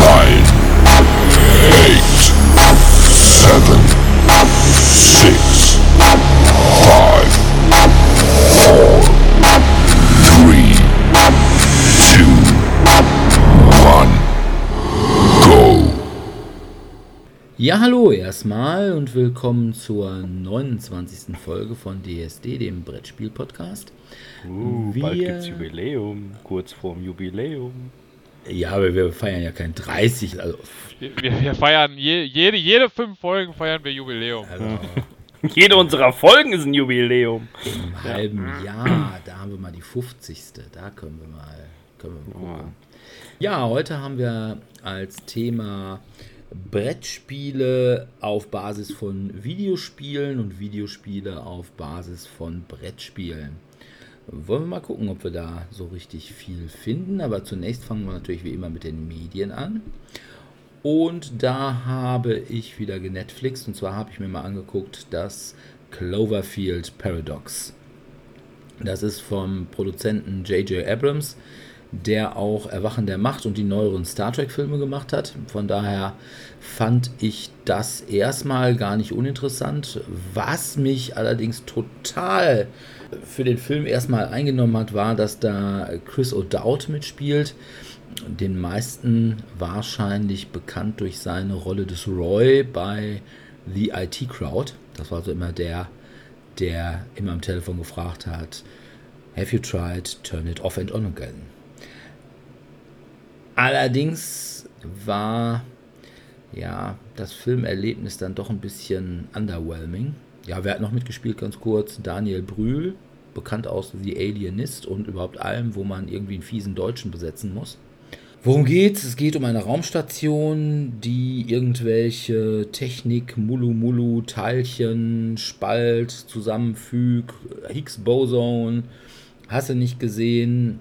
9, 8, 7, 6, 5, 4, 3, 2, 1, go! Ja, hallo erstmal und willkommen zur 29. Folge von DSD, dem Brettspiel-Podcast. Uh, bald gibt's Jubiläum, kurz vorm Jubiläum. Ja, aber wir feiern ja kein 30, also, Wir, wir feiern je, jede, jede fünf Folgen feiern wir Jubiläum. also Jede unserer Folgen ist ein Jubiläum. im halben Jahr, da haben wir mal die 50. Da können wir mal, können wir mal gucken. Ja, heute haben wir als Thema Brettspiele auf Basis von Videospielen und Videospiele auf Basis von Brettspielen. Wollen wir mal gucken, ob wir da so richtig viel finden. Aber zunächst fangen wir natürlich wie immer mit den Medien an. Und da habe ich wieder genetflixt. Und zwar habe ich mir mal angeguckt, das Cloverfield Paradox. Das ist vom Produzenten J.J. Abrams, der auch Erwachen der Macht und die neueren Star Trek-Filme gemacht hat. Von daher fand ich das erstmal gar nicht uninteressant. Was mich allerdings total für den Film erstmal eingenommen hat, war, dass da Chris O'Dowd mitspielt. Den meisten wahrscheinlich bekannt durch seine Rolle des Roy bei The IT Crowd. Das war so immer der, der immer am Telefon gefragt hat, Have you tried Turn It Off and On Again? Allerdings war ja das Filmerlebnis dann doch ein bisschen underwhelming. Ja, wer hat noch mitgespielt, ganz kurz? Daniel Brühl, bekannt aus The Alienist und überhaupt allem, wo man irgendwie einen fiesen Deutschen besetzen muss. Worum geht's? Es geht um eine Raumstation, die irgendwelche Technik, Mulu Mulu, Teilchen, Spalt, zusammenfügt, Higgs-Boson, hast du nicht gesehen,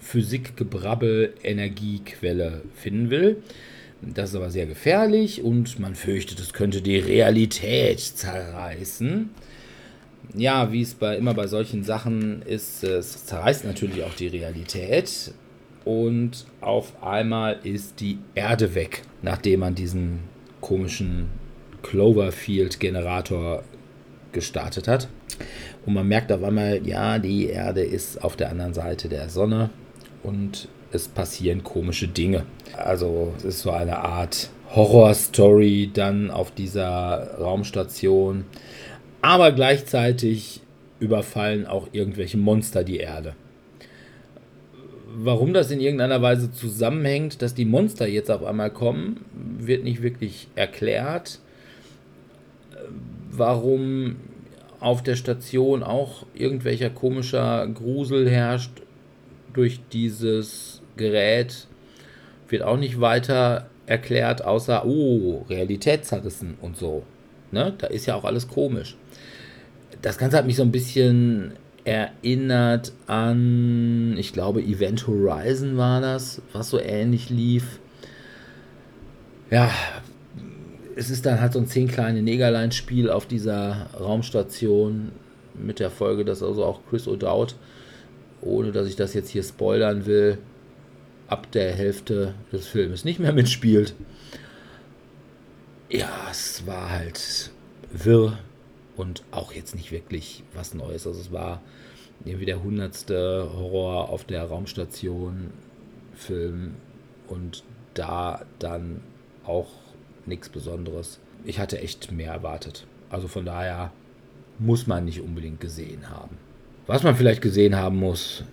Physik-Gebrabbel, Energiequelle finden will. Das ist aber sehr gefährlich und man fürchtet, es könnte die Realität zerreißen. Ja, wie es bei, immer bei solchen Sachen ist, es zerreißt natürlich auch die Realität. Und auf einmal ist die Erde weg, nachdem man diesen komischen Cloverfield-Generator gestartet hat. Und man merkt auf einmal, ja, die Erde ist auf der anderen Seite der Sonne und es passieren komische Dinge. Also es ist so eine Art Horror-Story dann auf dieser Raumstation. Aber gleichzeitig überfallen auch irgendwelche Monster die Erde. Warum das in irgendeiner Weise zusammenhängt, dass die Monster jetzt auf einmal kommen, wird nicht wirklich erklärt. Warum auf der Station auch irgendwelcher komischer Grusel herrscht durch dieses Gerät, wird auch nicht weiter erklärt, außer, oh, Realitätszerrissen und so. Ne? Da ist ja auch alles komisch. Das Ganze hat mich so ein bisschen erinnert an, ich glaube, Event Horizon war das, was so ähnlich lief. Ja, es ist dann halt so ein zehn kleine Negerlein-Spiel auf dieser Raumstation mit der Folge, dass also auch Chris O'Dowd, ohne dass ich das jetzt hier spoilern will, ab der Hälfte des Filmes nicht mehr mitspielt. Ja, es war halt wirr und auch jetzt nicht wirklich was Neues. Also es war irgendwie der hundertste Horror auf der Raumstation Film und da dann auch nichts Besonderes. Ich hatte echt mehr erwartet. Also von daher muss man nicht unbedingt gesehen haben. Was man vielleicht gesehen haben muss,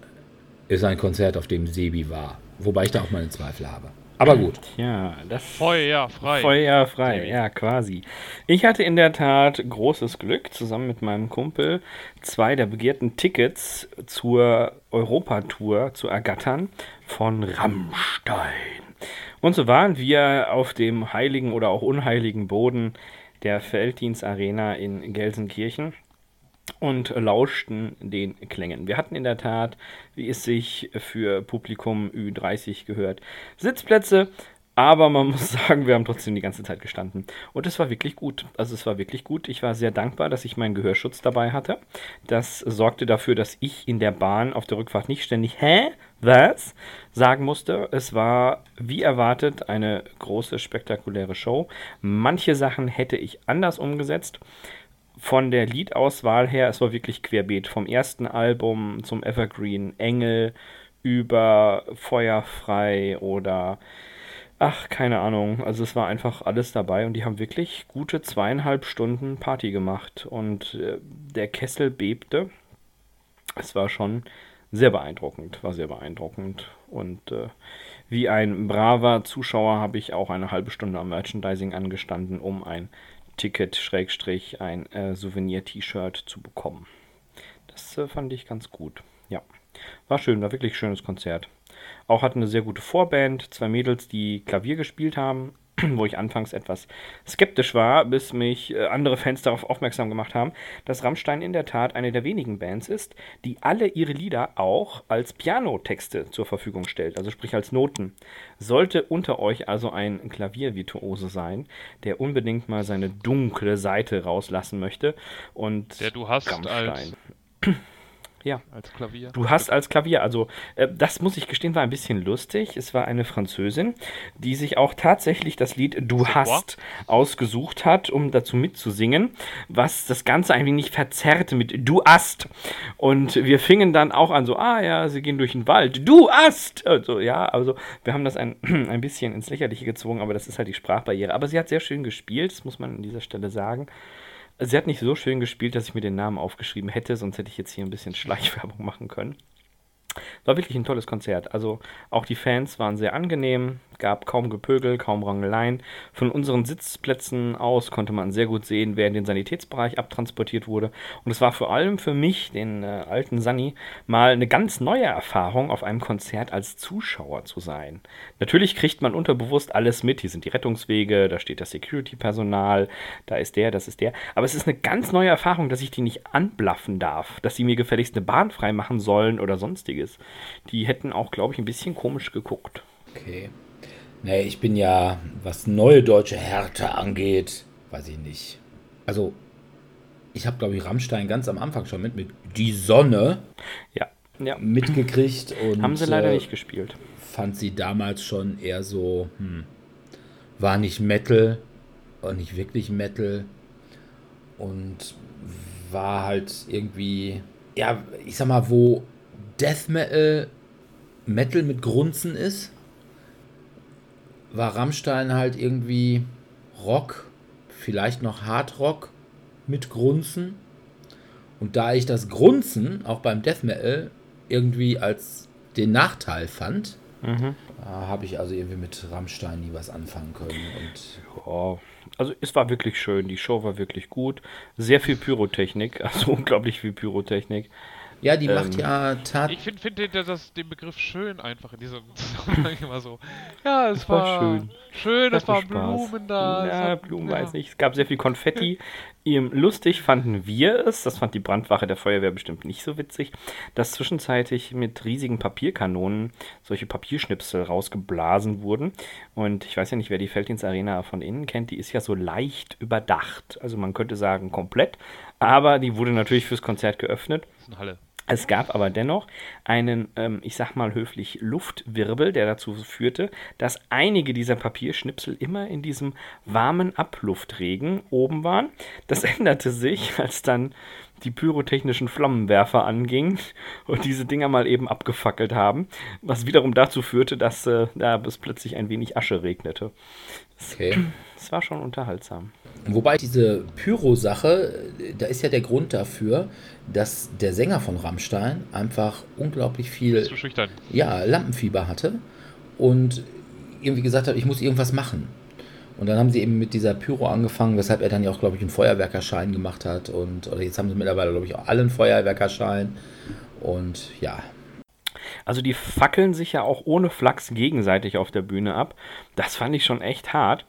ist ein Konzert, auf dem Sebi war. Wobei ich da auch meine Zweifel habe. Aber gut. Ja, das Feuer frei. Feuer frei, ja, quasi. Ich hatte in der Tat großes Glück, zusammen mit meinem Kumpel zwei der begehrten Tickets zur Europatour zu ergattern von Rammstein. Und so waren wir auf dem heiligen oder auch unheiligen Boden der Felddienst Arena in Gelsenkirchen und lauschten den Klängen. Wir hatten in der Tat, wie es sich für Publikum Ü30 gehört, Sitzplätze, aber man muss sagen, wir haben trotzdem die ganze Zeit gestanden. Und es war wirklich gut. Also es war wirklich gut. Ich war sehr dankbar, dass ich meinen Gehörschutz dabei hatte. Das sorgte dafür, dass ich in der Bahn auf der Rückfahrt nicht ständig Hä? Was? sagen musste. Es war, wie erwartet, eine große, spektakuläre Show. Manche Sachen hätte ich anders umgesetzt von der Liedauswahl her, es war wirklich querbeet. Vom ersten Album zum Evergreen, Engel über Feuerfrei oder ach, keine Ahnung. Also es war einfach alles dabei und die haben wirklich gute zweieinhalb Stunden Party gemacht und äh, der Kessel bebte. Es war schon sehr beeindruckend, war sehr beeindruckend und äh, wie ein braver Zuschauer habe ich auch eine halbe Stunde am Merchandising angestanden, um ein Ticket, Schrägstrich, ein äh, Souvenir-T-Shirt zu bekommen. Das äh, fand ich ganz gut. Ja, war schön, war wirklich schönes Konzert. Auch hatten eine sehr gute Vorband, zwei Mädels, die Klavier gespielt haben, wo ich anfangs etwas skeptisch war, bis mich äh, andere Fans darauf aufmerksam gemacht haben, dass Rammstein in der Tat eine der wenigen Bands ist, die alle ihre Lieder auch als Pianotexte zur Verfügung stellt, also sprich als Noten. Sollte unter euch also ein Klaviervirtuose sein, der unbedingt mal seine dunkle Seite rauslassen möchte und Der du hast Rammstein. als, Ja. als Klavier. Du hast als Klavier, also äh, das muss ich gestehen, war ein bisschen lustig. Es war eine Französin, die sich auch tatsächlich das Lied Du hast ausgesucht hat, um dazu mitzusingen, was das Ganze ein wenig verzerrte mit Du hast. Und wir fingen dann auch an so, ah ja, sie gehen durch den Wald, Du hast! Also ja, also wir haben das ein, ein bisschen ins Lächerliche gezwungen, aber das ist halt die Sprachbarriere. Aber sie hat sehr schön gespielt, das muss man an dieser Stelle sagen. Sie hat nicht so schön gespielt, dass ich mir den Namen aufgeschrieben hätte, sonst hätte ich jetzt hier ein bisschen Schleichwerbung machen können. War wirklich ein tolles Konzert. Also auch die Fans waren sehr angenehm, gab kaum Gepögel, kaum Rangeleien. Von unseren Sitzplätzen aus konnte man sehr gut sehen, wer in den Sanitätsbereich abtransportiert wurde. Und es war vor allem für mich, den äh, alten Sani, mal eine ganz neue Erfahrung, auf einem Konzert als Zuschauer zu sein. Natürlich kriegt man unterbewusst alles mit. Hier sind die Rettungswege, da steht das Security-Personal, da ist der, das ist der. Aber es ist eine ganz neue Erfahrung, dass ich die nicht anblaffen darf, dass sie mir gefälligst eine Bahn freimachen sollen oder sonstiges. Die hätten auch, glaube ich, ein bisschen komisch geguckt. Okay. Nee, ich bin ja, was neue deutsche Härte angeht, weiß ich nicht. Also, ich habe, glaube ich, Rammstein ganz am Anfang schon mit, mit Die Sonne Ja, ja. mitgekriegt. Und, Haben sie leider äh, nicht gespielt. Fand sie damals schon eher so, hm, war nicht Metal und nicht wirklich Metal und war halt irgendwie, ja, ich sag mal, wo Death Metal Metal mit Grunzen ist, war Rammstein halt irgendwie Rock, vielleicht noch Hard Rock mit Grunzen. Und da ich das Grunzen auch beim Death Metal irgendwie als den Nachteil fand, Mhm. da habe ich also irgendwie mit Rammstein nie was anfangen können. Und Ja, also es war wirklich schön. Die Show war wirklich gut. Sehr viel Pyrotechnik, also unglaublich viel Pyrotechnik. Ja, die Ähm, macht ja tat. Ich finde find den, das, den Begriff schön einfach in diesem Zusammenhang immer so. Ja, es war war, schön. schön. Es war waren. Blumen da. Ja, hat- Blumen ja. weiß nicht. Es gab sehr viel Konfetti. Ähm, Lustig fanden wir es, das fand die Brandwache der Feuerwehr bestimmt nicht so witzig, dass zwischenzeitlich mit riesigen Papierkanonen solche Papierschnipsel rausgeblasen wurden. Und ich weiß ja nicht, wer die Felddienst Arena von innen kennt, die ist ja so leicht überdacht. Also man könnte sagen komplett, aber die wurde natürlich fürs Konzert geöffnet. Das ist eine Halle. Es gab aber dennoch einen, ähm, ich sag mal höflich, Luftwirbel, der dazu führte, dass einige dieser Papierschnipsel immer in diesem warmen Abluftregen oben waren. Das änderte sich, als dann die pyrotechnischen Flammenwerfer anging und diese Dinger mal eben abgefackelt haben, was wiederum dazu führte, dass äh, ja, es plötzlich ein wenig Asche regnete. Okay. Es war schon unterhaltsam. Wobei diese Pyro-Sache, da ist ja der Grund dafür, dass der Sänger von Rammstein einfach unglaublich viel Zu schüchtern. ja, Lampenfieber hatte und irgendwie gesagt hat, ich muss irgendwas machen. Und dann haben sie eben mit dieser Pyro angefangen, weshalb er dann ja auch, glaube ich, einen Feuerwerkerschein gemacht hat. Und oder jetzt haben sie mittlerweile, glaube ich, auch alle einen Feuerwerkerschein. Und ja, Also die fackeln sich ja auch ohne Flachs gegenseitig auf der Bühne ab. Das fand ich schon echt hart.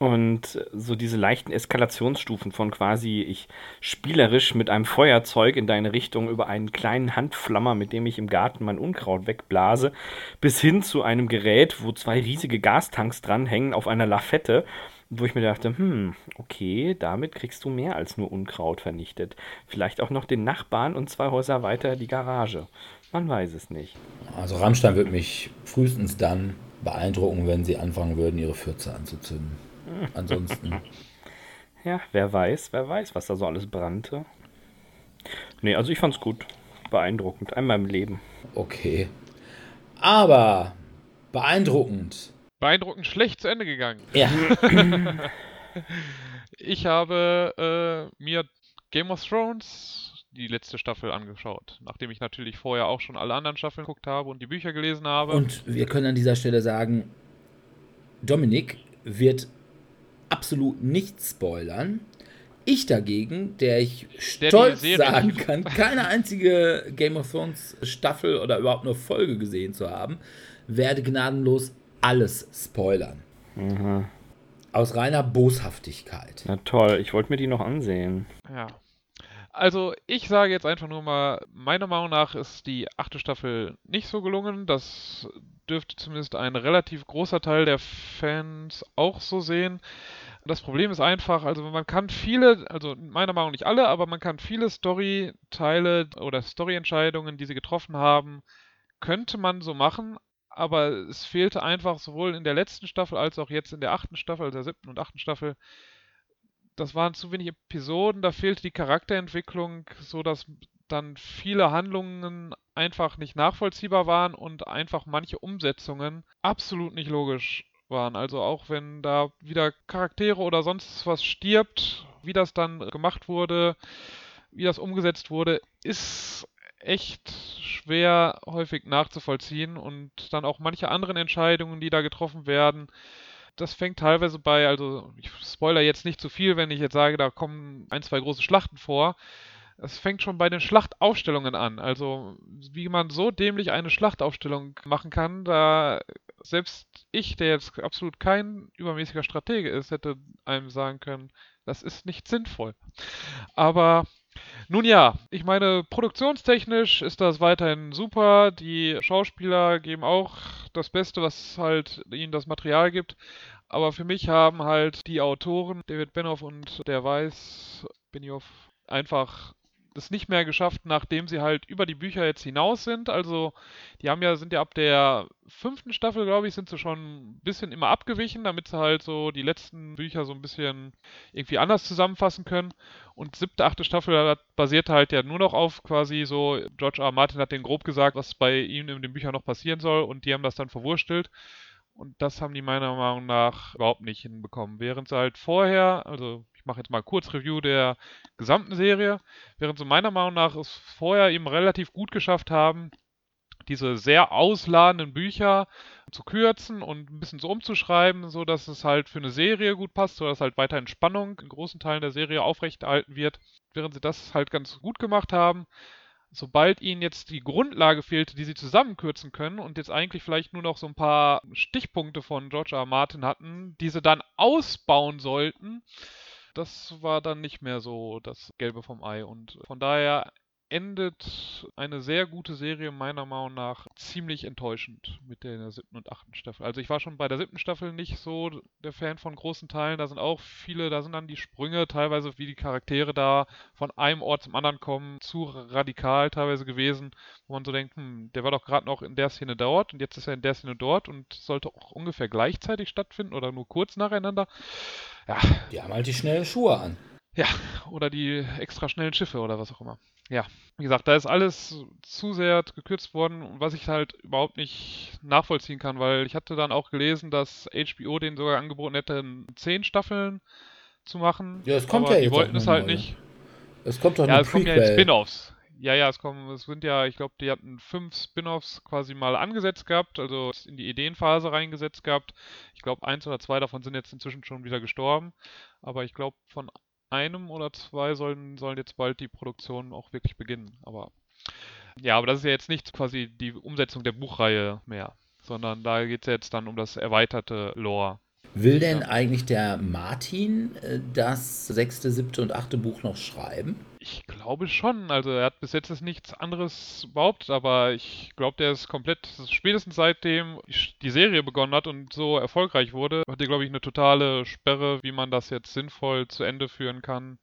Und so diese leichten Eskalationsstufen von quasi ich spielerisch mit einem Feuerzeug in deine Richtung über einen kleinen Handflammer, mit dem ich im Garten mein Unkraut wegblase, bis hin zu einem Gerät, wo zwei riesige Gastanks dranhängen auf einer Lafette, wo ich mir dachte, hm, okay, damit kriegst du mehr als nur Unkraut vernichtet. Vielleicht auch noch den Nachbarn und zwei Häuser weiter die Garage. Man weiß es nicht. also Rammstein wird mich frühestens dann beeindrucken, wenn sie anfangen würden, ihre Fürze anzuzünden. Ansonsten, Ja, wer weiß, wer weiß, was da so alles brannte. Nee, also ich fand's gut. Beeindruckend. Einmal im Leben. okay. Aber beeindruckend. Beeindruckend schlecht zu Ende gegangen. Ja, Ich habe äh, mir Game of Thrones die letzte Staffel angeschaut, nachdem ich natürlich vorher auch schon alle anderen Staffeln geguckt habe und die Bücher gelesen habe. und wir können an dieser Stelle sagen, Dominik wird absolut nichts spoilern. Ich dagegen, der ich Der stolz sagen kann, keine einzige Game of Thrones Staffel oder überhaupt nur Folge gesehen zu haben, werde gnadenlos alles spoilern. Aus reiner Boshaftigkeit. Na toll, ich wollte mir die noch ansehen. Ja. Also, ich sage jetzt einfach nur mal, meiner Meinung nach ist die achte Staffel nicht so gelungen. Das dürfte zumindest ein relativ großer Teil der Fans auch so sehen. Das Problem ist einfach, also man kann viele, also meiner Meinung nach nicht alle, aber man kann viele Storyteile oder Storyentscheidungen, die sie getroffen haben, könnte man so machen, aber es fehlte einfach sowohl in der letzten Staffel als auch jetzt in der achten Staffel, also der siebten und achten Staffel, das waren zu wenig Episoden, da fehlte die Charakterentwicklung, so dass dann viele Handlungen einfach nicht nachvollziehbar waren und einfach manche Umsetzungen absolut nicht logisch waren. Also auch wenn da wieder Charaktere oder sonst was stirbt, wie das dann gemacht wurde, wie das umgesetzt wurde, ist echt schwer häufig nachzuvollziehen und dann auch manche anderen Entscheidungen, die da getroffen werden, das fängt teilweise bei, also ich spoiler jetzt nicht zu viel, wenn ich jetzt sage, da kommen ein, zwei große Schlachten vor. Es fängt schon bei den Schlachtaufstellungen an. Also, wie man so dämlich eine Schlachtaufstellung machen kann, da selbst ich, der jetzt absolut kein übermäßiger Stratege ist, hätte einem sagen können, das ist nicht sinnvoll. Aber nun ja, ich meine, produktionstechnisch ist das weiterhin super. Die Schauspieler geben auch das Beste, was halt ihnen das Material gibt. Aber für mich haben halt die Autoren, David Benioff und der Weiß, Benioff, einfach es nicht mehr geschafft, nachdem sie halt über die Bücher jetzt hinaus sind. Also, die haben ja, sind ja ab der fünften Staffel, glaube ich, sind sie schon ein bisschen immer abgewichen, damit sie halt so die letzten Bücher so ein bisschen irgendwie anders zusammenfassen können. Und siebte, achte Staffel basiert halt ja nur noch auf quasi so, George R. R. Martin hat denen grob gesagt, was bei ihm in den Büchern noch passieren soll und die haben das dann verwurstelt. Und das haben die meiner Meinung nach überhaupt nicht hinbekommen. Während sie halt vorher, also ich mache jetzt mal kurz Review der gesamten Serie, während sie meiner Meinung nach es vorher eben relativ gut geschafft haben, diese sehr ausladenden Bücher zu kürzen und ein bisschen so umzuschreiben, so dass es halt für eine Serie gut passt, so dass halt weiterhin Spannung in großen Teilen der Serie aufrechterhalten wird. Während sie das halt ganz gut gemacht haben, sobald ihnen jetzt die Grundlage fehlte, die sie zusammenkürzen können und jetzt eigentlich vielleicht nur noch so ein paar Stichpunkte von George R. R. Martin hatten, die sie dann ausbauen sollten, das war dann nicht mehr so das Gelbe vom Ei. Und von daher endet eine sehr gute Serie meiner Meinung nach ziemlich enttäuschend mit der siebten und achten Staffel. Also ich war schon bei der siebten Staffel nicht so der Fan von großen Teilen. Da sind auch viele, da sind dann die Sprünge teilweise, wie die Charaktere da von einem Ort zum anderen kommen, zu radikal teilweise gewesen, wo man so denkt, hm, der war doch gerade noch in der Szene dort und jetzt ist er in der Szene dort und sollte auch ungefähr gleichzeitig stattfinden oder nur kurz nacheinander. Ja, Die haben halt die schnellen Schuhe an. Ja, oder die extra schnellen Schiffe oder was auch immer. Ja, wie gesagt, da ist alles zu sehr gekürzt worden, was ich halt überhaupt nicht nachvollziehen kann, weil ich hatte dann auch gelesen, dass HBO den sogar angeboten hätte, zehn Staffeln zu machen. Ja, es kommt aber ja die jetzt wollten es halt nicht. Es kommt doch Ja, es kommen ja jetzt. Spin-offs. Ja, ja, es kommen, es sind ja, ich glaube, die hatten fünf Spin-offs quasi mal angesetzt gehabt, also in die Ideenphase reingesetzt gehabt. Ich glaube, eins oder zwei davon sind jetzt inzwischen schon wieder gestorben. Aber ich glaube, von einem oder zwei sollen, sollen jetzt bald die Produktionen auch wirklich beginnen. Aber ja, aber das ist ja jetzt nicht quasi die Umsetzung der Buchreihe mehr, sondern da geht es jetzt dann um das erweiterte Lore. Will denn Ja. eigentlich der Martin äh, das sechste, siebte und achte Buch noch schreiben? Ich glaube schon. Also er hat bis jetzt nichts anderes behauptet, aber ich glaube, der ist komplett, spätestens seitdem die Serie begonnen hat und so erfolgreich wurde, hat er, glaube ich, eine totale Sperre, wie man das jetzt sinnvoll zu Ende führen kann.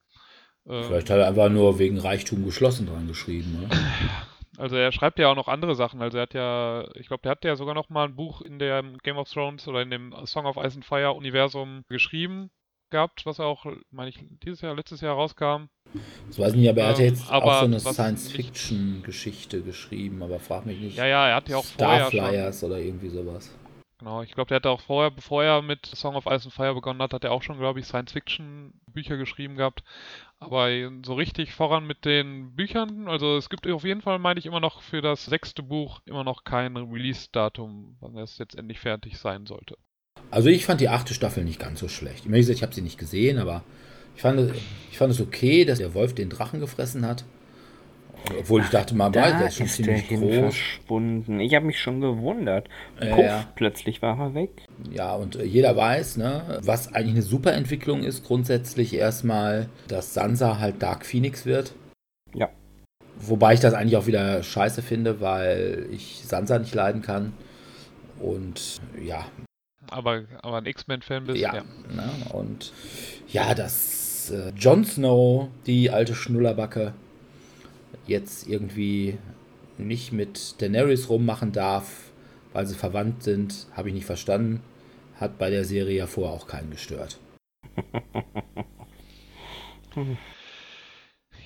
Vielleicht hat er einfach nur wegen Reichtum geschlossen dran geschrieben. Ne? Also er schreibt ja auch noch andere Sachen. Also er hat ja, ich glaube, der hat ja sogar noch mal ein Buch in der Game of Thrones oder in dem Song of Ice and Fire Universum geschrieben gehabt, was auch, meine ich, dieses Jahr, letztes Jahr rauskam. Das weiß ich nicht, aber er hat ja Ähm, jetzt aber auch so eine Science-Fiction-Geschichte geschrieben, aber frag mich nicht. Ja, ja, er hat ja auch vorher schon. Starflyers oder irgendwie sowas. Genau, ich glaube, der hatte auch vorher, bevor er mit Song of Ice and Fire begonnen hat, hat er auch schon, glaube ich, Science-Fiction-Bücher geschrieben gehabt. Aber so richtig voran mit den Büchern, also es gibt auf jeden Fall, meine ich, immer noch für das sechste Buch immer noch kein Release-Datum, wann es jetzt endlich fertig sein sollte. Also ich fand die achte Staffel nicht ganz so schlecht. Ich, ich habe sie nicht gesehen, aber ich fand, ich fand es okay, dass der Wolf den Drachen gefressen hat. Obwohl ich dachte mal, Da der ist schon ist der ziemlich hin groß. verschwunden. Ich habe mich schon gewundert. Puff, ja. plötzlich war er weg. Ja, und äh, jeder weiß, ne, was eigentlich eine super Entwicklung ist, grundsätzlich erstmal, dass Sansa halt Dark Phoenix wird. Ja. Wobei ich das eigentlich auch wieder scheiße finde, weil ich Sansa nicht leiden kann. Und ja, Aber, aber ein X-Men-Fan bist, ja, ja. Ne, und ja, dass äh, Jon Snow, die alte Schnullerbacke, jetzt irgendwie nicht mit Daenerys rummachen darf, weil sie verwandt sind, habe ich nicht verstanden. Hat bei der Serie ja vorher auch keinen gestört.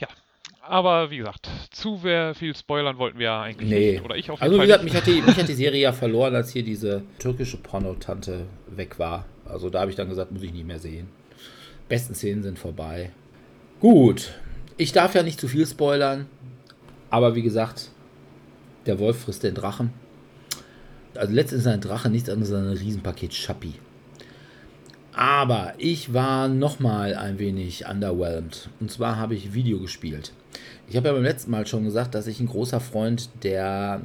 Ja. Aber wie gesagt, zu viel spoilern wollten wir ja eigentlich Nee. nicht. Oder ich auf jeden Also wie Fall gesagt, nicht. mich hat, die, mich hat die Serie ja verloren, als hier diese türkische Pornotante weg war. Also da habe ich dann gesagt, muss ich nicht mehr sehen. Besten Szenen sind vorbei. Gut, ich darf ja nicht zu viel spoilern, aber wie gesagt, der Wolf frisst den Drachen. Also letztendlich ist ein Drache nichts anderes als ein Riesenpaket Schappi. Aber ich war nochmal ein wenig underwhelmed. Und zwar habe ich Video gespielt. Ich habe ja beim letzten Mal schon gesagt, dass ich ein großer Freund der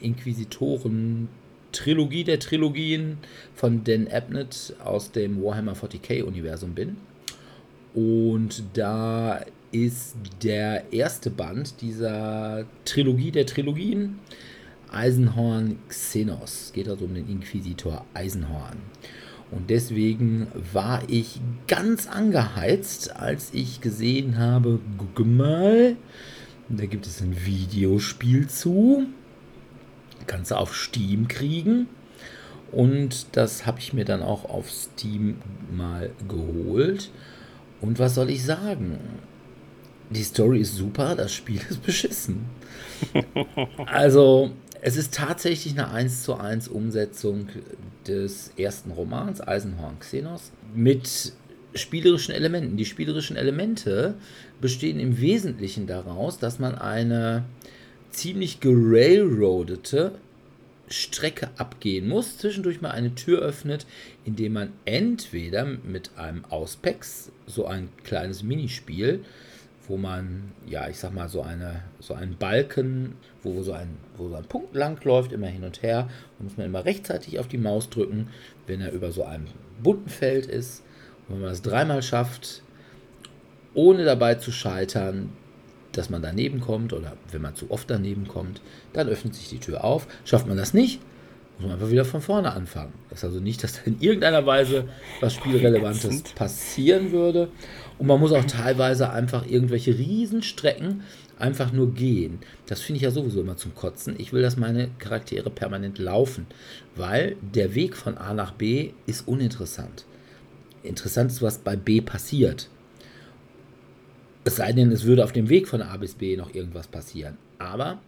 Inquisitoren Trilogie der Trilogien von Dan Abnett aus dem Warhammer 40k Universum bin. Und da ist der erste Band dieser Trilogie der Trilogien Eisenhorn Xenos. Es geht also um den Inquisitor Eisenhorn. Und deswegen war ich ganz angeheizt, als ich gesehen habe, guck mal, da gibt es ein Videospiel zu. Kannst du auf Steam kriegen. Und das habe ich mir dann auch auf Steam mal geholt. Und was soll ich sagen? Die Story ist super, das Spiel ist beschissen. also, es ist tatsächlich eine 1 zu 1 Umsetzung des ersten Romans, Eisenhorn Xenos, mit spielerischen Elementen. Die spielerischen Elemente bestehen im Wesentlichen daraus, dass man eine ziemlich gerailroadete Strecke abgehen muss, zwischendurch mal eine Tür öffnet, indem man entweder mit einem Auspex, so ein kleines Minispiel, wo man, ja, ich sag mal, so, eine, so einen Balken, wo so ein, wo so ein Punkt lang läuft, immer hin und her, da muss man immer rechtzeitig auf die Maus drücken, wenn er über so einem bunten Feld ist. Und wenn man das dreimal schafft, ohne dabei zu scheitern, dass man daneben kommt oder wenn man zu oft daneben kommt, dann öffnet sich die Tür auf. Schafft man das nicht, muss man einfach wieder von vorne anfangen. Das ist also nicht, dass da in irgendeiner Weise was Spielrelevantes passieren würde. Und man muss auch teilweise einfach irgendwelche Riesenstrecken einfach nur gehen. Das finde ich ja sowieso immer zum Kotzen. Ich will, dass meine Charaktere permanent laufen, weil der Weg von A nach B ist uninteressant. Interessant ist, was bei B passiert. Es sei denn, es würde auf dem Weg von A bis B noch irgendwas passieren. Aber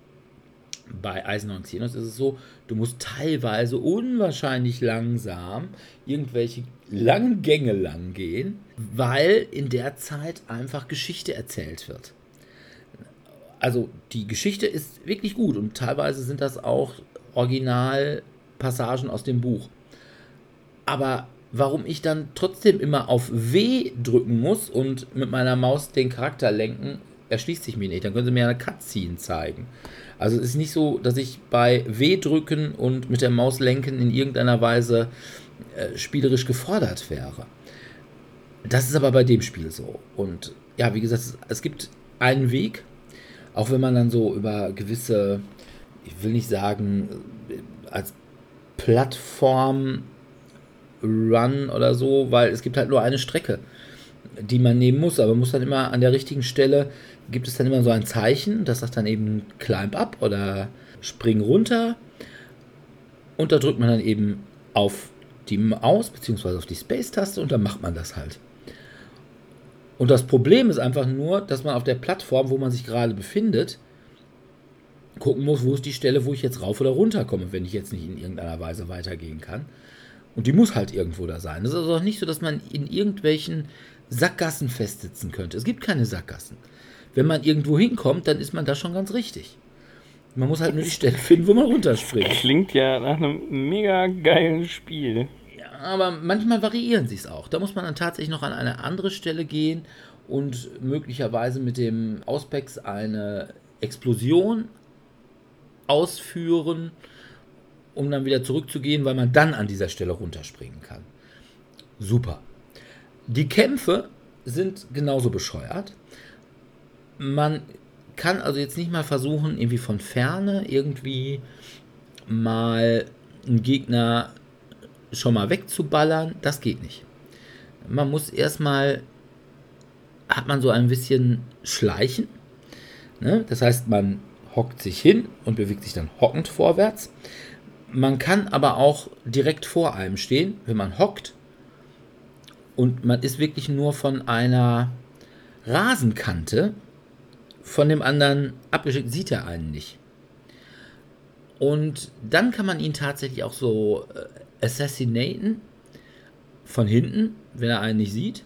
bei Eisenhorn Xenos ist es so, du musst teilweise unwahrscheinlich langsam irgendwelche langen Gänge lang gehen, weil in der Zeit einfach Geschichte erzählt wird. Also die Geschichte ist wirklich gut und teilweise sind das auch Originalpassagen aus dem Buch. Aber warum ich dann trotzdem immer auf W drücken muss und mit meiner Maus den Charakter lenken, erschließt sich mir nicht. Dann können sie mir eine Cutscene zeigen. Also es ist nicht so, dass ich bei W drücken und mit der Maus lenken in irgendeiner Weise äh, spielerisch gefordert wäre. Das ist aber bei dem Spiel so. Und ja, wie gesagt, es gibt einen Weg, auch wenn man dann so über gewisse, ich will nicht sagen, äh, als Plattform Run oder so, weil es gibt halt nur eine Strecke, die man nehmen muss, aber muss dann immer an der richtigen Stelle gibt es dann immer so ein Zeichen, das sagt dann eben Climb up oder Spring runter. Und da drückt man dann eben auf die Maus bzw. auf die Space-Taste und dann macht man das halt. Und das Problem ist einfach nur, dass man auf der Plattform, wo man sich gerade befindet, gucken muss, wo ist die Stelle, wo ich jetzt rauf oder runter komme, wenn ich jetzt nicht in irgendeiner Weise weitergehen kann. Und die muss halt irgendwo da sein. Es ist also auch nicht so, dass man in irgendwelchen Sackgassen festsitzen könnte. Es gibt keine Sackgassen wenn man irgendwo hinkommt, dann ist man da schon ganz richtig. Man muss halt nur die Stelle finden, wo man runterspringt. Klingt ja nach einem mega geilen Spiel. Ja, aber manchmal variieren sie es auch. Da muss man dann tatsächlich noch an eine andere Stelle gehen und möglicherweise mit dem Auspex eine Explosion ausführen, um dann wieder zurückzugehen, weil man dann an dieser Stelle runterspringen kann. Super. Die Kämpfe sind genauso bescheuert man kann also jetzt nicht mal versuchen, irgendwie von ferne irgendwie mal einen Gegner schon mal wegzuballern. Das geht nicht. Man muss erstmal, hat man so ein bisschen Schleichen. Ne? Das heißt, man hockt sich hin und bewegt sich dann hockend vorwärts. Man kann aber auch direkt vor einem stehen, wenn man hockt. Und man ist wirklich nur von einer Rasenkante von dem anderen abgeschickt, sieht er einen nicht. Und dann kann man ihn tatsächlich auch so äh, assassinaten von hinten, wenn er einen nicht sieht.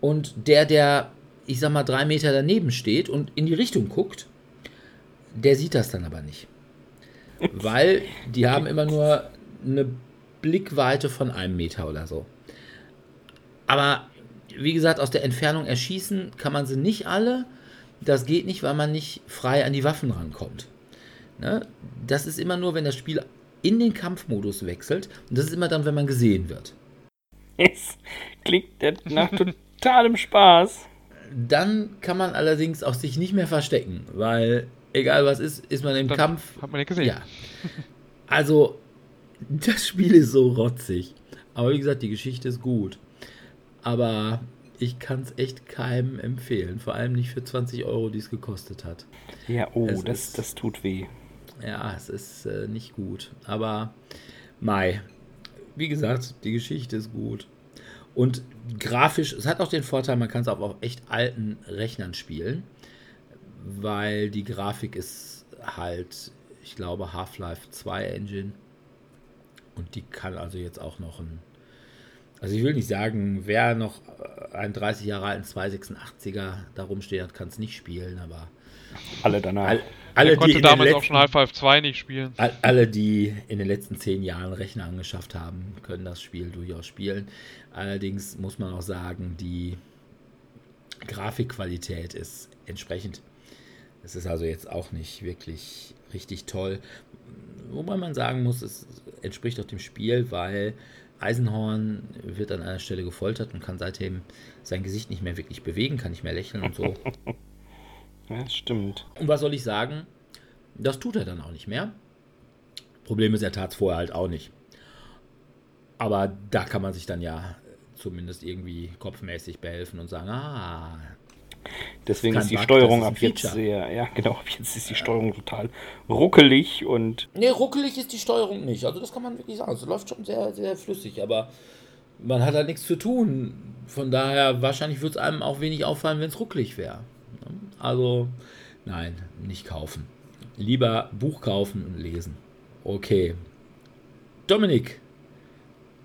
Und der, der, ich sag mal, drei Meter daneben steht und in die Richtung guckt, der sieht das dann aber nicht. Weil die haben immer nur eine Blickweite von einem Meter oder so. Aber wie gesagt, aus der Entfernung erschießen kann man sie nicht alle. Das geht nicht, weil man nicht frei an die Waffen rankommt. Ne? Das ist immer nur, wenn das Spiel in den Kampfmodus wechselt. Und das ist immer dann, wenn man gesehen wird. Es klingt nach totalem Spaß. Dann kann man allerdings auch sich nicht mehr verstecken, weil egal was ist, ist man im dann Kampf. Hat man ja gesehen. Ja. Also, das Spiel ist so rotzig. Aber wie gesagt, die Geschichte ist gut. Aber ich kann es echt keinem empfehlen. Vor allem nicht für 20 Euro, die es gekostet hat. Ja, oh, das, ist, das tut weh. Ja, es ist äh, nicht gut. Aber Mai, wie gesagt, die Geschichte ist gut. Und grafisch, es hat auch den Vorteil, man kann es auch auf echt alten Rechnern spielen, weil die Grafik ist halt, ich glaube, Half-Life 2 Engine. Und die kann also jetzt auch noch ein also ich will nicht sagen, wer noch einen 30 Jahre alten 286er da rumsteht hat, kann es nicht spielen, aber alle danach. All, alle, konnte die damals letzten, auch schon Half-Life 2 nicht spielen. Alle, die in den letzten zehn Jahren Rechner angeschafft haben, können das Spiel durchaus spielen. Allerdings muss man auch sagen, die Grafikqualität ist entsprechend. Es ist also jetzt auch nicht wirklich richtig toll. Wobei man sagen muss, es entspricht auch dem Spiel, weil Eisenhorn wird an einer Stelle gefoltert und kann seitdem sein Gesicht nicht mehr wirklich bewegen, kann nicht mehr lächeln und so. ja, das stimmt. Und was soll ich sagen? Das tut er dann auch nicht mehr. Problem ist, er tat es vorher halt auch nicht. Aber da kann man sich dann ja zumindest irgendwie kopfmäßig behelfen und sagen, ah, Deswegen ist die Bug, Steuerung ab jetzt sehr, ja genau, ab jetzt ist die Steuerung total ruckelig und. Nee, ruckelig ist die Steuerung nicht. Also das kann man wirklich sagen. Es läuft schon sehr, sehr flüssig, aber man hat halt nichts zu tun. von daher, wahrscheinlich würde es einem auch wenig auffallen, wenn es rucklig wäre. Also, nein, nicht kaufen. Lieber Buch kaufen und lesen. Okay. Dominik,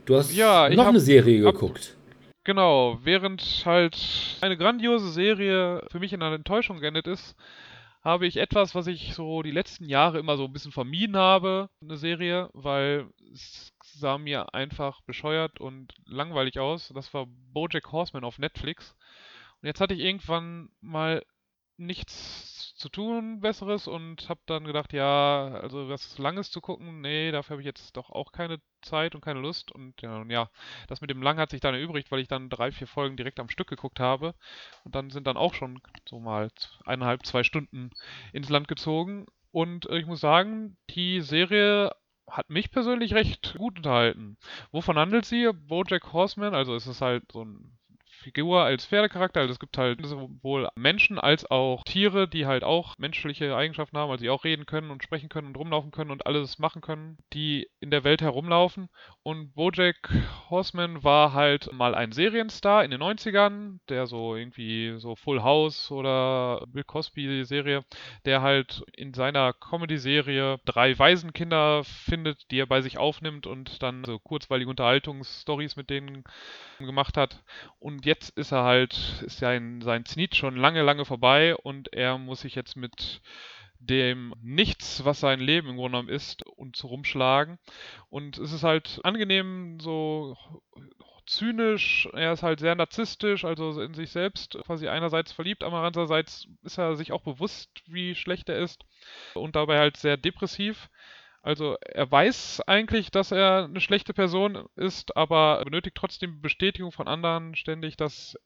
du hast Ja, noch hab- eine Serie hab- geguckt. Genau, während halt eine grandiose Serie für mich in einer Enttäuschung geendet ist, habe ich etwas, was ich so die letzten Jahre immer so ein bisschen vermieden habe, eine Serie, weil es sah mir einfach bescheuert und langweilig aus. Das war BoJack Horseman auf Netflix. Und jetzt hatte ich irgendwann mal nichts zu tun Besseres und habe dann gedacht, ja, also was Langes zu gucken, nee, dafür habe ich jetzt doch auch keine Zeit und keine Lust. Und ja, und ja, das mit dem Lang hat sich dann erübrigt, weil ich dann drei, vier Folgen direkt am Stück geguckt habe. Und dann sind dann auch schon so mal eineinhalb, zwei Stunden ins Land gezogen. Und äh, ich muss sagen, die Serie hat mich persönlich recht gut unterhalten. Wovon handelt sie? BoJack Horseman, also es ist halt so ein Figur als Pferdecharakter. Also es gibt halt sowohl Menschen als auch Tiere, die halt auch menschliche Eigenschaften haben, also die auch reden können und sprechen können und rumlaufen können und alles machen können, die in der Welt herumlaufen. Und Bojack Horseman war halt mal ein Serienstar in den 90ern, der so irgendwie so Full House oder Bill Cosby Serie, der halt in seiner Comedy-Serie drei Waisenkinder findet, die er bei sich aufnimmt und dann so kurzweilige Unterhaltungsstories mit denen gemacht hat. Und jetzt ist er halt, ist sein, sein Zenit schon lange, lange vorbei und er muss sich jetzt mit dem Nichts, was sein Leben im Grunde genommen ist, und so rumschlagen. Und es ist halt angenehm, so zynisch, er ist halt sehr narzisstisch, also in sich selbst quasi einerseits verliebt, aber andererseits ist er sich auch bewusst, wie schlecht er ist und dabei halt sehr depressiv. Also er weiß eigentlich, dass er eine schlechte Person ist, aber benötigt trotzdem Bestätigung von anderen ständig, dass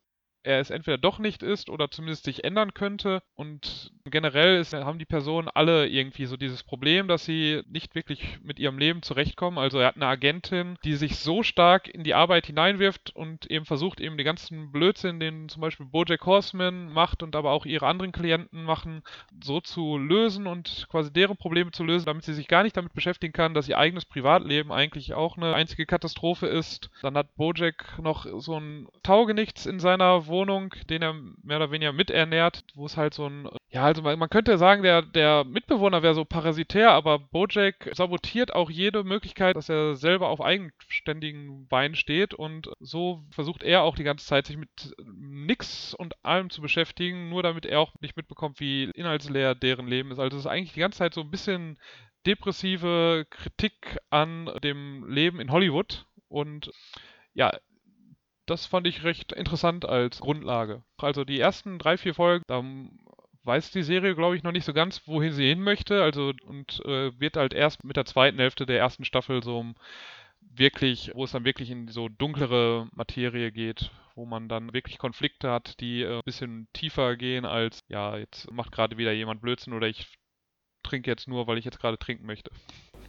er es entweder doch nicht ist oder zumindest sich ändern könnte. Und generell ist, haben die Personen alle irgendwie so dieses Problem, dass sie nicht wirklich mit ihrem Leben zurechtkommen. Also er hat eine Agentin, die sich so stark in die Arbeit hineinwirft und eben versucht, eben den ganzen Blödsinn, den zum Beispiel Bojack Horseman macht und aber auch ihre anderen Klienten machen, so zu lösen und quasi deren Probleme zu lösen, damit sie sich gar nicht damit beschäftigen kann, dass ihr eigenes Privatleben eigentlich auch eine einzige Katastrophe ist. Dann hat Bojack noch so ein Taugenichts in seiner Wohnung, den er mehr oder weniger miternährt, wo es halt so ein, ja, also man, man könnte sagen, der, der Mitbewohner wäre so parasitär, aber Bojack sabotiert auch jede Möglichkeit, dass er selber auf eigenständigen Beinen steht und so versucht er auch die ganze Zeit, sich mit nix und allem zu beschäftigen, nur damit er auch nicht mitbekommt, wie inhaltsleer deren Leben ist. Also es ist eigentlich die ganze Zeit so ein bisschen depressive Kritik an dem Leben in Hollywood und ja, das fand ich recht interessant als Grundlage. Also die ersten drei, vier Folgen, da weiß die Serie, glaube ich, noch nicht so ganz, wohin sie hin möchte. Also und äh, wird halt erst mit der zweiten Hälfte der ersten Staffel so wirklich, wo es dann wirklich in so dunklere Materie geht, wo man dann wirklich Konflikte hat, die äh, ein bisschen tiefer gehen als, ja, jetzt macht gerade wieder jemand Blödsinn oder ich trinke jetzt nur, weil ich jetzt gerade trinken möchte.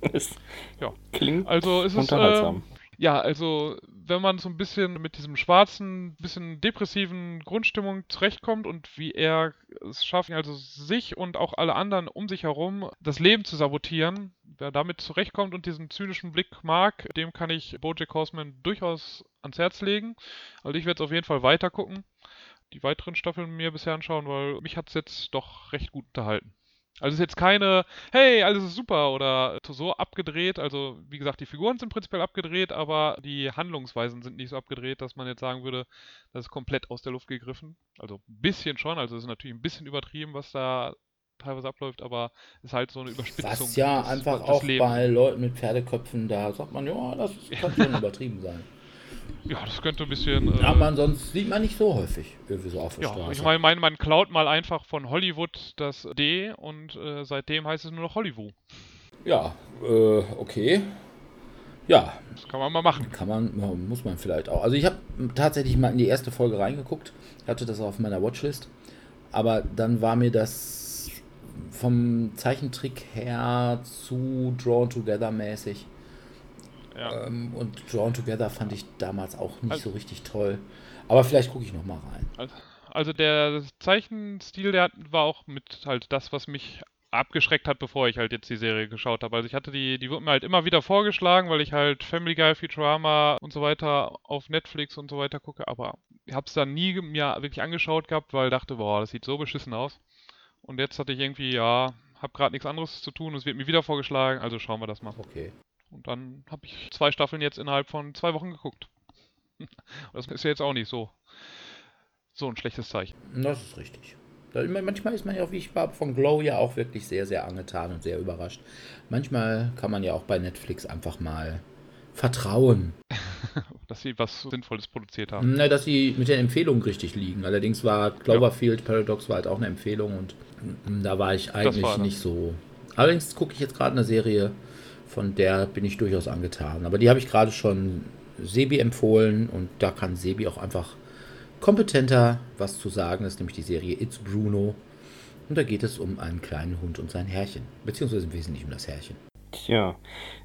Es Ja. klingt Also es ist unterhaltsam. Ja, also wenn man so ein bisschen mit diesem schwarzen, bisschen depressiven Grundstimmung zurechtkommt und wie er es schafft, also sich und auch alle anderen um sich herum das Leben zu sabotieren, wer damit zurechtkommt und diesen zynischen Blick mag, dem kann ich Bojack Horseman durchaus ans Herz legen. Also ich werde es auf jeden Fall weiter gucken, die weiteren Staffeln mir bisher anschauen, weil mich hat es jetzt doch recht gut unterhalten. Also es ist jetzt keine, hey, alles ist super oder so abgedreht. Also wie gesagt, die Figuren sind prinzipiell abgedreht, aber die Handlungsweisen sind nicht so abgedreht, dass man jetzt sagen würde, das ist komplett aus der Luft gegriffen. Also ein bisschen schon, also es ist natürlich ein bisschen übertrieben, was da teilweise abläuft, aber es ist halt so eine Überspitzung. Was ja des- einfach des auch Lebens. bei Leuten mit Pferdeköpfen, da sagt man, ja, das kann schon übertrieben sein. Ja, das könnte ein bisschen. Äh, Aber man sonst sieht man nicht so häufig irgendwie so auf der Ja, Straße. ich meine, mein, man klaut mal einfach von Hollywood das D und äh, seitdem heißt es nur noch Hollywood. ja, äh, okay. Ja, Das kann man mal machen. kann man, ja, muss man vielleicht auch. Also ich habe tatsächlich mal in die erste Folge reingeguckt, hatte das auf meiner Watchlist, aber dann war mir das vom Zeichentrick her zu Drawn Together mäßig. Ja. Ähm, und Drawn Together fand ich damals auch nicht Also- so richtig toll. Aber vielleicht gucke ich noch mal rein. Also, also der Zeichenstil, der hat- war auch mit halt das, was mich abgeschreckt hat, bevor ich halt jetzt die Serie geschaut habe. Also ich hatte die, die wurde mir halt immer wieder vorgeschlagen, weil ich halt Family Guy, Futurama und so weiter auf Netflix und so weiter gucke, aber ich habe es dann nie mir wirklich angeschaut gehabt, weil ich dachte, boah, das sieht so beschissen aus. Und jetzt hatte ich irgendwie, ja, habe gerade nichts anderes zu tun, es wird mir wieder vorgeschlagen, also schauen wir das mal. Okay. Und dann habe ich zwei Staffeln jetzt innerhalb von zwei Wochen geguckt. Das ist ja jetzt auch nicht so, so ein schlechtes Zeichen. Das ist richtig. Manchmal ist man ja auch, wie ich war, von Glow ja auch wirklich sehr, sehr angetan und sehr überrascht. Manchmal kann man ja auch bei Netflix einfach mal vertrauen. dass sie was Sinnvolles produziert haben. Na, dass sie mit den Empfehlungen richtig liegen. Allerdings war Cloverfield ja. Paradox war halt auch eine Empfehlung und da war ich eigentlich war nicht so. Allerdings gucke ich jetzt gerade eine Serie, von der bin ich durchaus angetan. Aber die habe ich gerade schon Sebi empfohlen und da kann Sebi auch einfach kompetenter was zu sagen. Das ist nämlich die Serie It's Bruno. Und da geht es um einen kleinen Hund und sein Herrchen. Beziehungsweise im Wesentlichen um das Herrchen. Tja,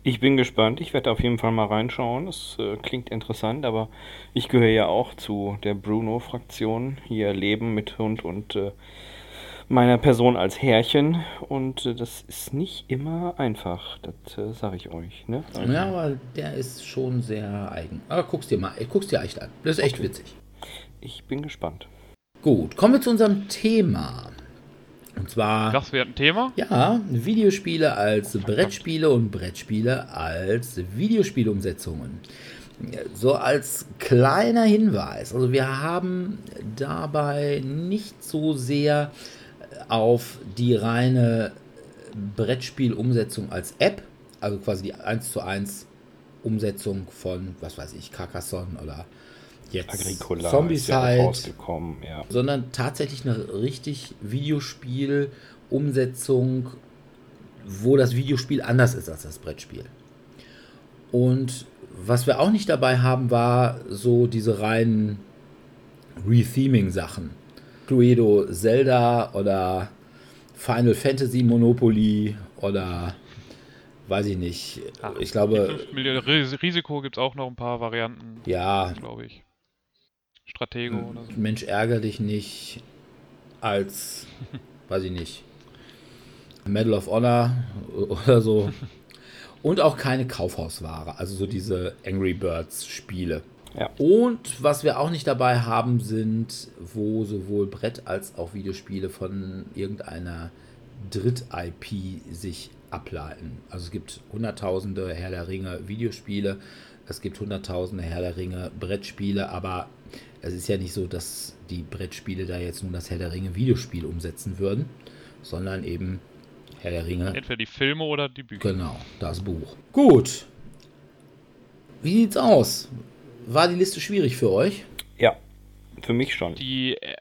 ich bin gespannt. Ich werde auf jeden Fall mal reinschauen. Es äh, klingt interessant, aber ich gehöre ja auch zu der Bruno-Fraktion. Hier Leben mit Hund und äh, meiner Person als Herrchen. Und äh, das ist nicht immer einfach. Das äh, sage ich euch. Ne? Also, ja, aber der ist schon sehr eigen. Aber guck's dir mal, guck's dir echt an. Das ist echt okay. witzig. Ich bin gespannt. Gut, kommen wir zu unserem Thema. Und zwar. Das wäre ein Thema? Ja, Videospiele als Brettspiele und Brettspiele als Videospielumsetzungen. So als kleiner Hinweis. Also wir haben dabei nicht so sehr auf die reine Brettspielumsetzung als App, also quasi die 1 zu 1 Umsetzung von, was weiß ich, Carcassonne oder jetzt Agricola Zombicide, ja rausgekommen, ja. sondern tatsächlich eine richtig Videospiel-Umsetzung, wo das Videospiel anders ist als das Brettspiel. Und was wir auch nicht dabei haben, war so diese reinen Retheming-Sachen. Cluedo Zelda oder Final Fantasy Monopoly oder weiß ich nicht. Ach, ich glaube. Risiko gibt es auch noch ein paar Varianten. Ja. Glaube ich. Stratego oder so. Mensch, ärgere dich nicht als, weiß ich nicht, Medal of Honor oder so. Und auch keine Kaufhausware, also so diese Angry Birds Spiele. Ja. Und was wir auch nicht dabei haben, sind, wo sowohl Brett- als auch Videospiele von irgendeiner Dritt-IP sich ableiten. Also es gibt hunderttausende Herr der Ringe Videospiele, es gibt hunderttausende Herr der Ringe Brettspiele, aber es ist ja nicht so, dass die Brettspiele da jetzt nun das Herr der Ringe Videospiel umsetzen würden, sondern eben Herr der Ringe. Entweder die Filme oder die Bücher. Genau, das Buch. Gut. Wie sieht's aus? War die Liste schwierig für euch? Ja, für mich schon. Die äh,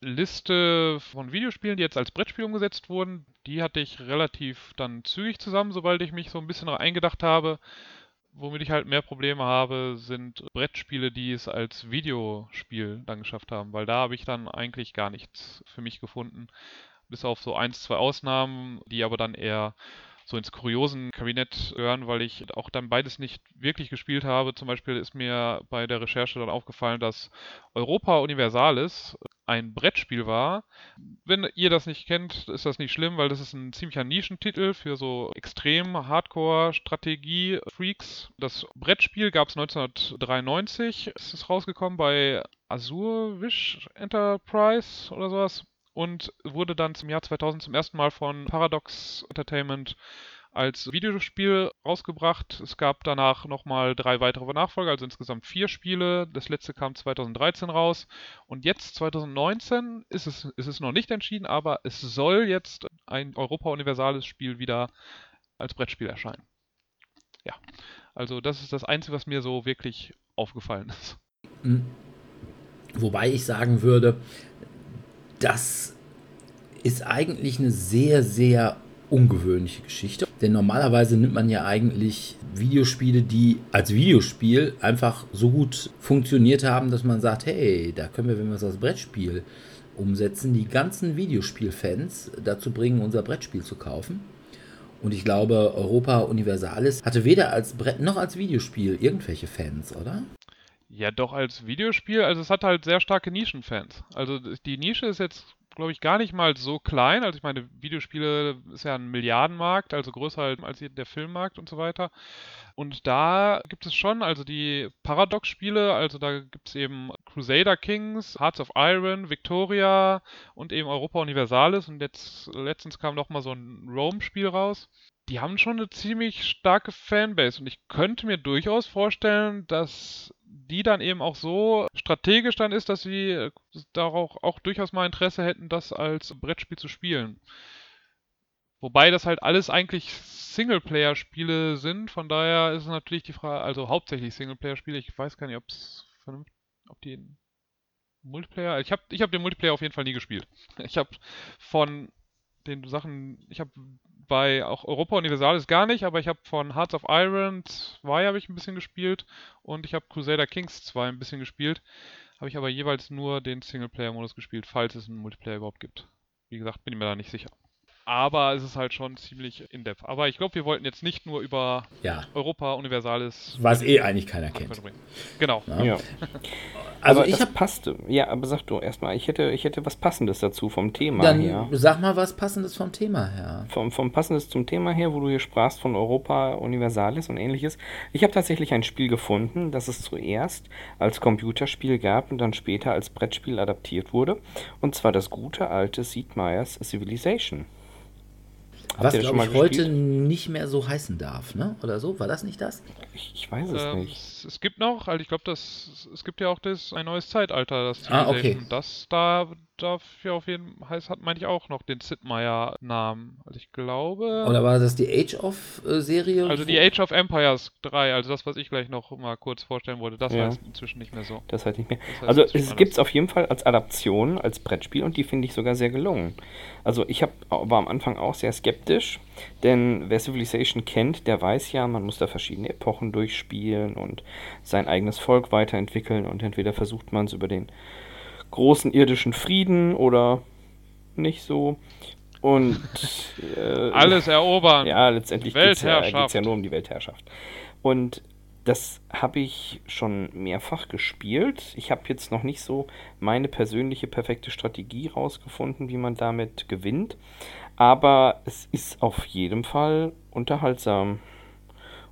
Liste von Videospielen, die jetzt als Brettspiel umgesetzt wurden, die hatte ich relativ dann zügig zusammen, sobald ich mich so ein bisschen noch eingedacht habe. Womit ich halt mehr Probleme habe, sind Brettspiele, die es als Videospiel dann geschafft haben, weil da habe ich dann eigentlich gar nichts für mich gefunden. Bis auf so eins, zwei Ausnahmen, die aber dann eher so ins kuriosen Kabinett gehören, weil ich auch dann beides nicht wirklich gespielt habe. Zum Beispiel ist mir bei der Recherche dann aufgefallen, dass Europa Universalis ein Brettspiel war. Wenn ihr das nicht kennt, ist das nicht schlimm, weil das ist ein ziemlicher Nischentitel für so extrem Hardcore-Strategie-Freaks. Das Brettspiel gab es 1993, ist es rausgekommen bei Azurwish Enterprise oder sowas und wurde dann zum Jahr 2000 zum ersten Mal von Paradox Entertainment als Videospiel rausgebracht. Es gab danach nochmal drei weitere Nachfolger, also insgesamt vier Spiele. Das letzte kam 2013 raus. Und jetzt, 2019, ist es, ist es noch nicht entschieden, aber es soll jetzt ein Europa Universales Spiel wieder als Brettspiel erscheinen. Ja, also das ist das Einzige, was mir so wirklich aufgefallen ist. Hm. Wobei ich sagen würde, das ist eigentlich eine sehr, sehr ungewöhnliche Geschichte. Denn normalerweise nimmt man ja eigentlich Videospiele, die als Videospiel einfach so gut funktioniert haben, dass man sagt, hey, da können wir, wenn wir es als Brettspiel umsetzen, die ganzen Videospielfans dazu bringen, unser Brettspiel zu kaufen. Und ich glaube, Europa Universalis hatte weder als Brett noch als Videospiel irgendwelche Fans, oder? Ja, doch als Videospiel. Also es hat halt sehr starke Nischenfans. Also die Nische ist jetzt glaube ich, gar nicht mal so klein. Also ich meine, Videospiele ist ja ein Milliardenmarkt, also größer halt als der Filmmarkt und so weiter. Und da gibt es schon, also die Paradox-Spiele, also da gibt es eben Crusader Kings, Hearts of Iron, Victoria und eben Europa Universalis. Und jetzt letztens kam noch mal so ein Rome-Spiel raus die haben schon eine ziemlich starke Fanbase und ich könnte mir durchaus vorstellen, dass die dann eben auch so strategisch dann ist, dass sie äh, darauf auch durchaus mal Interesse hätten, das als Brettspiel zu spielen. Wobei das halt alles eigentlich Singleplayer-Spiele sind, von daher ist es natürlich die Frage, also hauptsächlich Singleplayer-Spiele, ich weiß gar nicht, ob es vernünftig, ob die Multiplayer, ich habe ich hab den Multiplayer auf jeden Fall nie gespielt. Ich habe von den Sachen, ich habe bei auch Europa Universalis gar nicht, aber ich habe von Hearts of Iron 2 habe ich ein bisschen gespielt und ich habe Crusader Kings 2 ein bisschen gespielt. Habe ich aber jeweils nur den Singleplayer-Modus gespielt, falls es einen Multiplayer überhaupt gibt. Wie gesagt, bin ich mir da nicht sicher aber es ist halt schon ziemlich in-depth. Aber ich glaube, wir wollten jetzt nicht nur über ja. Europa Universalis. Was eh eigentlich keiner kennt. Genau. Ja. ja. Also aber ich habe passte. Ja, aber sag du erstmal, ich hätte, ich hätte was Passendes dazu vom Thema Dann her. Sag mal was Passendes vom Thema her. Vom, vom Passendes zum Thema her, wo du hier sprachst von Europa Universalis und ähnliches. Ich habe tatsächlich ein Spiel gefunden, das es zuerst als Computerspiel gab und dann später als Brettspiel adaptiert wurde. Und zwar das gute alte Sid Meier's Civilization. Was, glaube ich, heute nicht mehr so heißen darf, ne? Oder so? War das nicht das? Ich, ich weiß es ähm, nicht. Es gibt noch, also ich glaube, das es gibt ja auch das ein neues Zeitalter, das ah, okay. Das da dafür auf jeden Fall heißt, hat meine ich auch noch den Sid Meier Namen. Also ich glaube. Oder war das die Age of äh, Serie? Also die Age of Empires 3, also das, was ich gleich noch mal kurz vorstellen wollte, das ja. heißt inzwischen nicht mehr so. Das heißt nicht mehr. Das heißt also es gibt es auf jeden Fall als Adaption, als Brettspiel und die finde ich sogar sehr gelungen. Also ich hab, war am Anfang auch sehr skeptisch, denn wer Civilization kennt, der weiß ja, man muss da verschiedene Epochen durchspielen und sein eigenes Volk weiterentwickeln und entweder versucht man es über den großen irdischen Frieden oder nicht so. Und äh, alles erobern. Ja, letztendlich geht es ja, ja nur um die Weltherrschaft. Und das habe ich schon mehrfach gespielt. Ich habe jetzt noch nicht so meine persönliche perfekte Strategie rausgefunden, wie man damit gewinnt. Aber es ist auf jeden Fall unterhaltsam.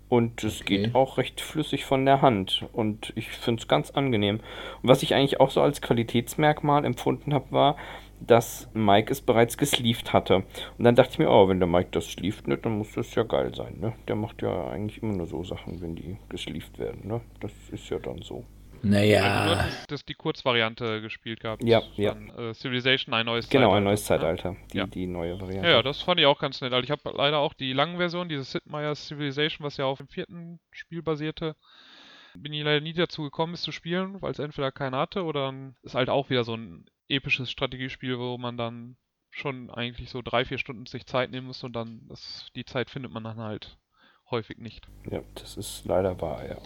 Und es okay. geht auch recht flüssig von der Hand. Und ich finde es ganz angenehm. Und was ich eigentlich auch so als Qualitätsmerkmal empfunden habe, war, dass Mike es bereits gesleeved hatte. Und dann dachte ich mir, oh, wenn der Mike das sleeved, ne, dann muss das ja geil sein. Ne? Der macht ja eigentlich immer nur so Sachen, wenn die gesleeved werden. Ne? Das ist ja dann so. Naja. Also das die Kurzvariante gespielt gehabt. Ja, ja. Äh, Civilization, ein neues genau, Zeitalter. Genau, ein neues Zeitalter. Ne? Die, ja. die neue Variante. Ja, ja, das fand ich auch ganz nett. Also ich habe leider auch die langen Version, diese Sid Meier's Civilization, was ja auf dem vierten Spiel basierte. Bin ich leider nie dazu gekommen, es zu spielen, weil es entweder keinen hatte oder ist halt auch wieder so ein episches Strategiespiel, wo man dann schon eigentlich so drei, vier Stunden sich Zeit nehmen muss und dann das, die Zeit findet man dann halt häufig nicht. Ja, das ist leider wahr, ja.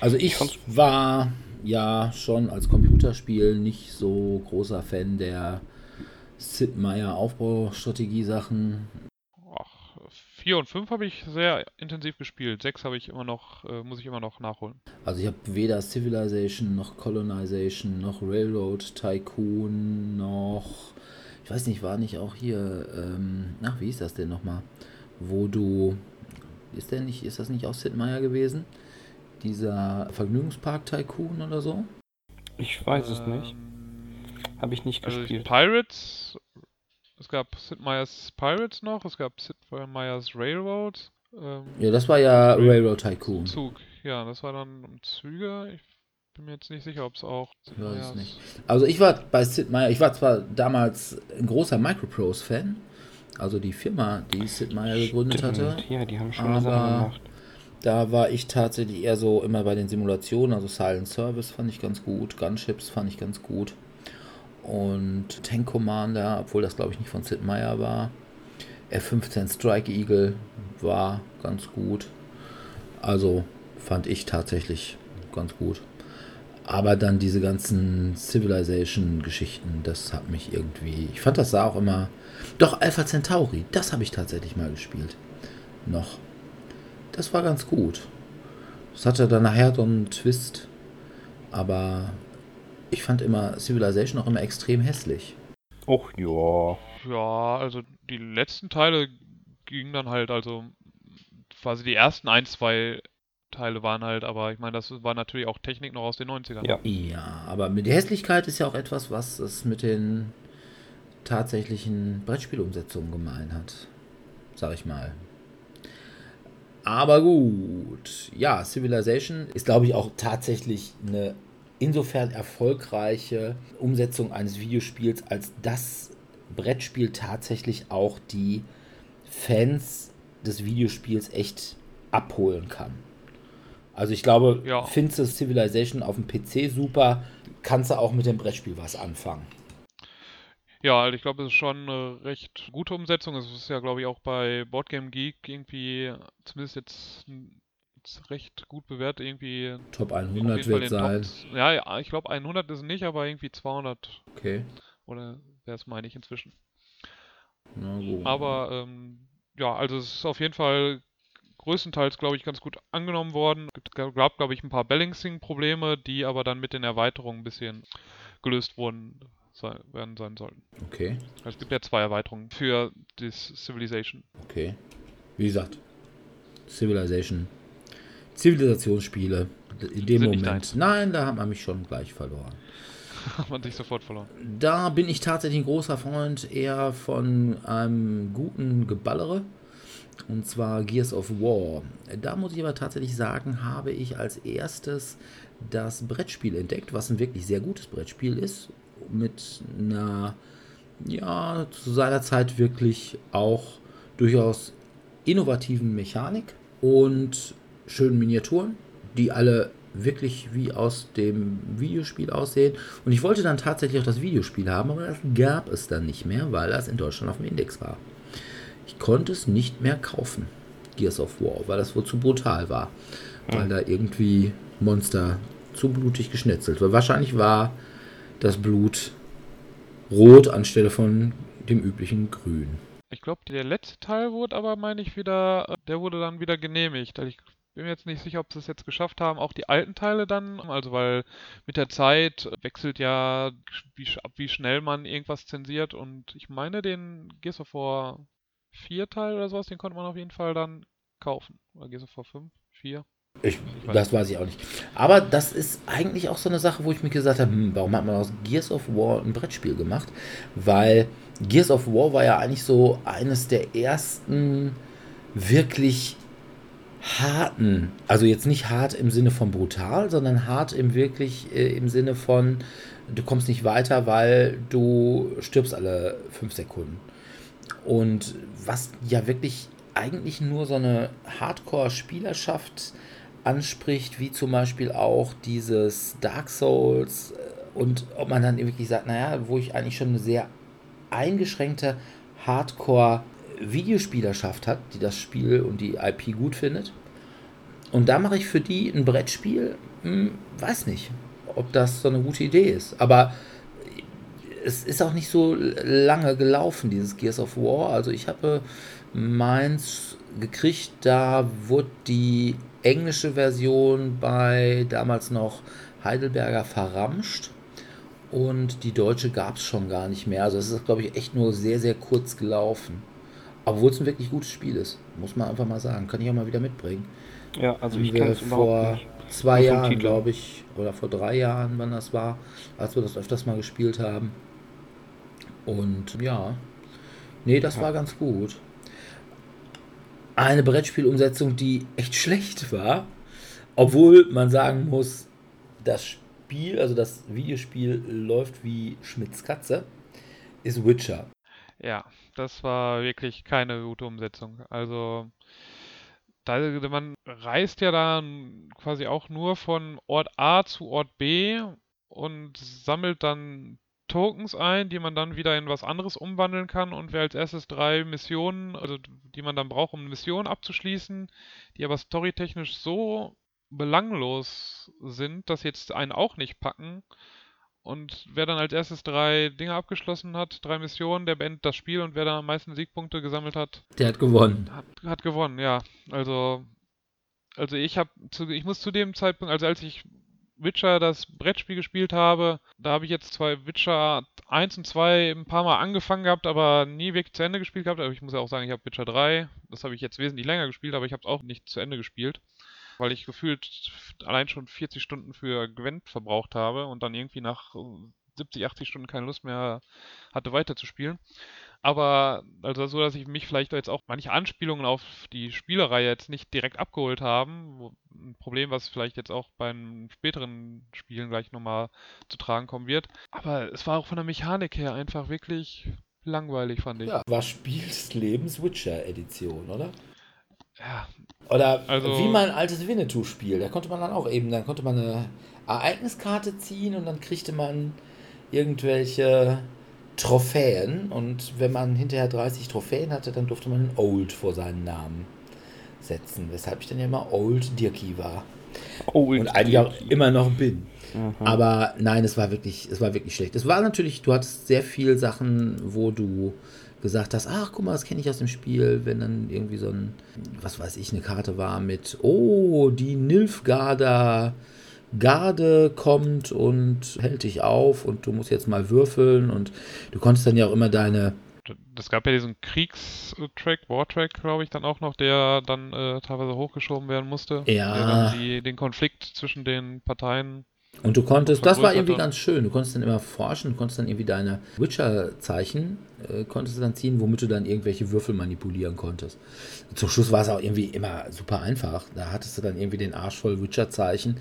Also ich war ja schon als Computerspiel nicht so großer Fan der Sid Meier Aufbaustrategie-Sachen. Ach, 4 und 5 habe ich sehr intensiv gespielt. 6 habe ich immer noch, äh, muss ich immer noch nachholen. Also ich habe weder Civilization noch Colonization noch Railroad Tycoon noch. Ich weiß nicht, war nicht auch hier, ähm, ach, wie hieß das denn nochmal? Wo du. Ist der nicht, ist das nicht auch Sid Meier gewesen? Dieser Vergnügungspark-Tycoon oder so? Ich weiß es nicht. Habe ich nicht also gespielt. Pirates. Es gab Sid Meier's Pirates noch, es gab Sid Meier's Railroad. Ähm, ja, das war ja Railroad Tycoon. Zug, ja, das war dann um Züge. Ich bin mir jetzt nicht sicher, ob es auch. Ich weiß es nicht. Also ich war bei Sid Meier, ich war zwar damals ein großer Microprose-Fan, also die Firma, die Sid Meier gegründet Stimmt. hatte. Ja, die haben schon aber gemacht. Da war ich tatsächlich eher so immer bei den Simulationen, also Silent Service fand ich ganz gut, Gunships fand ich ganz gut. Und Tank Commander, obwohl das glaube ich nicht von Sid Meier war. F-15 Strike Eagle war ganz gut. Also fand ich tatsächlich ganz gut. Aber dann diese ganzen Civilization-Geschichten, das hat mich irgendwie. Ich fand das sah auch immer. Doch, Alpha Centauri, das habe ich tatsächlich mal gespielt. Noch das war ganz gut. Es hatte dann nachher so einen Twist, aber ich fand immer Civilization auch immer extrem hässlich. Och, ja. Ja, also die letzten Teile gingen dann halt, also quasi die ersten ein, zwei Teile waren halt, aber ich meine, das war natürlich auch Technik noch aus den 90ern. Ja. Ja, aber mit der Hässlichkeit ist ja auch etwas, was es mit den tatsächlichen Brettspielumsetzungen gemein hat. Sag ich mal. Aber gut. Ja, Civilization ist, glaube ich, auch tatsächlich eine insofern erfolgreiche Umsetzung eines Videospiels, als das Brettspiel tatsächlich auch die Fans des Videospiels echt abholen kann. Also ich glaube, Ja. findest du Civilization auf dem PC super, kannst du auch mit dem Brettspiel was anfangen. Ja, also ich glaube, es ist schon eine recht gute Umsetzung. Es ist ja, glaube ich, auch bei Boardgame Geek irgendwie, zumindest jetzt, recht gut bewertet, irgendwie Top auf 100 jeden Fall wird in sein. Top, ja, ja, ich glaube 100 ist nicht, aber irgendwie 200 Okay. oder wäre es, meine ich, inzwischen. Na gut. Aber ähm, ja, also es ist auf jeden Fall größtenteils, glaube ich, ganz gut angenommen worden. Es gab, glaube ich, ein paar Balancing-Probleme, die aber dann mit den Erweiterungen ein bisschen gelöst wurden, sein, werden sein sollten. Okay, Es gibt ja zwei Erweiterungen für das Civilization. okay. Wie gesagt, Civilization. Zivilisationsspiele. In dem Sind Moment. Nein, da hat man mich schon gleich verloren. Hat man sich sofort verloren. Da bin ich tatsächlich ein großer Freund eher von einem guten Geballere. Und zwar Gears of War. Da muss ich aber tatsächlich sagen, habe ich als erstes das Brettspiel entdeckt, was ein wirklich sehr gutes Brettspiel ist. Mit einer, ja, zu seiner Zeit wirklich auch durchaus innovativen Mechanik und schönen Miniaturen, die alle wirklich wie aus dem Videospiel aussehen. Und ich wollte dann tatsächlich auch das Videospiel haben, aber das gab es dann nicht mehr, weil das in Deutschland auf dem Index war. Ich konnte es nicht mehr kaufen, Gears of War, weil das wohl zu brutal war. Weil da irgendwie Monster zu blutig geschnetzelt war. Wahrscheinlich war das Blut rot anstelle von dem üblichen Grün. Ich glaube, der letzte Teil wurde aber, meine ich, wieder, äh, der wurde dann wieder genehmigt. Also Ich bin mir jetzt nicht sicher, ob sie es jetzt geschafft haben, auch die alten Teile dann, also weil mit der Zeit wechselt ja, wie, ab wie schnell man irgendwas zensiert und ich meine, den Gears of War 4 Teil oder sowas, den konnte man auf jeden Fall dann kaufen. Oder Gears of War 5, 4. Ich, das weiß ich auch nicht. Aber das ist eigentlich auch so eine Sache, wo ich mir gesagt habe, hm, warum hat man aus Gears of War ein Brettspiel gemacht? Weil Gears of War war ja eigentlich so eines der ersten wirklich harten, also jetzt nicht hart im Sinne von brutal, sondern hart im wirklich äh, im Sinne von, du kommst nicht weiter, weil du stirbst alle fünf Sekunden. Und was ja wirklich eigentlich nur so eine Hardcore-Spielerschaft anspricht, wie zum Beispiel auch dieses Dark Souls äh, und ob man dann wirklich sagt, naja, wo ich eigentlich schon eine sehr eingeschränkte Hardcore-Videospielerschaft hat, die das Spiel und die IP gut findet. Und da mache ich für die ein Brettspiel, hm, weiß nicht, ob das so eine gute Idee ist. Aber es ist auch nicht so lange gelaufen, dieses Gears of War. Also ich habe meins gekriegt, da wurde die englische Version bei damals noch Heidelberger verramscht und die deutsche gab es schon gar nicht mehr. Also es ist, glaube ich, echt nur sehr, sehr kurz gelaufen. Obwohl es ein wirklich gutes Spiel ist, muss man einfach mal sagen. Kann ich auch mal wieder mitbringen. Ja, also ich kenne es vor nicht. zwei Jahren, glaube ich, oder vor drei Jahren, wann das war, als wir das öfters mal gespielt haben. Und ja, nee, das war ganz gut. Eine Brettspielumsetzung, die echt schlecht war, obwohl man sagen muss, das Spiel, also das Videospiel läuft wie Schmitz Katze, ist Witcher. Ja, das war wirklich keine gute Umsetzung. Also, da, man reist ja dann quasi auch nur von Ort A zu Ort B und sammelt dann Tokens ein, die man dann wieder in was anderes umwandeln kann. Und wer als erstes drei Missionen, also die man dann braucht, um eine Mission abzuschließen, die aber storytechnisch so belanglos sind, dass jetzt einen auch nicht packen. Und wer dann als erstes drei Dinge abgeschlossen hat, drei Missionen, der beendet das Spiel und wer dann am meisten Siegpunkte gesammelt hat, Der hat gewonnen. hat, hat gewonnen, ja. Also, also ich habe ich muss zu dem Zeitpunkt, also als ich Witcher das Brettspiel gespielt habe. Da habe ich jetzt zwei Witcher 1 und 2 ein paar Mal angefangen gehabt, aber nie wirklich zu Ende gespielt gehabt. Aber ich muss ja auch sagen, ich habe Witcher 3, das habe ich jetzt wesentlich länger gespielt, aber ich habe es auch nicht zu Ende gespielt. Weil ich gefühlt allein schon 40 Stunden für Gwent verbraucht habe und dann irgendwie nach 70, 80 Stunden keine Lust mehr hatte weiterzuspielen. Aber also so, dass ich mich vielleicht jetzt auch manche Anspielungen auf die Spielereihe jetzt nicht direkt abgeholt haben. Ein Problem, was vielleicht jetzt auch beim späteren Spielen gleich nochmal zu tragen kommen wird. Aber es war auch von der Mechanik her einfach wirklich langweilig, fand ich. Ja, war Spiel des Lebens Witcher-Edition, oder? Ja, Oder Also- wie mein altes Winnetou-Spiel. Da konnte man dann auch eben, dann konnte man eine Ereigniskarte ziehen und dann kriegte man irgendwelche Trophäen. Und wenn man hinterher 30 Trophäen hatte, dann durfte man einen Old vor seinen Namen setzen. Weshalb ich dann ja immer Old Dirky war. Oh, Und eigentlich auch immer noch bin. Aber nein, es war wirklich, es war wirklich schlecht. Es war natürlich, du hattest sehr viel Sachen, wo du gesagt hast, ach guck mal, das kenne ich aus dem Spiel, wenn dann irgendwie so ein, was weiß ich, eine Karte war mit, oh, die Nilfgaarder Garde kommt und hält dich auf und du musst jetzt mal würfeln und du konntest dann ja auch immer deine, das gab ja diesen Kriegstrack, War-Track, glaube ich, dann auch noch, der dann äh, teilweise hochgeschoben werden musste. Ja. Die, den Konflikt zwischen den Parteien Und du konntest, das war irgendwie ganz schön, du konntest dann immer forschen, du konntest dann irgendwie deine Witcher-Zeichen, äh, konntest du dann ziehen, womit du dann irgendwelche Würfel manipulieren konntest. Zum Schluss war es auch irgendwie immer super einfach. Da hattest du dann irgendwie den Arsch voll Witcher-Zeichen,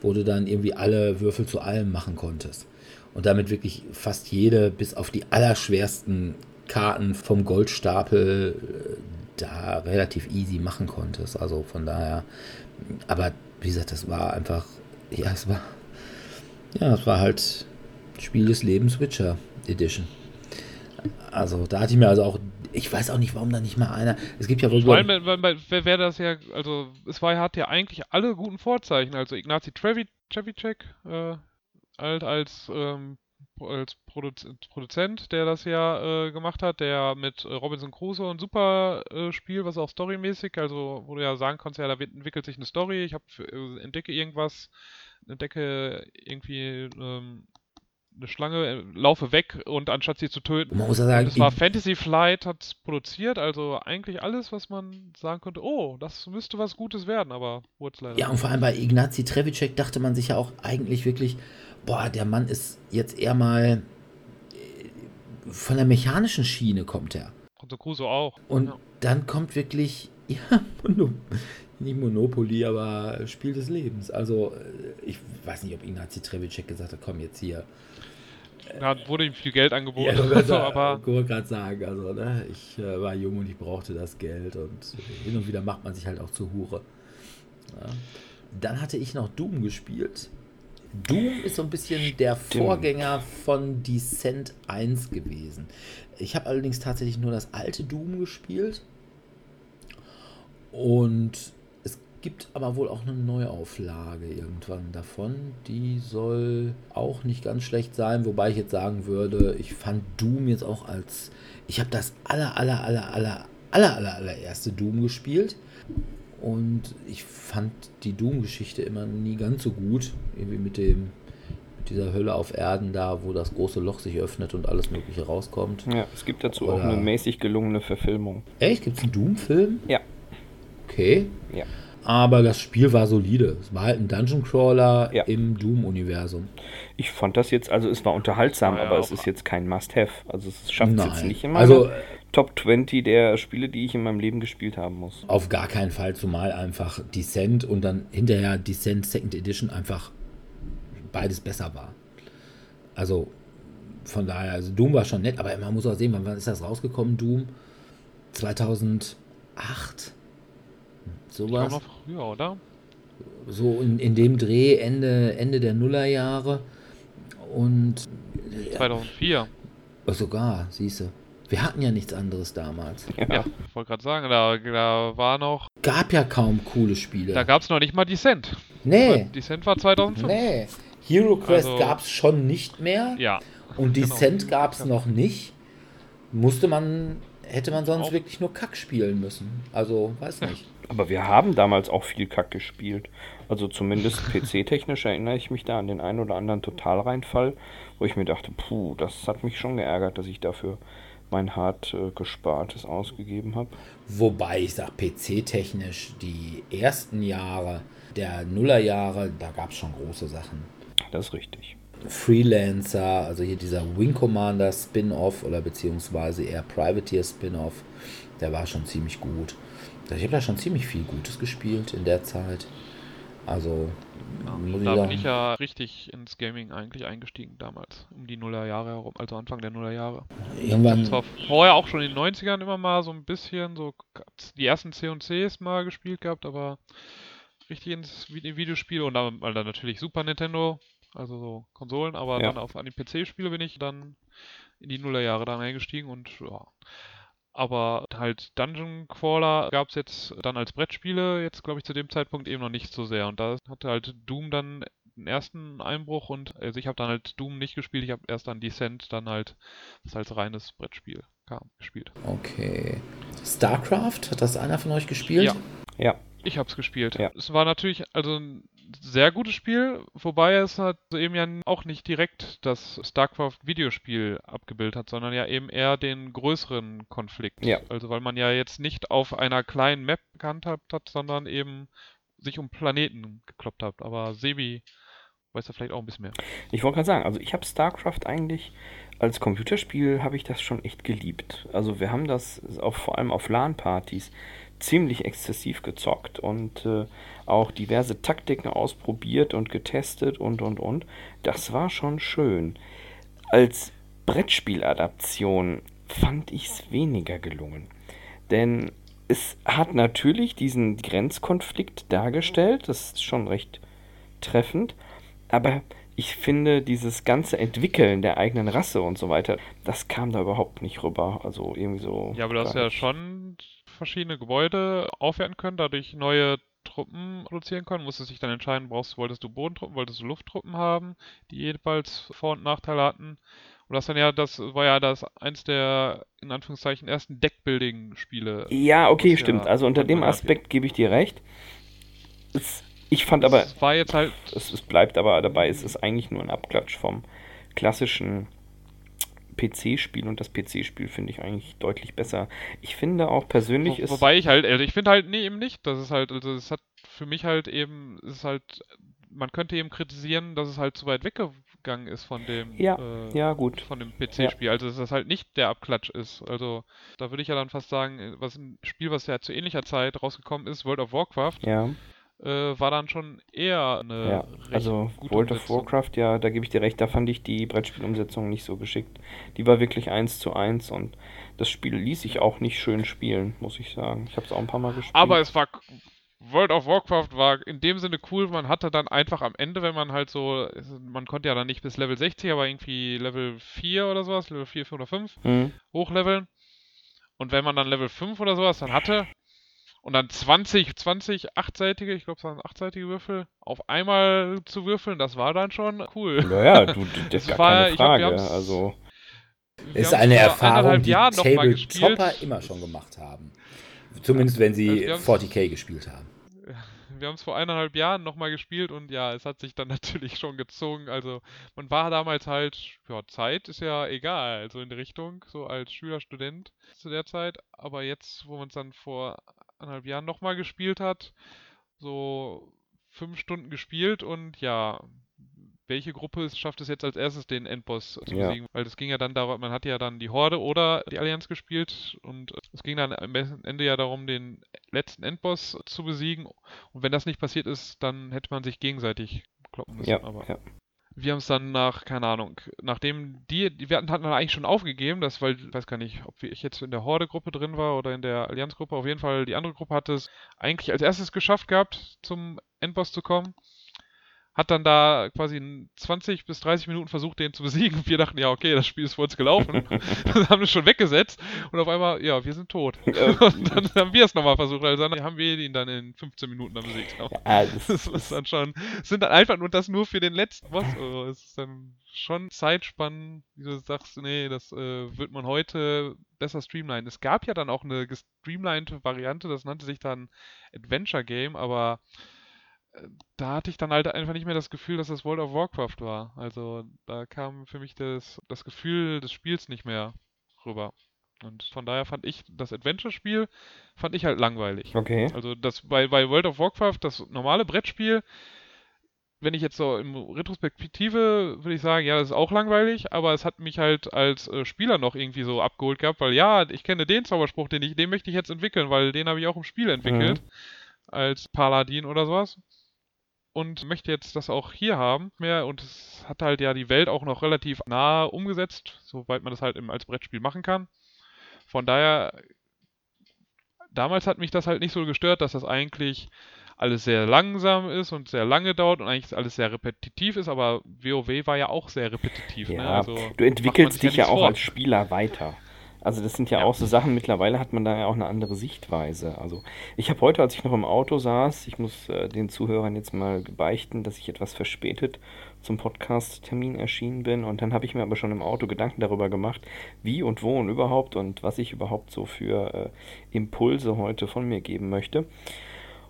wo du dann irgendwie alle Würfel zu allem machen konntest. Und damit wirklich fast jede, bis auf die allerschwersten Karten vom Goldstapel, äh, da relativ easy machen konntest. Also von daher, aber wie gesagt, das war einfach, ja, es war ja, es war halt Spiel des Lebens Witcher Edition. Also da hatte ich mir also auch, ich weiß auch nicht, warum da nicht mal einer. Es gibt ja wohl. Weil, weil, weil, wer wer das ja, also es war, hat ja eigentlich alle guten Vorzeichen. Also Ignazi Trevi, Trevicek, äh, halt als, ähm, als Produz Produzent, der das ja äh, gemacht hat, der mit äh, Robinson Crusoe ein super äh, Spiel, was auch storymäßig, also wo du ja sagen kannst, ja, da entwickelt sich eine Story, ich hab, äh, entdecke irgendwas, entdecke irgendwie ähm, eine Schlange, äh, laufe weg und anstatt sie zu töten, man muss ja sagen, das war Fantasy Flight, hat produziert, also eigentlich alles, was man sagen konnte, oh, das müsste was Gutes werden, aber wurde es leider ja, und vor allem bei Ignazi Trevicek dachte man sich ja auch eigentlich wirklich, boah, der Mann ist jetzt eher mal äh, von der mechanischen Schiene kommt er. Und so Crusoe auch. Und Ja. dann kommt wirklich, ja, nicht Monopoly, aber Spiel des Lebens. Also, äh, ich weiß nicht, ob Ignazi Trevicek gesagt hat, komm jetzt hier. Da wurde ihm viel Geld angeboten, ich wollte also, gerade aber wollte gerade sagen, also, ne, ich äh, war jung und ich brauchte das Geld und hin und wieder macht man sich halt auch zur Hure. Ja. Dann hatte ich noch Doom gespielt. Doom ist so ein bisschen der Vorgänger von Descent 1 gewesen. Ich habe allerdings tatsächlich nur das alte Doom gespielt. Und gibt aber wohl auch eine Neuauflage irgendwann davon. Die soll auch nicht ganz schlecht sein, wobei ich jetzt sagen würde, ich fand Doom jetzt auch als. Ich habe das aller, aller, aller, aller, aller, aller, allererste Doom gespielt. Und ich fand die Doom-Geschichte immer nie ganz so gut. Irgendwie mit dem mit dieser Hölle auf Erden da, wo das große Loch sich öffnet und alles Mögliche rauskommt. Ja, es gibt dazu auch Oder- eine mäßig gelungene Verfilmung. Echt? Gibt es einen Doom-Film? Ja, Okay. ja. Aber das Spiel war solide. Es war halt ein Dungeon Crawler Ja. im Doom-Universum. Ich fand das jetzt, also es war unterhaltsam, ja aber es ist jetzt kein Must-Have. Also es schafft es jetzt nicht in meine Also- Top 20 der Spiele, die ich in meinem Leben gespielt haben muss. Auf gar keinen Fall, zumal einfach Descent und dann hinterher Descent Second Edition einfach beides besser war. Also von daher, also Doom war schon nett, aber man muss auch sehen, wann, wann ist das rausgekommen, Doom? 2008? Sowas? noch früher, oder? So in, in dem Dreh, Ende, Ende der Nullerjahre. Und ja, 2004. sogar, siehst du. Wir hatten ja nichts anderes damals. Ja, ich wollte gerade sagen, da, da war noch, Gab ja kaum coole Spiele. da gab es noch nicht mal Descent. nee, Descent war 2005. nee. Hero Quest Also- gab es schon nicht mehr. Ja, Und genau. Descent gab es noch nicht. Musste man hätte man sonst Auch- wirklich nur Kack spielen müssen. Also, weiß nicht. Aber wir haben damals auch viel Kack gespielt. Also zumindest PC-technisch erinnere ich mich da an den einen oder anderen Totalreinfall, wo ich mir dachte, puh, das hat mich schon geärgert, dass ich dafür mein hart äh, gespartes ausgegeben habe. Wobei ich sag, PC-technisch, die ersten Jahre der Nullerjahre, da gab es schon große Sachen. Das ist richtig. Freelancer, also hier dieser Wing Commander Spin-off oder beziehungsweise eher Privateer Spin-off, der war schon ziemlich gut. Ich habe da schon ziemlich viel Gutes gespielt in der Zeit. Also, muss ich Da bin sagen, ich ja richtig ins Gaming eigentlich eingestiegen damals, um die Nullerjahre herum, also Anfang der Nullerjahre. irgendwann, Zwar vorher auch schon in den 90ern immer mal so ein bisschen, so die ersten C&Cs mal gespielt gehabt, aber richtig ins Vi- Videospiel und dann, weil dann natürlich Super Nintendo, also so Konsolen, aber Ja. dann auf an die PC-Spiele bin ich dann in die Nullerjahre dann eingestiegen und ja. Aber halt Dungeon Crawler gab es jetzt dann als Brettspiele, jetzt glaube ich zu dem Zeitpunkt eben noch nicht so sehr. Und da hatte halt Doom dann den ersten Einbruch und also ich habe dann halt Doom nicht gespielt, ich habe erst dann Descent dann halt, das als reines Brettspiel kam, gespielt. okay. StarCraft, hat das einer von euch gespielt? Ja. Ja, Ich habe es gespielt. Ja. Es war natürlich also ein sehr gutes Spiel, wobei es halt eben ja auch nicht direkt das StarCraft-Videospiel abgebildet hat, sondern ja eben eher den größeren Konflikt. Ja. Also weil man ja jetzt nicht auf einer kleinen Map gehandhabt hat, sondern eben sich um Planeten gekloppt hat. Aber Sebi weiß da vielleicht auch ein bisschen mehr. Ich wollte gerade sagen, also ich habe StarCraft eigentlich als Computerspiel habe ich das schon echt geliebt. Also wir haben das auf, vor allem auf LAN-Partys ziemlich exzessiv gezockt und äh, auch diverse Taktiken ausprobiert und getestet und und und. Das war schon schön. Als Brettspieladaption fand ich es weniger gelungen. Denn es hat natürlich diesen Grenzkonflikt dargestellt, das ist schon recht treffend, aber ich finde, dieses ganze Entwickeln der eigenen Rasse und so weiter, das kam da überhaupt nicht rüber. Also irgendwie so. Ja, aber du hast ja schon verschiedene Gebäude aufwerten können, dadurch neue Truppen produzieren können. Musstest dich dann entscheiden, brauchst, wolltest du Bodentruppen, wolltest du Lufttruppen haben, die jeweils Vor- und Nachteile hatten. Und das dann ja, das war ja das eins der in Anführungszeichen ersten Deckbuilding-Spiele. Ja, okay, Was ja stimmt. Also unter dem. Aspekt gebe ich dir recht. Es, ich fand aber, Es war jetzt halt, es, es bleibt aber dabei, es ist eigentlich nur ein Abklatsch vom klassischen PC-Spiel und das PC-Spiel finde ich eigentlich deutlich besser. Ich finde auch persönlich wo, ist. wobei ich halt, also ich finde halt, nee, eben nicht. Das ist halt, also es hat für mich halt eben, es ist halt, man könnte eben kritisieren, dass es halt zu weit weggegangen ist von dem, Ja, äh, ja, gut. von dem PC-Spiel. Also dass das halt nicht der Abklatsch ist. Also da würde ich ja dann fast sagen, was ein Spiel, was ja zu ähnlicher Zeit rausgekommen ist, World of Warcraft, Ja, äh, war dann schon eher eine ja. Also World of. Warcraft, ja, da gebe ich dir recht, da fand ich die Brettspielumsetzung nicht so geschickt. Die war wirklich eins zu eins und das Spiel ließ sich auch nicht schön spielen, muss ich sagen. Ich habe es auch ein paar Mal gespielt. Aber es war World of Warcraft war in dem Sinne cool, man hatte dann einfach am Ende, wenn man halt so, man konnte ja dann nicht bis Level 60, aber irgendwie Level 4 oder sowas, Level 4, 4 oder 5 Hm. hochleveln. Und wenn man dann Level 5 oder sowas dann hatte und dann 20, 20 achtseitige, ich glaube es waren achtseitige Würfel, auf einmal zu würfeln, das war dann schon cool. Naja, du, das gar war- keine glaub, Frage. haben's- Also, Ist eine vor Erfahrung, die. Tabletopper immer schon gemacht haben. Zumindest wenn sie Also wir haben's- 40k gespielt haben. Wir haben es vor eineinhalb Jahren nochmal gespielt und ja, es hat sich dann natürlich schon gezogen. Also man war damals halt, ja, Zeit ist ja egal, also in die Richtung, so als Schüler, Student zu der Zeit. Aber jetzt, wo man es dann vor eineinhalb Jahren nochmal gespielt hat, so fünf Stunden gespielt und ja, welche Gruppe es schafft es jetzt als erstes den Endboss zu Ja. besiegen? Weil das ging ja dann darum, man hatte ja dann die Horde oder die Allianz gespielt und es ging dann am Ende ja darum, den letzten Endboss zu besiegen. Und wenn das nicht passiert ist, dann hätte man sich gegenseitig kloppen müssen. ja, Aber ja. Wir haben es dann nach, keine Ahnung, nachdem die, die wir hatten, hatten dann eigentlich schon aufgegeben, das, weil, ich weiß gar nicht, ob ich jetzt in der Horde-Gruppe drin war oder in der Allianz-Gruppe, auf jeden Fall die andere Gruppe hatte es eigentlich als erstes geschafft gehabt, zum Endboss zu kommen. Hat dann da quasi in 20 bis 30 Minuten versucht, den zu besiegen. Wir dachten, ja, okay, das Spiel ist vor uns gelaufen. dann haben wir schon weggesetzt und auf einmal, ja, wir sind tot. und dann haben wir es nochmal versucht, also dann haben wir ihn dann in 15 Minuten dann besiegt. Ja, das, das ist dann schon, sind dann einfach nur das nur für den letzten Boss. Also es ist dann schon Zeitspannen, wie du sagst, nee, das äh, wird man heute besser streamline. Es gab ja dann auch eine gestreamlinete Variante, das nannte sich dann Adventure Game, aber da hatte ich dann halt einfach nicht mehr das Gefühl, dass das World of Warcraft war. Also da kam für mich das, das Gefühl des Spiels nicht mehr rüber. Und von daher fand ich das Adventure-Spiel fand ich halt langweilig. Okay. Also das bei, bei World of Warcraft, das normale Brettspiel, wenn ich jetzt so in Retrospektive würde ich sagen, ja, das ist auch langweilig, aber es hat mich halt als äh, Spieler noch irgendwie so abgeholt gehabt, weil ja, ich kenne den Zauberspruch, den ich, den möchte ich jetzt entwickeln, weil den habe ich auch im Spiel entwickelt. Mhm. Als Paladin oder sowas und möchte jetzt das auch hier haben. Mehr und es hat halt ja die Welt auch noch relativ nah umgesetzt, soweit man das halt als Brettspiel machen kann. Von daher, damals hat mich das halt nicht so gestört, dass das eigentlich alles sehr langsam ist und sehr lange dauert und eigentlich alles sehr repetitiv ist, aber WoW war ja auch sehr repetitiv. Ne? Ja, ne? also du entwickelst dich ja, ja auch vor. als Spieler weiter. Also das sind ja, ja, auch so Sachen, mittlerweile hat man da ja auch eine andere Sichtweise. Also ich habe heute, als ich noch im Auto saß, ich muss äh, den Zuhörern jetzt mal beichten, dass ich etwas verspätet zum Podcast-Termin erschienen bin und dann habe ich mir aber schon im Auto Gedanken darüber gemacht, wie und wo und überhaupt und was ich überhaupt so für äh, Impulse heute von mir geben möchte.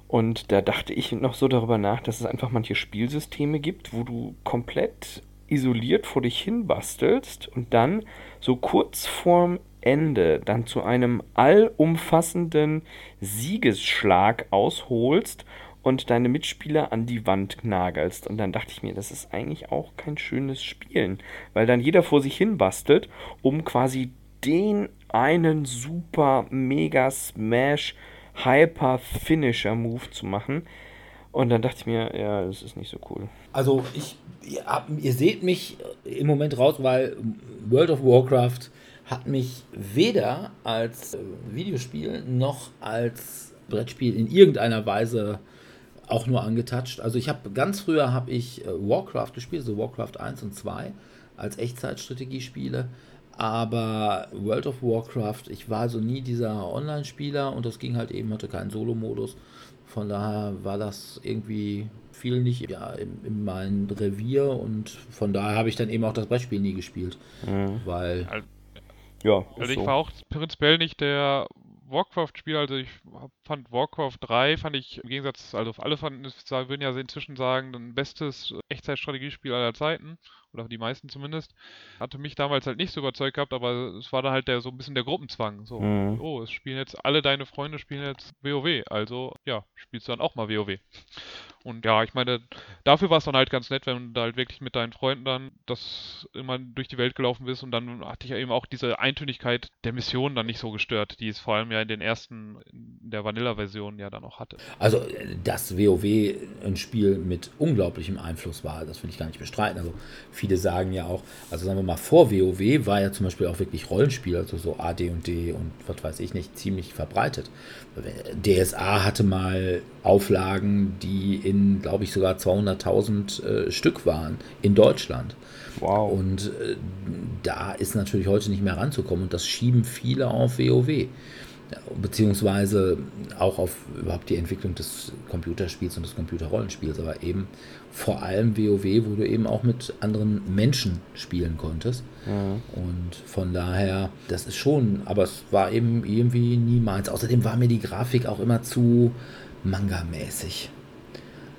Und da dachte ich noch so darüber nach, dass es einfach manche Spielsysteme gibt, wo du komplett isoliert vor dich hin bastelst und dann so kurz vorm Ende dann zu einem allumfassenden Siegesschlag ausholst und deine Mitspieler an die Wand nagelst. Und dann dachte ich mir, das ist eigentlich auch kein schönes Spielen, weil dann jeder vor sich hin bastelt, um quasi den einen super mega Smash Hyper Finisher Move zu machen. Und dann dachte ich mir, ja, das ist nicht so cool. Also ich, ihr, ihr seht mich im Moment raus, weil World of Warcraft hat mich weder als äh, Videospiel noch als Brettspiel in irgendeiner Weise auch nur angetatscht. Also ich habe ganz früher habe ich äh, Warcraft gespielt, so Warcraft 1 und 2 als Echtzeitstrategiespiele. Aber World of Warcraft, ich war so nie dieser Online-Spieler und das ging halt eben, hatte keinen Solo-Modus. Von daher war das irgendwie viel nicht ja, in, in mein Revier und von daher habe ich dann eben auch das Brettspiel nie gespielt. Mhm. Weil. Ja, also ich so. war auch prinzipiell nicht der Warcraft-Spieler, also ich fand Warcraft 3, fand ich im Gegensatz, also alle fanden, würden ja inzwischen sagen, ein bestes Echtzeitstrategiespiel aller Zeiten, oder die meisten zumindest. Hatte mich damals halt nicht so überzeugt gehabt, aber es war da halt der, so ein bisschen der Gruppenzwang. So, mhm. oh, es spielen jetzt alle deine Freunde spielen jetzt WoW, also ja, spielst du dann auch mal WoW. Und ja, ich meine, dafür war es dann halt ganz nett, wenn du halt wirklich mit deinen Freunden dann das immer durch die Welt gelaufen bist und dann hatte ich ja eben auch diese Eintönigkeit der Mission dann nicht so gestört, die es vor allem ja in den ersten, in der Vanilla-Version ja dann auch hatte. Also, dass WoW ein Spiel mit unglaublichem Einfluss war, das will ich gar nicht bestreiten. Also, viele sagen ja auch, also sagen wir mal, vor WoW war ja zum Beispiel auch wirklich Rollenspiel, also so AD&D und was weiß ich nicht, ziemlich verbreitet. DSA hatte mal Auflagen, die in, glaube ich, sogar 200.000 äh, Stück waren in Deutschland. Wow. Und äh, da ist natürlich heute nicht mehr ranzukommen und das schieben viele auf WoW beziehungsweise auch auf überhaupt die Entwicklung des Computerspiels und des Computerrollenspiels, aber eben vor allem WoW, wo du eben auch mit anderen Menschen spielen konntest. Ja. Und von daher, das ist schon, aber es war eben irgendwie niemals. Außerdem war mir die Grafik auch immer zu Manga-mäßig.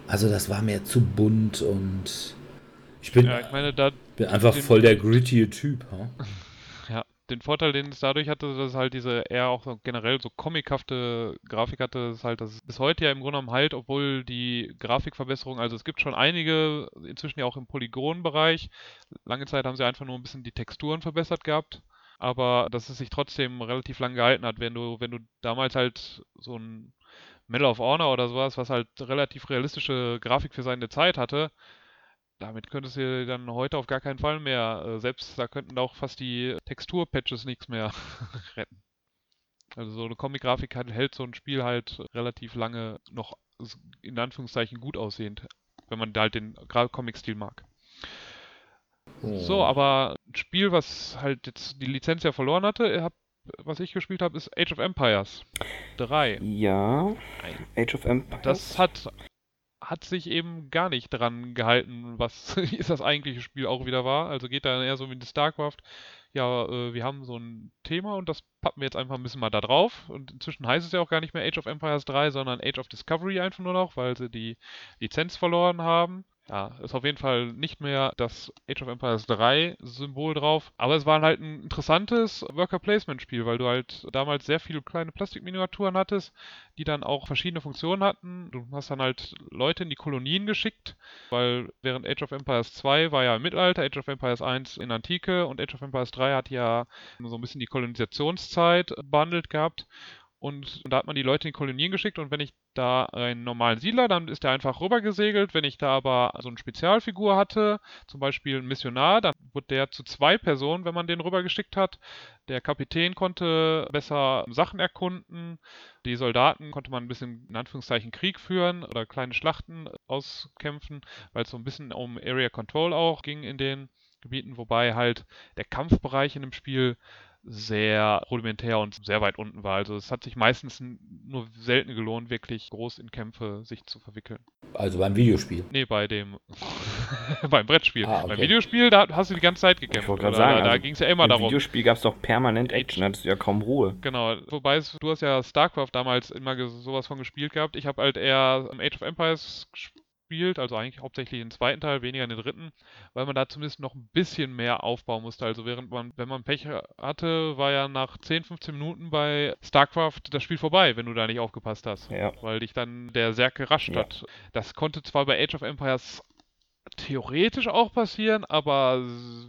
Also das war mir zu bunt und ich bin, ja, ich meine, bin einfach voll der gritty Typ. Ha? den Vorteil, den es dadurch hatte, dass es halt diese eher auch so generell so comichafte Grafik hatte, ist halt, dass es bis heute ja im Grunde genommen halt, obwohl die Grafikverbesserung, also es gibt schon einige, inzwischen ja auch im Polygonbereich. Lange Zeit haben sie einfach nur ein bisschen die Texturen verbessert gehabt, aber dass es sich trotzdem relativ lang gehalten hat, wenn du, wenn du damals halt so ein Medal of Honor oder sowas, was halt relativ realistische Grafik für seine Zeit hatte, damit könntest du dann heute auf gar keinen Fall mehr, äh, selbst da könnten auch fast die Texturpatches nichts mehr retten. Also so eine Comic-Grafik hält so ein Spiel halt relativ lange noch in Anführungszeichen gut aussehend. wenn man halt den Comic-Stil mag. So, aber ein Spiel, was halt jetzt die Lizenz ja verloren hatte, hab, was ich gespielt habe, ist Age of Empires 3. Ja, Age of Empires. Das hat, hat sich eben gar nicht dran gehalten, was ist das eigentliche Spiel auch wieder war. Also geht da eher so wie in StarCraft. Ja, äh, wir haben so ein Thema und das pappen wir jetzt einfach ein bisschen mal da drauf. Und inzwischen heißt es ja auch gar nicht mehr Age of Empires 3, sondern Age of Discovery einfach nur noch, weil sie die Lizenz verloren haben. Ja, ist auf jeden Fall nicht mehr das Age of Empires 3 Symbol drauf. Aber es war halt ein interessantes Worker Placement Spiel, weil du halt damals sehr viele kleine Plastikminiaturen hattest, die dann auch verschiedene Funktionen hatten. Du hast dann halt Leute in die Kolonien geschickt, weil während Age of Empires 2 war ja im Mittelalter, Age of Empires 1 in Antike und Age of Empires 3 hat ja so ein bisschen die Kolonisationszeit bundled gehabt. Und da hat man die Leute in Kolonien geschickt und wenn ich da einen normalen Siedler, dann ist der einfach rübergesegelt. Wenn ich da aber so eine Spezialfigur hatte, zum Beispiel einen Missionar, dann wurde der zu zwei Personen, wenn man den rübergeschickt hat. Der Kapitän konnte besser Sachen erkunden, die Soldaten konnte man ein bisschen in Anführungszeichen Krieg führen oder kleine Schlachten auskämpfen, weil es so ein bisschen um Area Control auch ging in den Gebieten, wobei halt der Kampfbereich in dem Spiel sehr rudimentär und sehr weit unten war. Also es hat sich meistens nur selten gelohnt, wirklich groß in Kämpfe sich zu verwickeln. Also beim Videospiel. Nee, bei dem beim Brettspiel. Ah, okay. Beim Videospiel, da hast du die ganze Zeit gekämpft. Ich wollte gerade oder? sagen, da da also ging es ja immer Im darum. Videospiel gab es doch permanent Action, da hattest du ja kaum Ruhe. Genau, wobei es, du hast ja StarCraft damals immer sowas von gespielt gehabt. Ich habe halt eher im Age of Empires gespielt, also eigentlich hauptsächlich den zweiten Teil, weniger den dritten, weil man da zumindest noch ein bisschen mehr aufbauen musste. Also während man, wenn man Pech hatte, war ja nach 10, 15 Minuten bei StarCraft das Spiel vorbei, wenn du da nicht aufgepasst hast. Ja. Weil dich dann der Serk gerascht Ja. hat. Das konnte zwar bei Age of Empires theoretisch auch passieren, aber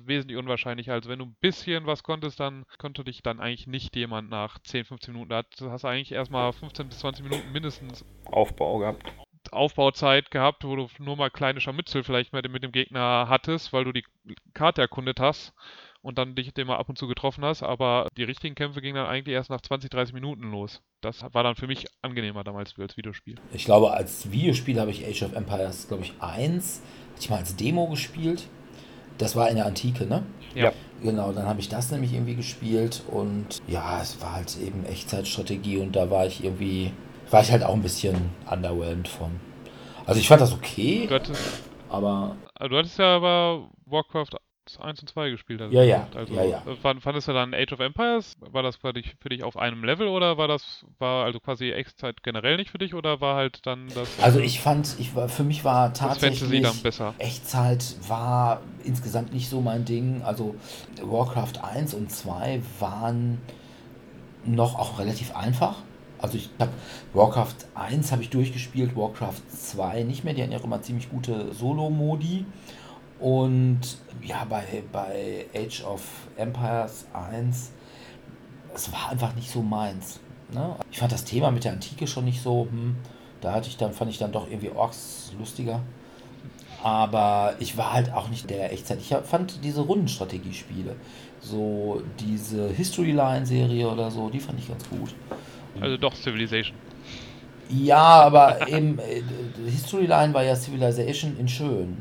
wesentlich unwahrscheinlicher. Also wenn du ein bisschen was konntest, dann konnte dich dann eigentlich nicht jemand nach 10, 15 Minuten. Da hast- hast du eigentlich erstmal 15 bis 20 Minuten mindestens Aufbau gehabt. Aufbauzeit gehabt, wo du nur mal kleine Scharmützel vielleicht mit, dem- mit dem Gegner hattest, weil du die Karte erkundet hast und dann dich den mal ab und zu getroffen hast. Aber die richtigen Kämpfe gingen dann eigentlich erst nach 20, 30 Minuten los. Das war dann für mich angenehmer damals als Videospiel. Ich glaube, als Videospiel habe ich Age of Empires, glaube ich, 1, hatte ich mal als Demo gespielt. Das war in der Antike, ne? Ja. Genau, dann habe ich das nämlich irgendwie gespielt und ja, es war halt eben Echtzeitstrategie und da war ich irgendwie, war ich halt auch ein bisschen underwhelmed von. Also ich fand das okay, Du hattest, aber also du hattest ja aber Warcraft 1 und 2 gespielt. hast du Ja, ja. Also, ja, ja. fand- Fandest du dann Age of Empires? War das für dich, für dich auf einem Level oder war das, war also quasi Echtzeit generell nicht für dich oder war halt dann das, also ich fand, ich war, für mich war tatsächlich? Echtzeit war insgesamt nicht so mein Ding. Also Warcraft 1 und 2 waren noch auch relativ einfach. Also ich habe Warcraft 1 habe ich durchgespielt, Warcraft 2 nicht mehr. Die hatten ja auch immer ziemlich gute Solo-Modi. Und ja, bei, bei Age of Empires 1, es war einfach nicht so meins. Ne? Ich fand das Thema mit der Antike schon nicht so, hm, da hatte ich dann, fand ich dann doch irgendwie Orks lustiger. Aber ich war halt auch nicht der Echtzeit. Ich fand diese Rundenstrategiespiele, so diese History Line Serie oder so, die fand ich ganz gut. Also doch Civilization. Ja, aber eben äh, History Line war ja Civilization in schön.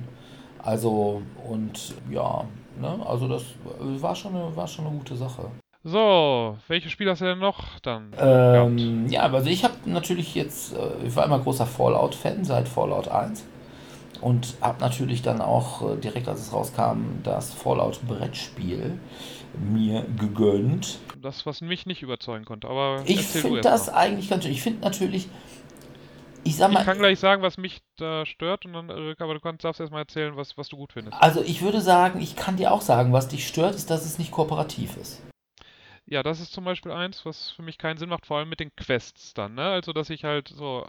Also und ja, ne, also das war schon eine, war schon eine gute Sache. So, welche Spiele hast du denn noch dann? Ähm, ja, also ich habe natürlich jetzt, äh, ich war immer großer Fallout-Fan seit Fallout 1 und habe natürlich dann auch äh, direkt, als es rauskam, das Fallout-Brettspiel mir gegönnt. Das, was mich nicht überzeugen konnte, aber Ich finde das mal. eigentlich ganz schön. Ich finde natürlich, ich mal, Ich kann gleich sagen, was mich da stört, und dann, aber du kannst, darfst erst mal erzählen, was, was du gut findest. also ich würde sagen, ich kann dir auch sagen, was dich stört, ist, dass es nicht kooperativ ist. Ja, das ist zum Beispiel eins, was für mich keinen Sinn macht, vor allem mit den Quests dann, ne? Also, dass ich halt so,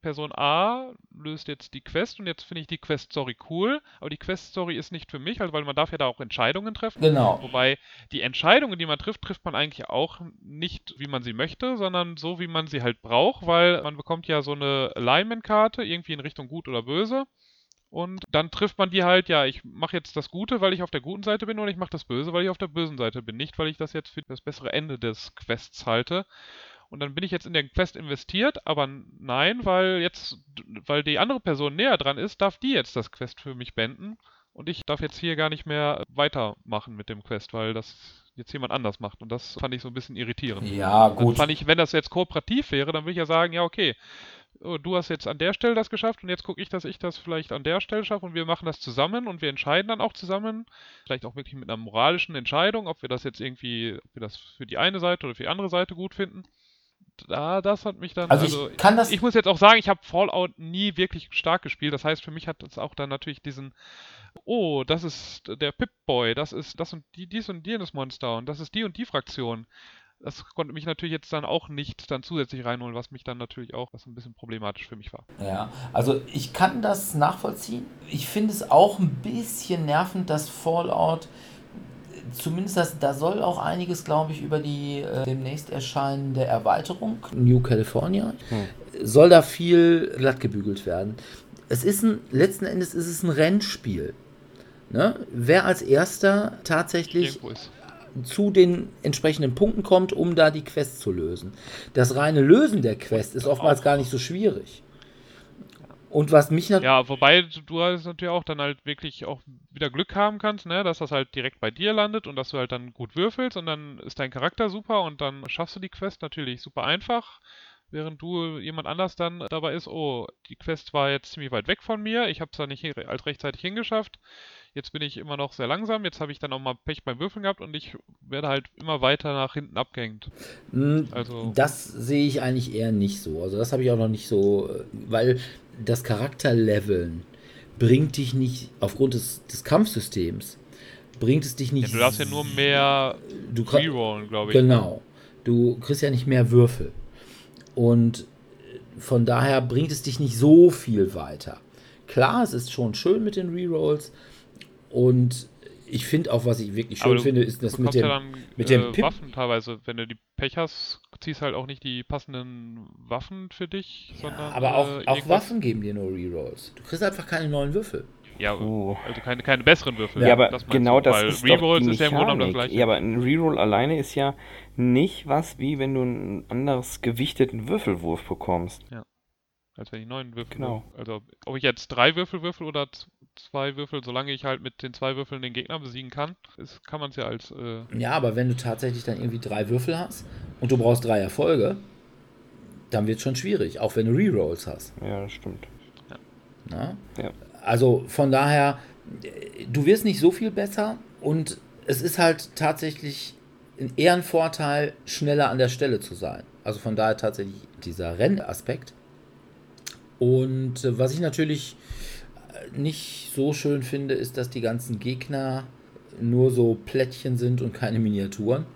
Person A löst jetzt die Quest und jetzt finde ich die Quest-Story cool, aber die Quest-Story ist nicht für mich, also weil man darf ja da auch Entscheidungen treffen. Genau. Wobei die Entscheidungen, die man trifft, trifft man eigentlich auch nicht, wie man sie möchte, sondern so, wie man sie halt braucht, weil man bekommt ja so eine Alignment-Karte, irgendwie in Richtung gut oder böse. Und dann trifft man die halt, ja, ich mache jetzt das Gute, weil ich auf der guten Seite bin, und ich mache das Böse, weil ich auf der bösen Seite bin. Nicht, weil ich das jetzt für das bessere Ende des Quests halte. Und dann bin ich jetzt in den Quest investiert, aber nein, weil jetzt, weil die andere Person näher dran ist, darf die jetzt das Quest für mich beenden. Und ich darf jetzt hier gar nicht mehr weitermachen mit dem Quest, weil das jetzt jemand anders macht. Und das fand ich so ein bisschen irritierend. Ja, Dann gut. fand ich, wenn das jetzt kooperativ wäre, dann würde ich ja sagen, ja, okay, oh, du hast jetzt an der Stelle das geschafft und jetzt gucke ich, dass ich das vielleicht an der Stelle schaffe und wir machen das zusammen und wir entscheiden dann auch zusammen, vielleicht auch wirklich mit einer moralischen Entscheidung, ob wir das jetzt irgendwie, ob wir das für die eine Seite oder für die andere Seite gut finden. Da, das hat mich dann. Also ich kann das- Ich muss jetzt auch sagen, ich habe Fallout nie wirklich stark gespielt. Das heißt, für mich hat es auch dann natürlich diesen, oh, das ist der Pip-Boy, das ist das und die, dies und jenes Monster und das ist die und die Fraktion. Das konnte mich natürlich jetzt dann auch nicht dann zusätzlich reinholen, was mich dann natürlich auch, was ein bisschen problematisch für mich war. Ja, also ich kann das nachvollziehen. Ich finde es auch ein bisschen nervend, dass Fallout, zumindest das, da soll auch einiges, glaube ich, über die äh, demnächst erscheinende Erweiterung, New California, soll da viel glatt gebügelt werden. Es ist ein, letzten Endes ist es ein Rennspiel. Ne? Wer als erster tatsächlich Irgendwo ist. Zu den entsprechenden Punkten kommt, um da die Quest zu lösen. Das reine Lösen der Quest ist oftmals gar nicht so schwierig. Und was mich natürlich. Ja, wobei du- hast natürlich auch dann halt wirklich auch wieder Glück haben kannst, ne, dass das halt direkt bei dir landet und dass du halt dann gut würfelst und dann ist dein Charakter super und dann schaffst du die Quest natürlich super einfach, während du jemand anders dann dabei ist, oh, die Quest war jetzt ziemlich weit weg von mir, ich habe es da nicht als rechtzeitig hingeschafft, jetzt bin ich immer noch sehr langsam, jetzt habe ich dann auch mal Pech beim Würfeln gehabt und ich werde halt immer weiter nach hinten abgehängt. Mh, Also- Das sehe ich eigentlich eher nicht so. Also, das habe ich auch noch nicht so. äh, Weil das Charakterleveln bringt dich nicht, aufgrund des, des Kampfsystems, bringt es dich Ja, nicht. du darfst ja nur mehr Du rerollen, glaube ich. Genau. Du kriegst ja nicht mehr Würfel. Und äh, von daher bringt es dich nicht so viel weiter. Klar, es ist schon schön mit den Rerolls. Und ich finde auch, was ich wirklich schön finde, ist das mit dem. ja dann mit dem äh, Pip- Waffen teilweise. Wenn du die Pech hast, ziehst halt auch nicht die passenden Waffen für dich, ja, sondern. aber auch, äh, auch Waffen geben dir nur Rerolls. Du kriegst einfach keine neuen Würfel. Ja, Oh. also keine, keine besseren Würfel. Ja, aber das genau du, das weil ist Rerolls doch die ist ja im Grunde genommen das gleiche. Ja, aber ein Reroll alleine ist ja nicht was, wie wenn du einen anderes gewichteten Würfelwurf bekommst. Als wenn ich neun Würfel. Genau. Also, ob ich jetzt drei Würfel würfel oder zwei Würfel, solange ich halt mit den zwei Würfeln den Gegner besiegen kann, ist, kann man es ja als. Äh, Ja, aber wenn du tatsächlich dann irgendwie drei Würfel hast und du brauchst drei Erfolge, dann wird es schon schwierig, auch wenn du Rerolls hast. Ja, das stimmt. Na? Ja. Also von daher, du wirst nicht so viel besser und es ist halt tatsächlich ein eher ein Vorteil, schneller an der Stelle zu sein. Also von daher tatsächlich dieser Rennaspekt. Und äh, was ich natürlich nicht so schön finde, ist, dass die ganzen Gegner nur so Plättchen sind und keine Miniaturen.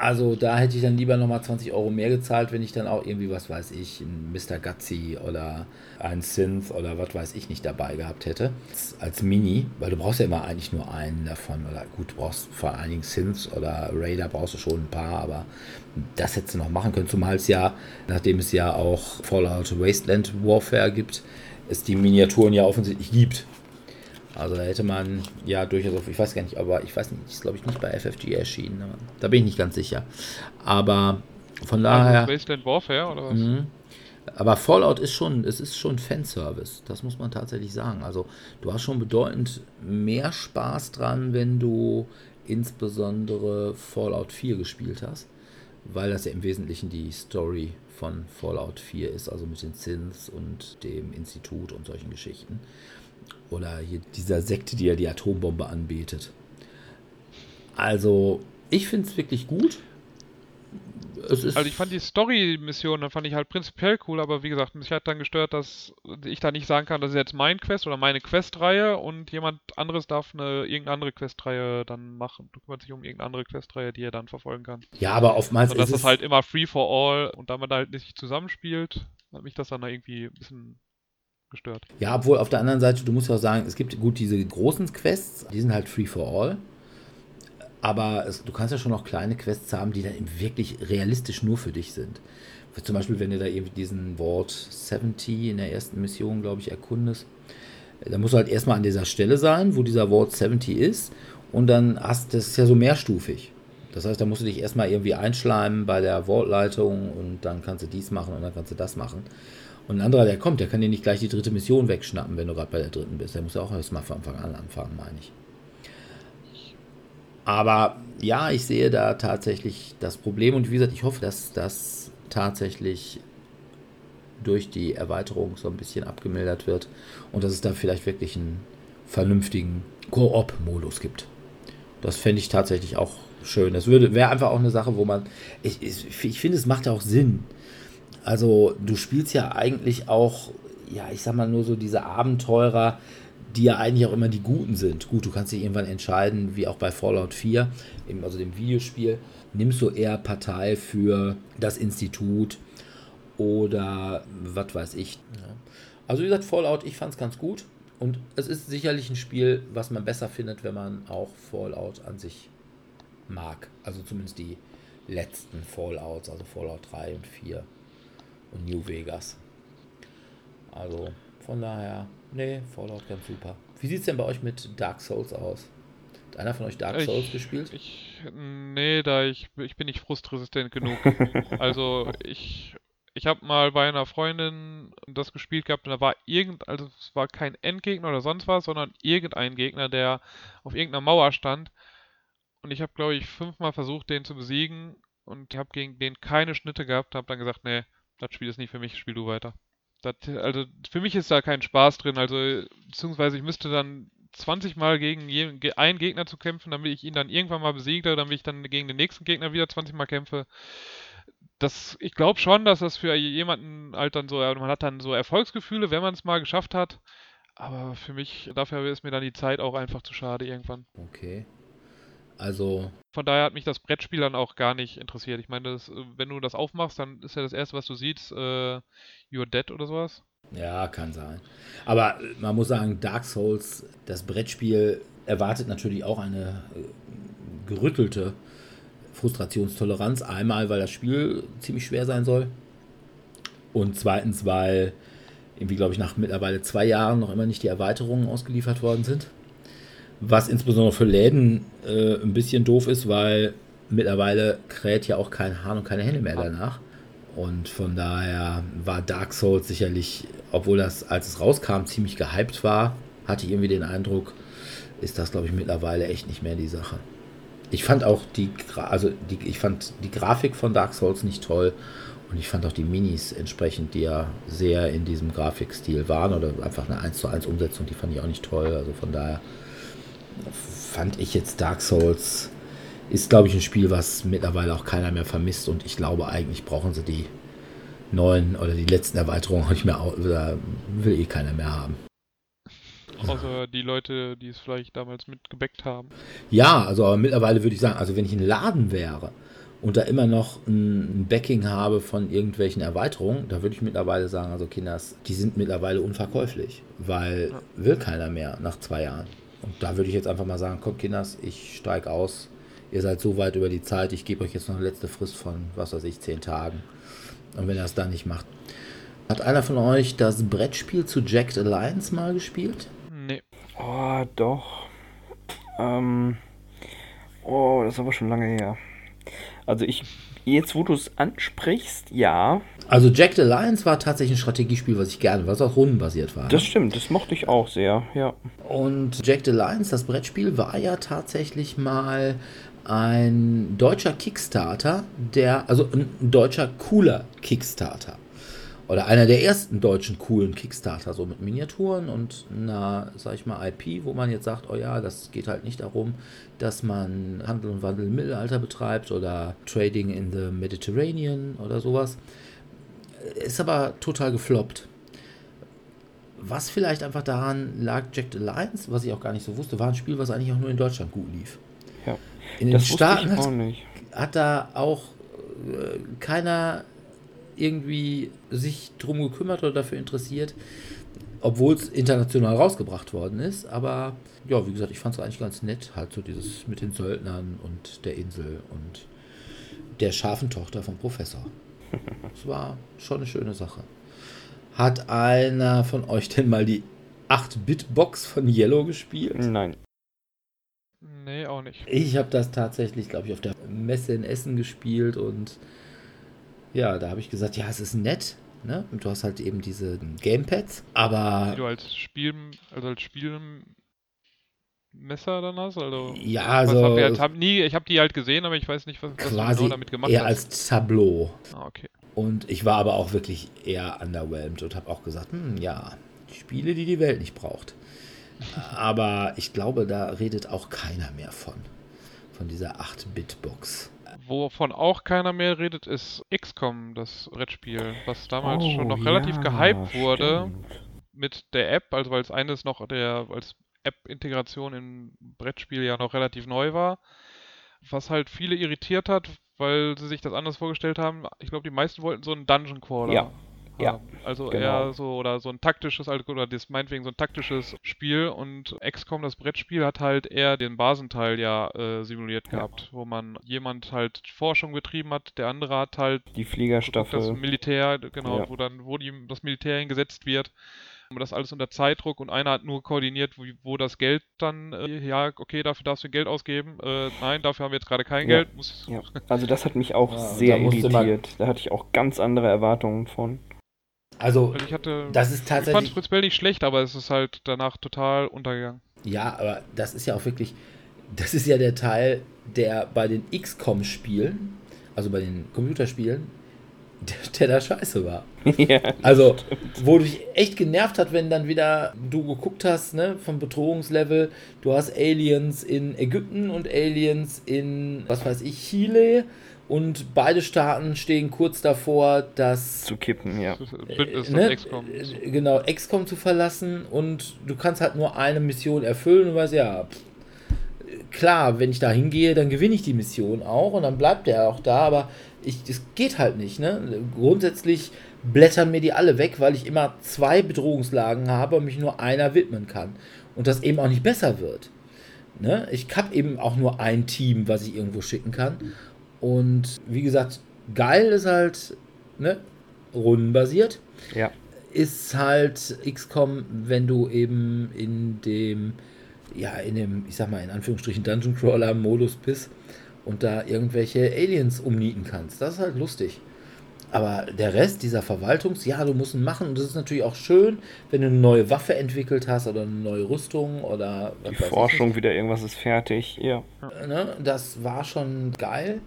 Also da hätte ich dann lieber nochmal 20 Euro mehr gezahlt, wenn ich dann auch irgendwie, was weiß ich, ein Mr. Gutsy oder ein Synth oder was weiß ich nicht dabei gehabt hätte. Als, Mini, weil du brauchst ja immer eigentlich nur einen davon. Oder gut, du brauchst vor allen Dingen Synths oder Raider brauchst du schon ein paar, aber das hättest du noch machen können. Zumal es ja, nachdem es ja auch Fallout Wasteland Warfare gibt, es die Miniaturen ja offensichtlich gibt. Also da hätte man ja durchaus auf, ich weiß gar nicht, aber ich weiß nicht, ist glaube ich nicht bei FFG erschienen. Da bin ich nicht ganz sicher. Aber von daher. also Wasteland Warfare oder was? Mhm. Aber Fallout ist schon, es ist schon Fanservice, das muss man tatsächlich sagen. Also du hast schon bedeutend mehr Spaß dran, wenn du insbesondere Fallout 4 gespielt hast, weil das ja im Wesentlichen die Story von Fallout 4 ist, also mit den Sins und dem Institut und solchen Geschichten. Oder hier dieser Sekte, die ja die Atombombe anbetet. Also, ich finde es wirklich gut. Ist Also ich fand die Story-Mission, dann fand ich halt prinzipiell cool, aber wie gesagt, mich hat dann gestört, dass ich da nicht sagen kann, das ist jetzt mein Quest oder meine Questreihe und jemand anderes darf eine irgendeine andere Questreihe dann machen. Du kümmerst dich um irgendeine andere Questreihe, die er dann verfolgen kann. Ja, aber oftmals Und dass ist das es halt immer free for all und da man da halt nicht zusammenspielt, hat mich das dann da irgendwie ein bisschen gestört. Ja, obwohl auf der anderen Seite, du musst ja auch sagen, es gibt gut diese großen Quests, die sind halt free for all. Aber es, du kannst ja schon noch kleine Quests haben, die dann eben wirklich realistisch nur für dich sind. Zum Beispiel, wenn du da irgendwie diesen Vault 70 in der ersten Mission, glaube ich, erkundest. Da musst du halt erstmal an dieser Stelle sein, wo dieser Vault 70 ist. Und dann hast das ist ja so mehrstufig. Das heißt, da musst du dich erstmal irgendwie einschleimen bei der Vault-Leitung und dann kannst du dies machen und dann kannst du das machen. Und ein anderer, der kommt, der kann dir nicht gleich die dritte Mission wegschnappen, wenn du gerade bei der dritten bist. Der muss ja auch erstmal von Anfang an anfangen, meine ich. Aber ja, ich sehe da tatsächlich das Problem und wie gesagt, ich hoffe, dass das tatsächlich durch die Erweiterung so ein bisschen abgemildert wird und dass es da vielleicht wirklich einen vernünftigen Koop-Modus gibt. Das fände ich tatsächlich auch schön. Das wäre einfach auch eine Sache, wo man. Ich, ich, ich finde, es macht ja auch Sinn. Also, du spielst ja eigentlich auch, ja, ich sag mal nur so diese Abenteurer, die ja eigentlich auch immer die Guten sind. Gut, du kannst dich irgendwann entscheiden, wie auch bei Fallout 4, also dem Videospiel, nimmst du eher Partei für das Institut oder was weiß ich. Also wie gesagt, Fallout, ich fand es ganz gut. Und es ist sicherlich ein Spiel, was man besser findet, wenn man auch Fallout an sich mag. Also zumindest die letzten Fallouts, also Fallout 3 und 4 und New Vegas. Also von daher, nee, Fallout ganz super. Wie sieht es denn bei euch mit Dark Souls aus? Hat einer von euch Dark Souls ich, gespielt? Ich, nee, da ich, ich bin nicht frustresistent genug. also ich, ich habe mal bei einer Freundin das gespielt gehabt und da war irgend, also es war kein Endgegner oder sonst was, sondern irgendein Gegner, der auf irgendeiner Mauer stand. Und ich habe, glaube ich, fünfmal versucht, den zu besiegen und habe gegen den keine Schnitte gehabt, habe dann gesagt, nee, das Spiel ist nicht für mich, spiel du weiter. Das, also für mich ist da kein Spaß drin. Also beziehungsweise ich müsste dann 20 Mal gegen je, einen Gegner zu kämpfen, damit ich ihn dann irgendwann mal besiege, damit ich dann gegen den nächsten Gegner wieder 20 Mal kämpfe. Das, ich glaube schon, dass das für jemanden halt dann so, man hat dann so Erfolgsgefühle, wenn man es mal geschafft hat. Aber für mich, dafür ist mir dann die Zeit auch einfach zu schade irgendwann. Okay. Also. Von daher hat mich das Brettspiel dann auch gar nicht interessiert. Ich meine, das, wenn du das aufmachst, dann ist ja das erste, was du siehst, äh, You're Dead oder sowas. Ja, kann sein. Aber man muss sagen, Dark Souls, das Brettspiel erwartet natürlich auch eine äh, gerüttelte Frustrationstoleranz. Einmal, weil das Spiel ziemlich schwer sein soll. Und zweitens, weil irgendwie, glaube ich, nach mittlerweile zwei Jahren noch immer nicht die Erweiterungen ausgeliefert worden sind. Was insbesondere für Läden äh, ein bisschen doof ist, weil mittlerweile kräht ja auch kein Hahn und keine Hände mehr danach. Und von daher war Dark Souls sicherlich, obwohl das, als es rauskam, ziemlich gehypt war, hatte ich irgendwie den Eindruck, ist das, glaube ich, mittlerweile echt nicht mehr die Sache. Ich fand auch die, also die, ich fand die Grafik von Dark Souls nicht toll und ich fand auch die Minis entsprechend, die ja sehr in diesem Grafikstil waren oder einfach eine 1 zu 1 Umsetzung, die fand ich auch nicht toll. Also von daher fand ich jetzt Dark Souls ist, glaube ich, ein Spiel, was mittlerweile auch keiner mehr vermisst und ich glaube, eigentlich brauchen sie die neuen oder die letzten Erweiterungen auch nicht mehr, oder will eh keiner mehr haben. Außer die Leute, die es vielleicht damals mitgebackt haben. Ja, also aber mittlerweile würde ich sagen, also wenn ich ein Laden wäre und da immer noch ein, Backing habe von irgendwelchen Erweiterungen, da würde ich mittlerweile sagen, also Kinders, die sind mittlerweile unverkäuflich, weil ja. will keiner mehr nach zwei Jahren. Und da würde ich jetzt einfach mal sagen, komm Kinders, ich steige aus. Ihr seid so weit über die Zeit, ich gebe euch jetzt noch eine letzte Frist von, was weiß ich, zehn Tagen. Und wenn er es dann nicht macht. Hat einer von euch das Brettspiel zu Jacked Alliance mal gespielt? Nee. Oh, doch. Ähm. Oh, das ist aber schon lange her. Also ich, jetzt wo du es ansprichst, ja. Also Jacked Alliance war tatsächlich ein Strategiespiel, was ich gerne, was auch rundenbasiert war. Das ne? stimmt, das mochte ich auch sehr, ja. Und Jacked Alliance, das Brettspiel, war ja tatsächlich mal ein deutscher Kickstarter, der, also ein deutscher cooler Kickstarter. Oder einer der ersten deutschen coolen Kickstarter, so mit Miniaturen und einer, sag ich mal, IP, wo man jetzt sagt, oh ja, das geht halt nicht darum, dass man Handel und Wandel im Mittelalter betreibt oder Trading in the Mediterranean oder sowas. Ist aber total gefloppt. Was vielleicht einfach daran lag, Jacked Alliance, was ich auch gar nicht so wusste, war ein Spiel, was eigentlich auch nur in Deutschland gut lief. Ja. In den Staaten hat, hat, da auch äh, keiner irgendwie sich drum gekümmert oder dafür interessiert, obwohl es international rausgebracht worden ist. Aber ja, wie gesagt, ich fand es eigentlich ganz nett, halt so dieses mit den Söldnern und der Insel und der scharfen Tochter vom Professor. Es war schon eine schöne Sache. Hat einer von euch denn mal die 8-Bit-Box von Yellow gespielt? Nein. Nee, auch nicht. Ich habe das tatsächlich, glaube ich, auf der Messe in Essen gespielt und ja, da habe ich gesagt, ja, es ist nett, ne? Und du hast halt eben diese Gamepads, aber Die du als Spiel, also als Spielmesser dann hast, also ja, also hab ich, halt, hab nie, ich habe die halt gesehen, aber ich weiß nicht, was, was du quasi genau damit gemacht eher hast. als Tableau. ah, okay. Und ich war aber auch wirklich eher underwhelmed und habe auch gesagt, hm, ja, Spiele, die die Welt nicht braucht. Aber ich glaube, da redet auch keiner mehr von. Von dieser 8-Bit-Box. Wovon auch keiner mehr redet, ist XCOM, das Brettspiel, was damals Oh, schon noch relativ ja, gehypt wurde stimmt. mit der App, also weil es eines noch der als App-Integration im Brettspiel ja noch relativ neu war, was halt viele irritiert hat, weil sie sich das anders vorgestellt haben. Ich glaube, die meisten wollten so einen Dungeon Crawler. Ja, ja, haben. Also genau. eher so oder so ein taktisches also, oder das meinetwegen so ein taktisches Spiel und XCOM das Brettspiel hat halt eher den Basenteil ja äh, simuliert Ja. gehabt, wo man jemand halt Forschung betrieben hat, der andere hat halt Die geguckt, das Fliegerstaffel. Militär, genau, Ja. wo dann, wo die, das Militär hingesetzt wird. Das alles unter Zeitdruck und einer hat nur koordiniert, wo, wo das Geld dann, äh, ja, okay, dafür darfst du Geld ausgeben. Äh, nein, dafür haben wir jetzt gerade kein Ja. Geld. Muss, Ja, also das hat mich auch Ja, sehr irritiert. Da hatte ich auch ganz andere Erwartungen von. Also, Also ich hatte, das ist ich fand tatsächlich. prinzipiell nicht schlecht, aber es ist halt danach total untergegangen. Ja, aber das ist ja auch wirklich. Das ist ja der Teil, der bei den XCOM-Spielen, also bei den Computerspielen, der, der da scheiße war. ja, Also, wo dich echt genervt hat, wenn dann wieder du geguckt hast, ne, vom Bedrohungslevel, du hast Aliens in Ägypten und Aliens in, was weiß ich, Chile und beide Staaten stehen kurz davor, das zu kippen, ja. Bündnis, äh, das ne, XCOM. äh, genau, XCOM zu verlassen und du kannst halt nur eine Mission erfüllen und weißt, ja, pff, klar, wenn ich da hingehe, dann gewinne ich die Mission auch und dann bleibt der auch da, aber ich, das geht halt nicht, ne? Grundsätzlich blättern mir die alle weg, weil ich immer zwei Bedrohungslagen habe und mich nur einer widmen kann. Und das eben auch nicht besser wird. Ne? Ich habe eben auch nur ein Team, was ich irgendwo schicken kann. Und wie gesagt, geil ist halt ne? rundenbasiert Ja, ist halt XCOM, wenn du eben in dem, ja, in dem, ich sag mal, in Anführungsstrichen Dungeon Crawler Modus bist und da irgendwelche Aliens umnieten kannst. Das ist halt lustig. Aber der Rest dieser Verwaltungs, ja, du musst ihn machen und das ist natürlich auch schön, wenn du eine neue Waffe entwickelt hast oder eine neue Rüstung oder die Forschung wieder, irgendwas ist fertig. Ja. ne, das war schon geil.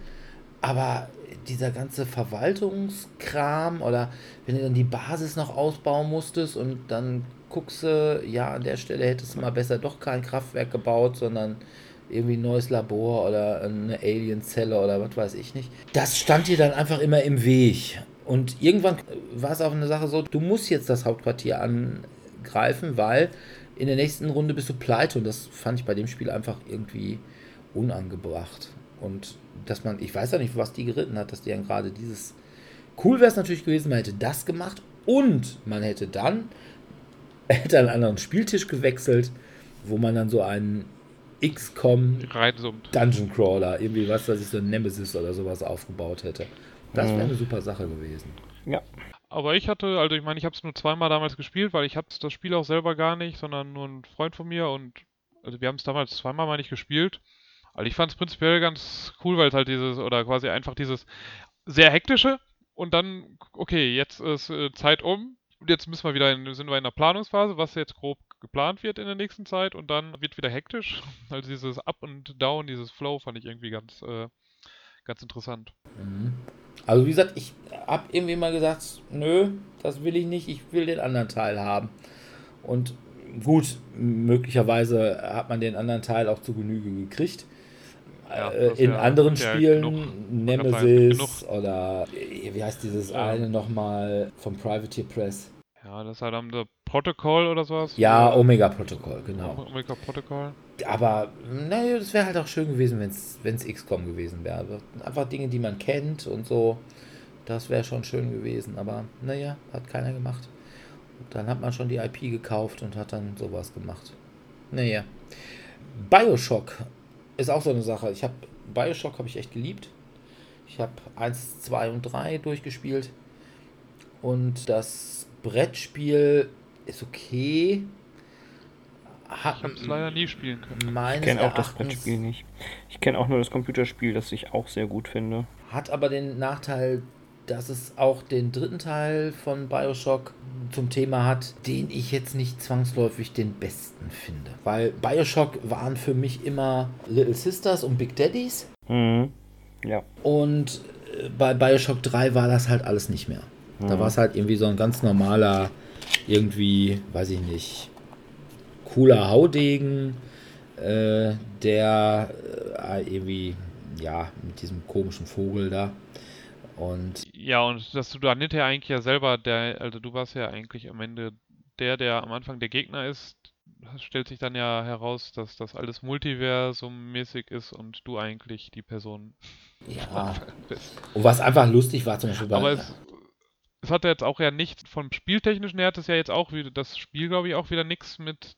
Aber dieser ganze Verwaltungskram oder wenn du dann die Basis noch ausbauen musstest und dann guckst du, ja, an der Stelle hättest du mal besser doch kein Kraftwerk gebaut, sondern irgendwie ein neues Labor oder eine Alienzelle oder was weiß ich nicht. Das stand dir dann einfach immer im Weg. Und irgendwann war es auch eine Sache so, du musst jetzt das Hauptquartier angreifen, weil in der nächsten Runde bist du pleite und das fand ich bei dem Spiel einfach irgendwie unangebracht. Und dass man, ich weiß ja nicht, was die geritten hat, dass die dann gerade dieses. Cool wäre es natürlich gewesen, man hätte das gemacht und man hätte dann hätte einen anderen Spieltisch gewechselt, wo man dann so einen XCOM. Dungeon Crawler, irgendwie was, dass ich so ein Nemesis oder sowas aufgebaut hätte. Das wäre eine super Sache gewesen. Ja. Aber ich hatte, also ich meine, ich habe es nur zweimal damals gespielt, weil ich habe das Spiel auch selber gar nicht, sondern nur ein Freund von mir und also wir haben es damals zweimal mal nicht gespielt. Also ich fand es prinzipiell ganz cool, weil es halt dieses, oder quasi einfach dieses sehr hektische und dann, okay, jetzt ist äh, Zeit um und jetzt müssen wir wieder in, sind wir in der Planungsphase, was jetzt grob geplant wird in der nächsten Zeit und dann wird wieder hektisch. Also dieses Up und Down, dieses Flow fand ich irgendwie ganz, äh, ganz interessant. Mhm. Also wie gesagt, ich habe irgendwie mal gesagt, nö, das will ich nicht, ich will den anderen Teil haben. Und gut, möglicherweise hat man den anderen Teil auch zu Genüge gekriegt. Ja, Äh, in anderen Spielen, genug. Nemesis oder äh, wie heißt dieses eine nochmal vom Privateer Press? Ja, das ist halt am The Protocol oder sowas. Ja, Omega Protokoll, genau. Omega Protocol. Aber naja, das wäre halt auch schön gewesen, wenn es XCOM gewesen wäre. Also Einfach Dinge, die man kennt und so. Das wäre schon schön gewesen. Aber naja, hat keiner gemacht. Und dann hat man schon die IP gekauft und hat dann sowas gemacht. Naja. Bioshock ist auch so eine Sache. Ich habe Bioshock habe ich echt geliebt. Ich habe 1, 2 und 3 durchgespielt. Und das Brettspiel ist okay. Hat, Ich habe es leider nie spielen können. Ich kenne auch das Brettspiel nicht. Ich kenne auch nur das Computerspiel, das ich auch sehr gut finde. Hat aber den Nachteil, dass es auch den dritten Teil von Bioshock zum Thema hat, den ich jetzt nicht zwangsläufig den besten finde. Weil Bioshock waren für mich immer Little Sisters und Big Daddies. Mhm. Ja. Und äh, bei Bioshock 3 war das halt alles nicht mehr. Da war es halt irgendwie so ein ganz normaler, irgendwie, weiß ich nicht, cooler Haudegen, äh, der äh, irgendwie, ja, mit diesem komischen Vogel da. Und Ja, und dass du da hinterher eigentlich ja selber der, also du warst ja eigentlich am Ende der, der am Anfang der Gegner ist. Stellt sich dann ja heraus, dass das alles Multiversum-mäßig ist und du eigentlich die Person ja, bist. und was einfach lustig war zum Beispiel bei. Aber es, es hat jetzt auch ja nicht vom Spieltechnischen her hat es ja jetzt auch wieder, das Spiel glaube ich auch wieder nichts mit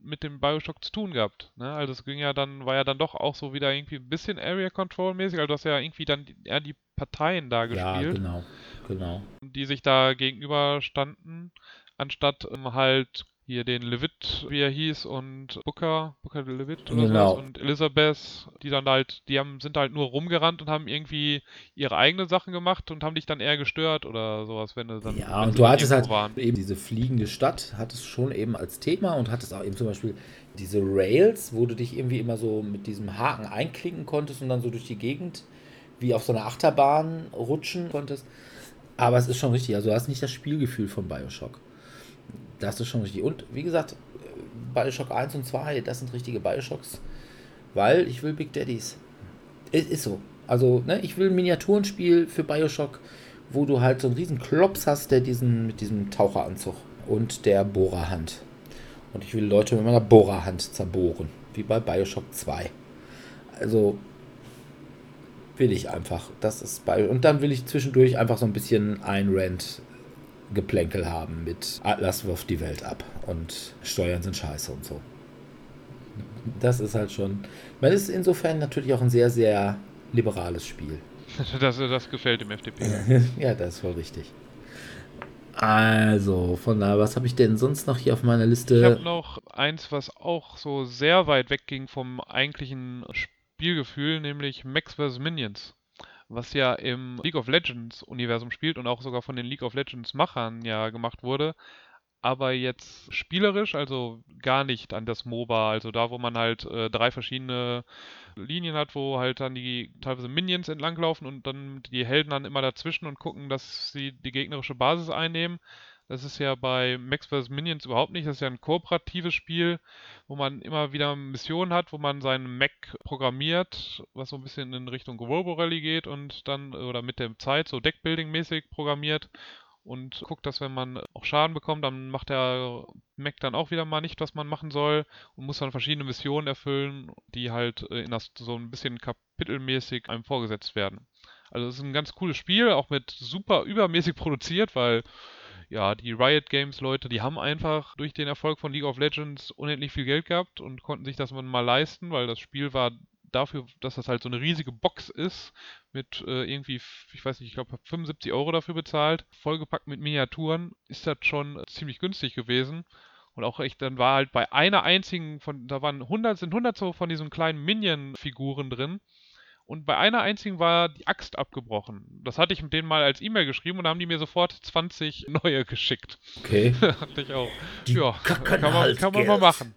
mit dem Bioshock zu tun gehabt. Ne? Also es ging ja dann, war ja dann doch auch so wieder irgendwie ein bisschen Area Control mäßig, also du hast ja irgendwie dann eher die Parteien da ja, gespielt, genau, genau. die sich da gegenüber standen, anstatt ähm, halt hier den Levitt, wie er hieß, und Booker, Booker Levitt oder Genau. sowas, und Elizabeth, die dann halt, die haben, sind halt nur rumgerannt und haben irgendwie ihre eigenen Sachen gemacht und haben dich dann eher gestört oder sowas, wenn du dann. Ja, wenn und du hattest halt waren. eben diese fliegende Stadt, hattest schon eben als Thema und hattest auch eben zum Beispiel diese Rails, wo du dich irgendwie immer so mit diesem Haken einklinken konntest und dann so durch die Gegend wie auf so einer Achterbahn rutschen konntest. Aber es ist schon richtig, also du hast nicht das Spielgefühl von Bioshock. Das ist schon richtig. Und wie gesagt, Bioshock 1 und 2, das sind richtige Bioshocks, weil ich will Big Daddies. Ist, ist so. Also, ne, ich will ein Miniaturenspiel für Bioshock, wo du halt so einen riesen Klops hast, der diesen mit diesem Taucheranzug und der Bohrerhand. Und ich will Leute mit meiner Bohrerhand zerbohren, wie bei Bioshock 2. Also will ich einfach. Das ist bei und dann will ich zwischendurch einfach so ein bisschen ein Rant Geplänkel haben mit Atlas wirft die Welt ab und Steuern sind scheiße und so. Das ist halt schon. Man ist insofern natürlich auch ein sehr, sehr liberales Spiel. Das, das gefällt dem FDP. ja, das ist voll richtig. Also, von da, was habe ich denn sonst noch hier auf meiner Ich Liste? habe noch eins, was auch so sehr weit wegging vom eigentlichen Spielgefühl, nämlich Max vs. Minions. Was ja im League of Legends Universum spielt und auch sogar von den League of Legends Machern ja gemacht wurde. Aber jetzt spielerisch, also gar nicht an das MOBA, also da, wo man halt äh, drei verschiedene Linien hat, wo halt dann die teilweise Minions entlanglaufen und dann die Helden dann immer dazwischen und gucken, dass sie die gegnerische Basis einnehmen. Das ist ja bei Max vs. Minions überhaupt nicht. Das ist ja ein kooperatives Spiel, wo man immer wieder Missionen hat, wo man seinen Mac programmiert, was so ein bisschen in Richtung Robo geht und dann, oder mit der Zeit so Deckbuilding-mäßig programmiert und guckt, dass wenn man auch Schaden bekommt, dann macht der Mac dann auch wieder mal nicht, was man machen soll und muss dann verschiedene Missionen erfüllen, die halt äh, in das so ein bisschen kapitelmäßig einem vorgesetzt werden. Also es ist ein ganz cooles Spiel, auch mit super übermäßig produziert, weil ja, die Riot Games Leute, die haben einfach durch den Erfolg von League of Legends unendlich viel Geld gehabt und konnten sich das mal leisten, weil das Spiel war dafür, dass das halt so eine riesige Box ist, mit äh, irgendwie, ich weiß nicht, ich glaube, habe 75 Euro dafür bezahlt, vollgepackt mit Miniaturen, ist das schon ziemlich günstig gewesen. Und auch echt, dann war halt bei einer einzigen von, da waren 100, sind 100 so von diesen kleinen Minion-Figuren drin. Und bei einer einzigen war die Axt abgebrochen. Das hatte ich mit denen mal als E-Mail geschrieben und da haben die mir sofort 20 neue geschickt. Okay. Dachte ich auch. Die ja, kann man, kann man mal machen.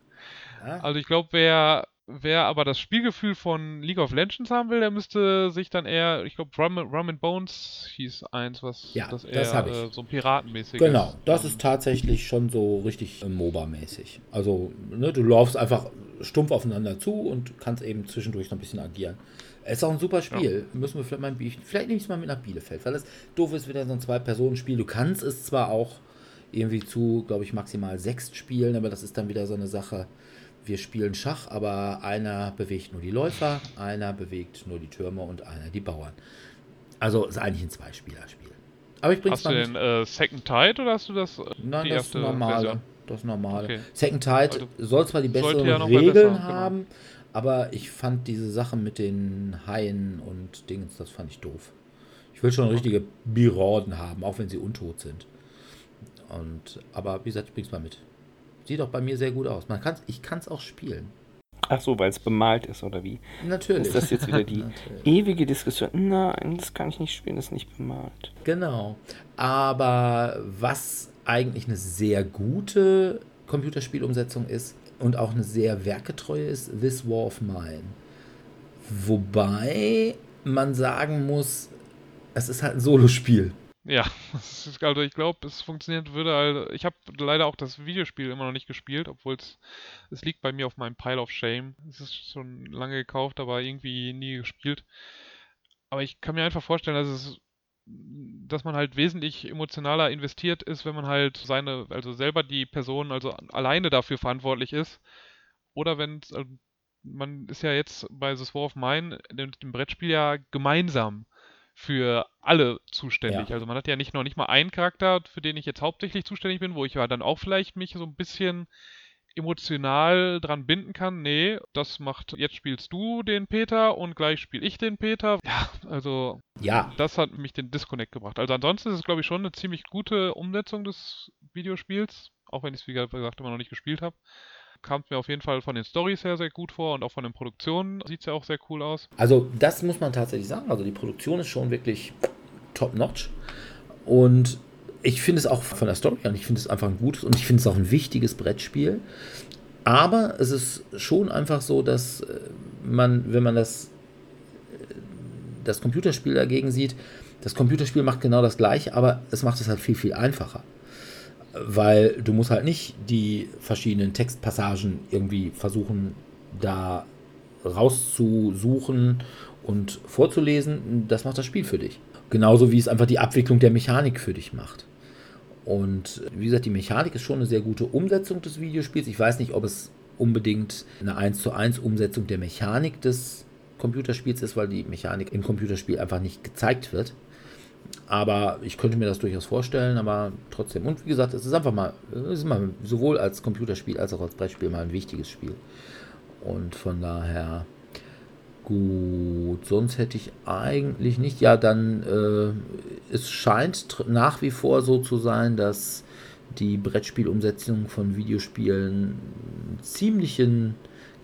Ja? Also ich glaube, wer, wer aber das Spielgefühl von League of Legends haben will, der müsste sich dann eher, ich glaube, Rum, Rum and Bones hieß eins, was Ja, das eher das. Äh, so piratenmäßig Genau, das ist tatsächlich schon so richtig äh, MOBA-mäßig. Also, ne, du läufst einfach stumpf aufeinander zu und kannst eben zwischendurch noch ein bisschen agieren. Es ist auch ein super Spiel. Müssen wir vielleicht mal, in Bielefeld- vielleicht nehme ich es mal mit nach Bielefeld, weil das doof ist wieder so ein Zwei-Personen-Spiel. Du kannst es zwar auch irgendwie zu, glaube ich, maximal sechs spielen, aber das ist dann wieder so eine Sache. Wir spielen Schach, aber einer bewegt nur die Läufer, einer bewegt nur die Türme und einer die Bauern. Also ist eigentlich ein Zwei-Spieler-Spiel. Aber ich bring's Hast du mal denn äh, Second Tide oder hast du das? äh, Nein, das normale. Das normale. Okay. Second Tide Also, soll zwar die besseren ja Regeln besser, genau. haben, aber ich fand diese Sache mit den Haien und Dingens, das fand ich doof. Ich will schon richtige Birorden haben, auch wenn sie untot sind. Und, aber wie gesagt, ich bring's mal mit. Sieht auch bei mir sehr gut aus. Man kann's, ich kann es auch spielen. Ach so, weil es bemalt ist, oder wie? Natürlich. Ist das jetzt wieder die ewige Diskussion? Nein, das kann ich nicht spielen, das ist nicht bemalt. Genau. Aber was eigentlich eine sehr gute Computerspielumsetzung ist und auch eine sehr werketreue ist, This War of Mine. Wobei man sagen muss, es ist halt ein Solospiel. Ja, also ich glaube, es funktioniert würde. Also ich habe leider auch das Videospiel immer noch nicht gespielt, obwohl es es liegt bei mir auf meinem Pile of Shame. Es ist schon lange gekauft, aber irgendwie nie gespielt. Aber ich kann mir einfach vorstellen, dass es dass man halt wesentlich emotionaler investiert ist, wenn man halt seine, also selber die Person, also alleine dafür verantwortlich ist. Oder wenn also man ist ja jetzt bei The War of Mine, dem, dem Brettspiel ja gemeinsam für alle zuständig. Ja. Also man hat ja nicht noch nicht mal einen Charakter, für den ich jetzt hauptsächlich zuständig bin, wo ich ja dann auch vielleicht mich so ein bisschen emotional dran binden kann. Nee, das macht, jetzt spielst du den Peter und gleich spiele ich den Peter. Ja, also Ja, das hat mich den Disconnect gebracht. Also ansonsten ist es, glaube ich, schon eine ziemlich gute Umsetzung des Videospiels, auch wenn ich es, wie gesagt, immer noch nicht gespielt habe. Kam es mir auf jeden Fall von den Stories her sehr gut vor und auch von den Produktionen sieht es ja auch sehr cool aus. also das muss man tatsächlich sagen. Also die Produktion ist schon wirklich top-notch. Und ich finde es auch von der Story an, ich finde es einfach ein gutes und ich finde es auch ein wichtiges Brettspiel. Aber es ist schon einfach so, dass äh, man, wenn man das, äh, das Computerspiel dagegen sieht, das Computerspiel macht genau das gleiche, aber es macht es halt viel, viel einfacher. Weil du musst halt nicht die verschiedenen Textpassagen irgendwie versuchen, da rauszusuchen und vorzulesen. Das macht das Spiel für dich. Genauso wie es einfach die Abwicklung der Mechanik für dich macht. Und wie gesagt, die Mechanik ist schon eine sehr gute Umsetzung des Videospiels. Ich weiß nicht, ob es unbedingt eine 1 zu 1 Umsetzung der Mechanik des Computerspiels ist, weil die Mechanik im Computerspiel einfach nicht gezeigt wird. Aber ich könnte mir das durchaus vorstellen, aber trotzdem. Und wie gesagt, es ist einfach mal, ist mal sowohl als Computerspiel als auch als Brettspiel mal ein wichtiges Spiel. Und von daher gut. Sonst hätte ich eigentlich nicht. Ja, dann äh, es scheint nach wie vor so zu sein, dass die Brettspielumsetzung von Videospielen ziemlichen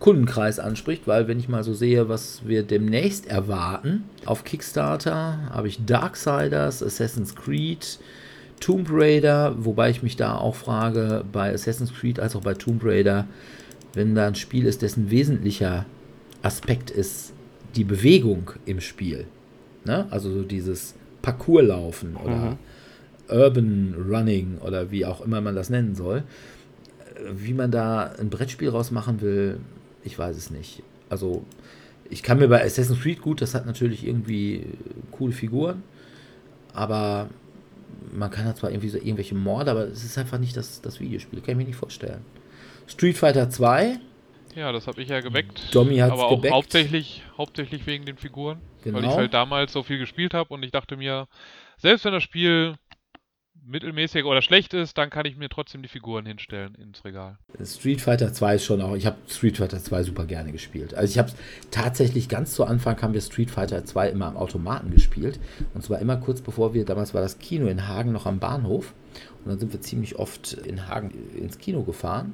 Kundenkreis anspricht, weil wenn ich mal so sehe, was wir demnächst erwarten, auf Kickstarter habe ich Darksiders, Assassin's Creed, Tomb Raider, wobei ich mich da auch frage, bei Assassin's Creed als auch bei Tomb Raider, wenn da ein Spiel ist, dessen wesentlicher Aspekt ist die Bewegung im Spiel. Ne? Also so dieses Parcourslaufen oder Urban Running oder wie auch immer man das nennen soll. Wie man da ein Brettspiel rausmachen will, ich weiß es nicht. Also ich kann mir bei Assassin's Creed gut, das hat natürlich irgendwie coole Figuren, aber man kann da zwar irgendwie so irgendwelche Morde, aber es ist einfach nicht das, das Videospiel, kann ich mir nicht vorstellen. Street Fighter 2, Ja, das habe ich ja geweckt. Domi aber auch geweckt. hauptsächlich, hauptsächlich wegen den Figuren. Weil ich Genau. halt damals so viel gespielt habe und ich dachte mir, selbst wenn das Spiel mittelmäßig oder schlecht ist, dann kann ich mir trotzdem die Figuren hinstellen ins Regal. Street Fighter 2 ist schon auch, ich habe Street Fighter 2 super gerne gespielt. Also ich habe tatsächlich ganz zu Anfang haben wir Street Fighter 2 immer am Automaten gespielt. Und zwar immer kurz bevor wir, damals war das Kino in Hagen noch am Bahnhof. Und dann sind wir ziemlich oft in Hagen ins Kino gefahren.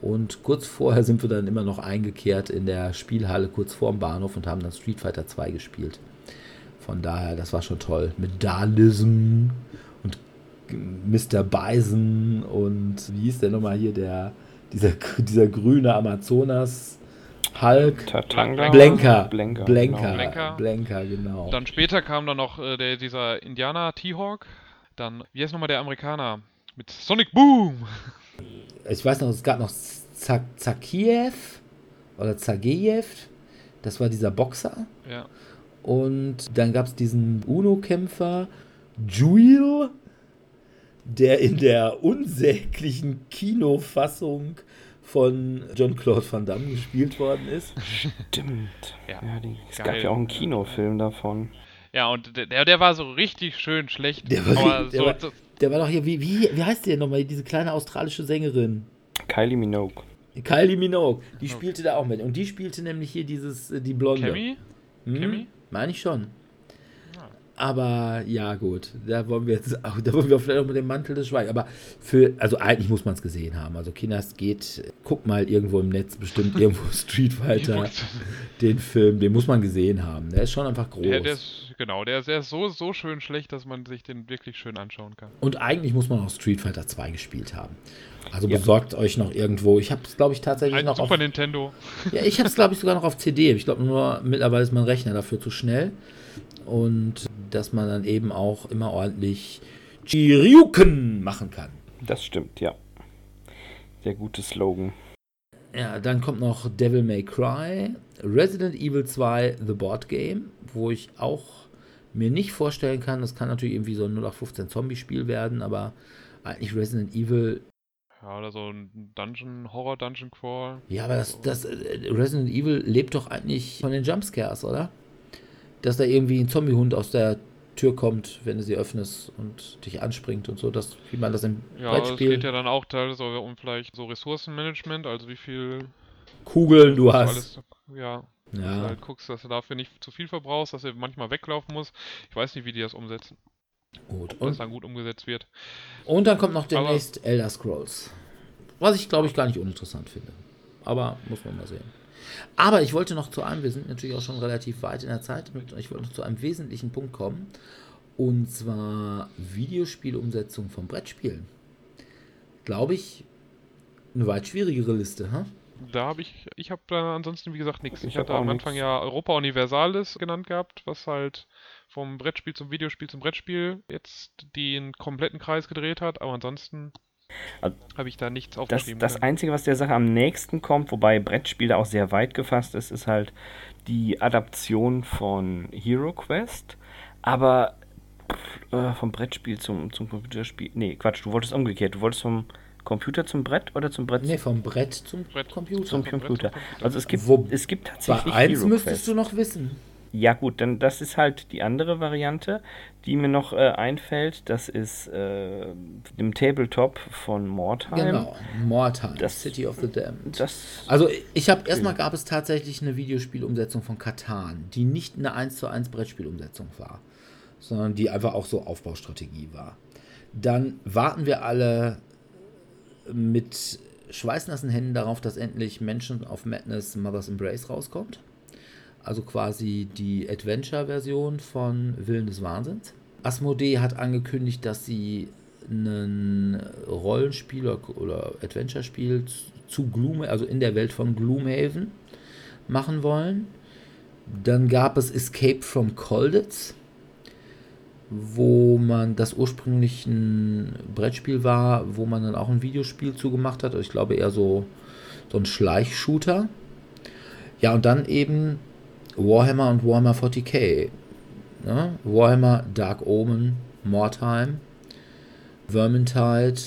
Und kurz vorher sind wir dann immer noch eingekehrt in der Spielhalle kurz vorm Bahnhof und haben dann Street Fighter 2 gespielt. Von daher, das war schon toll. Mit Dalism Mr. Bison und wie hieß der nochmal hier, der, dieser, dieser grüne Amazonas Hulk. Tatanga. Blenker. Blenker. Blenker. genau. Blenker. Blenker, genau. Dann später kam dann noch äh, der, dieser Indianer T-Hawk. Dann, wie heißt nochmal der Amerikaner? Mit Sonic Boom! Ich weiß noch, es gab noch Zak Zakiev oder Zagejev. Das war dieser Boxer. Ja. Und dann gab es diesen UNO-Kämpfer, Juil, der in der unsäglichen Kinofassung von John-Claude Van Damme gespielt worden ist. Stimmt. Ja. Ja, die, es Geil. gab ja auch einen Kinofilm davon. Ja, und der, der war so richtig schön schlecht. Der war, aber der so, war, so, der war doch hier, wie, wie, wie heißt der nochmal, diese kleine australische Sängerin? Kylie Minogue. Kylie Minogue, die spielte da auch mit. Und die spielte nämlich hier dieses, äh, die Blonde. Cammy? Hm? Cammy? Meine ich schon. Aber ja, gut, da wollen wir jetzt auch, da wollen wir vielleicht auch mit dem Mantel des Schweigens. Aber für, also eigentlich muss man es gesehen haben. Also Kinders geht, guck mal irgendwo im Netz, bestimmt irgendwo Street Fighter, den Film, den muss man gesehen haben. Der ist schon einfach groß. Der, der ist, genau, der ist, der ist so, so schön schlecht, dass man sich den wirklich schön anschauen kann. Und eigentlich muss man auch Street Fighter 2 gespielt haben. Also ja. besorgt euch noch irgendwo. Ich habe es, glaube ich, tatsächlich Ein noch Super auf, Nintendo. Ja, ich habe es, glaube ich, sogar noch auf CD. Ich glaube nur, mittlerweile ist mein Rechner dafür zu schnell. Und dass man dann eben auch immer ordentlich Chiryuken machen kann. Das stimmt, ja. Sehr gutes Slogan. Ja, dann kommt noch Devil May Cry, Resident Evil 2 The Board Game, wo ich auch mir nicht vorstellen kann, das kann natürlich irgendwie so ein 0815 Zombie-Spiel werden, aber eigentlich Resident Evil ja, oder so ein Dungeon, Horror-Dungeon Crawl. Ja, aber das, das äh, Resident Evil lebt doch eigentlich von den Jumpscares, oder? Dass da irgendwie ein Zombiehund aus der Tür kommt, wenn du sie öffnest und dich anspringt und so, das, wie man das im ja, Brettspiel... Ja, es geht ja dann auch teilweise um vielleicht so Ressourcenmanagement, also wie viel... Kugeln du hast. Alles, ja, ja. Dass du halt guckst, dass du dafür nicht zu viel verbrauchst, dass du manchmal weglaufen musst. Ich weiß nicht, wie die das umsetzen. Gut. Und das dann gut umgesetzt wird. Und dann kommt noch demnächst Aber Elder Scrolls. Was ich, glaube ich, gar nicht uninteressant finde. Aber muss man mal sehen. Aber ich wollte noch zu einem, wir sind natürlich auch schon relativ weit in der Zeit, ich wollte noch zu einem wesentlichen Punkt kommen. Und zwar Videospielumsetzung von Brettspielen. Glaube ich, eine weit schwierigere Liste, ha? Da habe ich, ich habe da ansonsten wie gesagt nichts. Ich, ich hatte am Anfang nix. ja Europa Universalis genannt gehabt, was halt vom Brettspiel zum Videospiel zum Brettspiel jetzt den kompletten Kreis gedreht hat, aber ansonsten also, habe ich da nichts aufgeschrieben. Das, das Einzige, was der Sache am nächsten kommt, wobei Brettspiel da auch sehr weit gefasst ist, ist halt die Adaption von Hero Quest. Aber äh, vom Brettspiel zum, zum Computerspiel. Nee, Quatsch, du wolltest umgekehrt. Du wolltest vom Computer zum Brett oder zum Brett? Nee, vom Brett zum Brett. Computer. Zum Computer. Also es gibt, Wo, es gibt tatsächlich. Bei eins Hero müsstest Quest. du noch wissen. Ja, gut, dann das ist halt die andere Variante, die mir noch äh, einfällt. Das ist äh, im Tabletop von Mordheim. Genau, Mordheim, das, City of the Damned. Also, ich habe erstmal gab es tatsächlich eine Videospielumsetzung von Katan, die nicht eine 1 zu 1 Brettspielumsetzung war, sondern die einfach auch so Aufbaustrategie war. Dann warten wir alle mit schweißnassen Händen darauf, dass endlich Menschen of Madness Mother's Embrace rauskommt also quasi die Adventure-Version von Willen des Wahnsinns. Asmodee hat angekündigt, dass sie ein Rollenspiel oder Adventure-Spiel zu Gloom, also in der Welt von Gloomhaven machen wollen. Dann gab es Escape from Colditz, wo man das ursprünglich ein Brettspiel war, wo man dann auch ein Videospiel zugemacht hat. Also ich glaube eher so, so ein Schleichshooter. Ja, und dann eben Warhammer und Warhammer 40k. Ne? Warhammer Dark Omen, Mordheim, Vermintide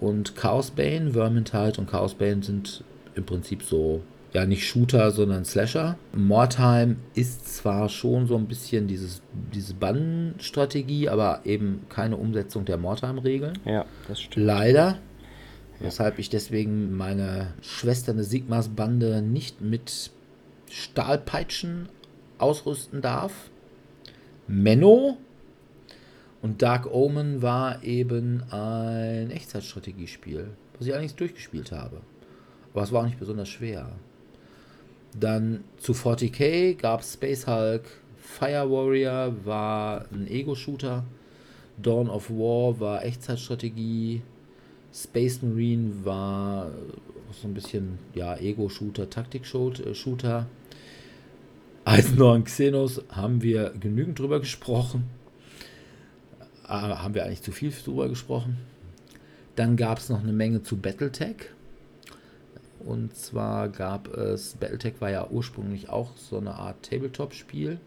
und Chaosbane. Vermintide und Chaosbane sind im Prinzip so, ja, nicht Shooter, sondern Slasher. Mordheim ist zwar schon so ein bisschen dieses, diese Bandenstrategie, aber eben keine Umsetzung der Mordheim-Regeln. Ja, das stimmt. Leider. Weshalb ich deswegen meine Schwestern des Sigmas Bande nicht mit Stahlpeitschen ausrüsten darf. Menno und Dark Omen war eben ein Echtzeitstrategiespiel, was ich allerdings durchgespielt habe. Aber es war auch nicht besonders schwer. Dann zu 40k gab es Space Hulk, Fire Warrior war ein Ego-Shooter, Dawn of War war Echtzeitstrategie, Space Marine war so ein bisschen ja Ego-Shooter, Taktik-Shooter. Eisenhorn Xenos haben wir genügend drüber gesprochen. Äh, haben wir eigentlich zu viel drüber gesprochen. Dann gab es noch eine Menge zu Battletech. Und zwar gab es, Battletech war ja ursprünglich auch so eine Art Tabletop-Spiel.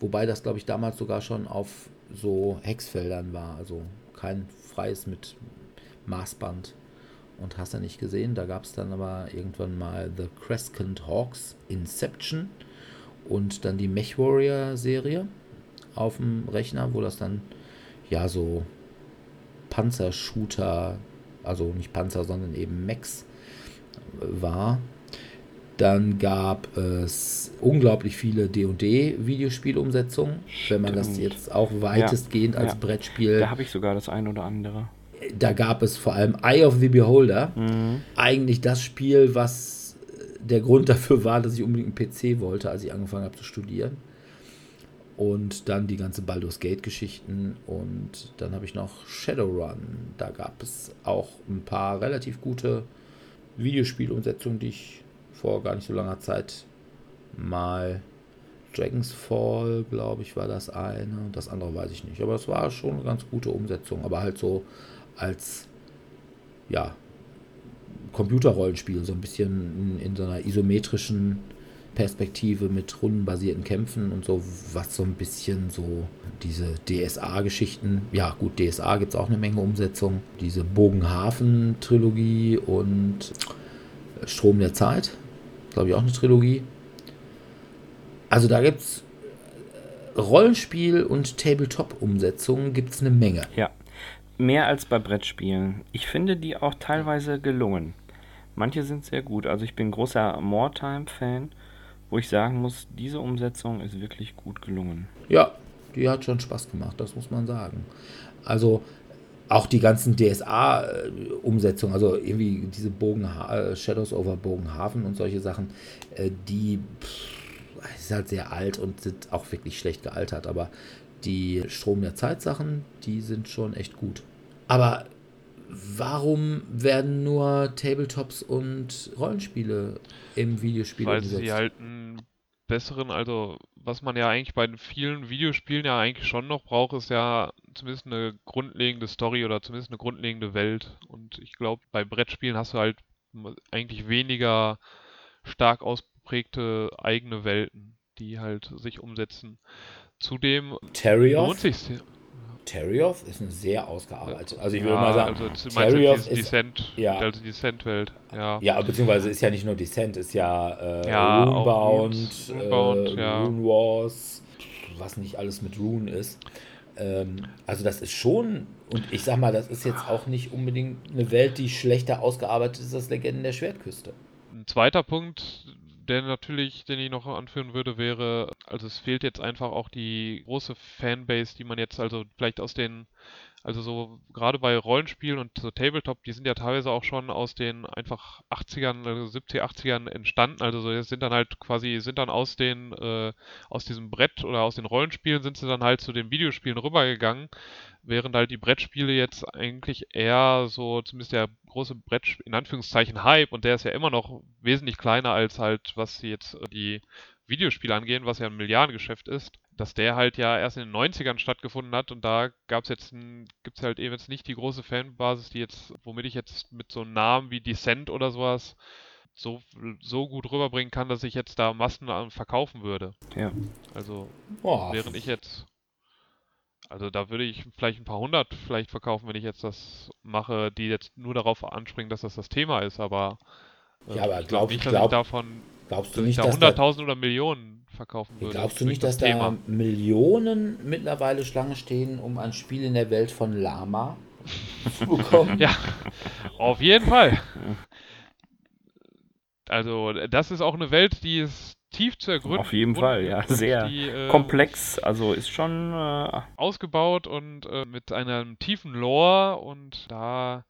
Wobei das, glaube ich, damals sogar schon auf so Hexfeldern war. Also kein freies mit Maßband. Und hast du nicht gesehen. Da gab es dann aber irgendwann mal The Crescent Hawks Inception und dann die Mech Warrior Serie auf dem Rechner, wo das dann ja so Panzershooter, also nicht Panzer, sondern eben Mechs war. Dann gab es unglaublich viele D&D-Videospielumsetzungen, wenn man das jetzt auch weitestgehend Ja, als ja. Brettspiel Da habe ich sogar das ein oder andere. da gab es vor allem Eye of the Beholder. Mhm. Eigentlich das Spiel, was der Grund dafür war, dass ich unbedingt einen PC wollte, als ich angefangen habe zu studieren. Und dann die ganze Baldur's Gate-Geschichten. Und dann habe ich noch Shadowrun. Da gab es auch ein paar relativ gute Videospielumsetzungen, die ich vor gar nicht so langer Zeit mal. Dragon's Fall, glaube ich, war das eine. Das andere weiß ich nicht. Aber es war schon eine ganz gute Umsetzung. Aber halt so als ja, Computerrollenspiel, so ein bisschen in, in so einer isometrischen Perspektive mit rundenbasierten Kämpfen und so, was so ein bisschen so diese DSA-Geschichten, ja gut, DSA gibt es auch eine Menge Umsetzung, diese Bogenhafen-Trilogie und Strom der Zeit, glaube ich auch eine Trilogie. Also da gibt es Rollenspiel und Tabletop-Umsetzungen gibt es eine Menge. Ja, mehr als bei Brettspielen. Ich finde die auch teilweise gelungen. Manche sind sehr gut. Also ich bin großer Moretime-Fan, wo ich sagen muss, diese Umsetzung ist wirklich gut gelungen. Ja, die hat schon Spaß gemacht, das muss man sagen. Also auch die ganzen DSA-Umsetzungen, also irgendwie diese Bogen äh, Shadows over Bogenhafen und solche Sachen, äh, die pff, ist halt sehr alt und sind auch wirklich schlecht gealtert, aber die Strom der Zeit-Sachen, die sind schon echt gut. Aber warum werden nur Tabletops und Rollenspiele im Videospiel Weil umgesetzt? sie halt einen besseren, also was man ja eigentlich bei den vielen Videospielen ja eigentlich schon noch braucht, ist ja zumindest eine grundlegende Story oder zumindest eine grundlegende Welt. Und ich glaube, bei Brettspielen hast du halt eigentlich weniger stark ausgeprägte eigene Welten, die halt sich umsetzen. Zudem lohnt sich Terrorioth ist eine sehr ausgearbeitet. Also ich würde ja, mal sagen, also diese ist Descent, ja. also Descent-Welt, ja. Ja, beziehungsweise ist ja nicht nur Descent, ist ja, äh, Ja, Runebound, Runes- Runebound, äh, ja. Rune Wars, was nicht alles mit Rune ist. Ähm, also das ist schon, und ich sag mal, das ist jetzt auch nicht unbedingt eine Welt, die schlechter ausgearbeitet ist als Legenden der Schwertküste. Ein zweiter Punkt, der natürlich, den ich noch anführen würde, wäre, also es fehlt jetzt einfach auch die große Fanbase, die man jetzt also vielleicht aus den, also so gerade bei Rollenspielen und so Tabletop, die sind ja teilweise auch schon aus den einfach 80ern, also 70er, 80ern entstanden, also so sind dann halt quasi, sind dann aus den, äh, aus diesem Brett oder aus den Rollenspielen sind sie dann halt zu den Videospielen rübergegangen, während halt die Brettspiele jetzt eigentlich eher so, zumindest der große Brett, in Anführungszeichen Hype, und der ist ja immer noch wesentlich kleiner als halt, was jetzt äh, die Videospiele angehen, was ja ein Milliardengeschäft ist, dass der halt ja erst in den 90ern stattgefunden hat und da gab's jetzt ein, gibt's halt eben jetzt nicht die große Fanbasis, die jetzt, womit ich jetzt mit so einem Namen wie Descent oder sowas so, so gut rüberbringen kann, dass ich jetzt da Massen verkaufen würde. Ja. Also Boah, Während ich jetzt, also da würde ich vielleicht ein paar hundert vielleicht verkaufen, wenn ich jetzt das mache, die jetzt nur darauf anspringen, dass das das Thema ist, aber äh, Ja, aber ich glaub- glaube nicht, dass glaub- ich davon, glaubst du nicht, da dass da, hunderttausend oder Millionen verkaufen würde. glaubst du nicht, dass das da Millionen mittlerweile Schlange stehen, um ein Spiel in der Welt von Lama zu bekommen? Ja, auf jeden Fall. Also, das ist auch eine Welt, die ist tief zu ergründen. Auf jeden Fall, ja, sehr die, äh, Komplex, also ist schon. Äh, ausgebaut und äh, mit einem tiefen Lore und da,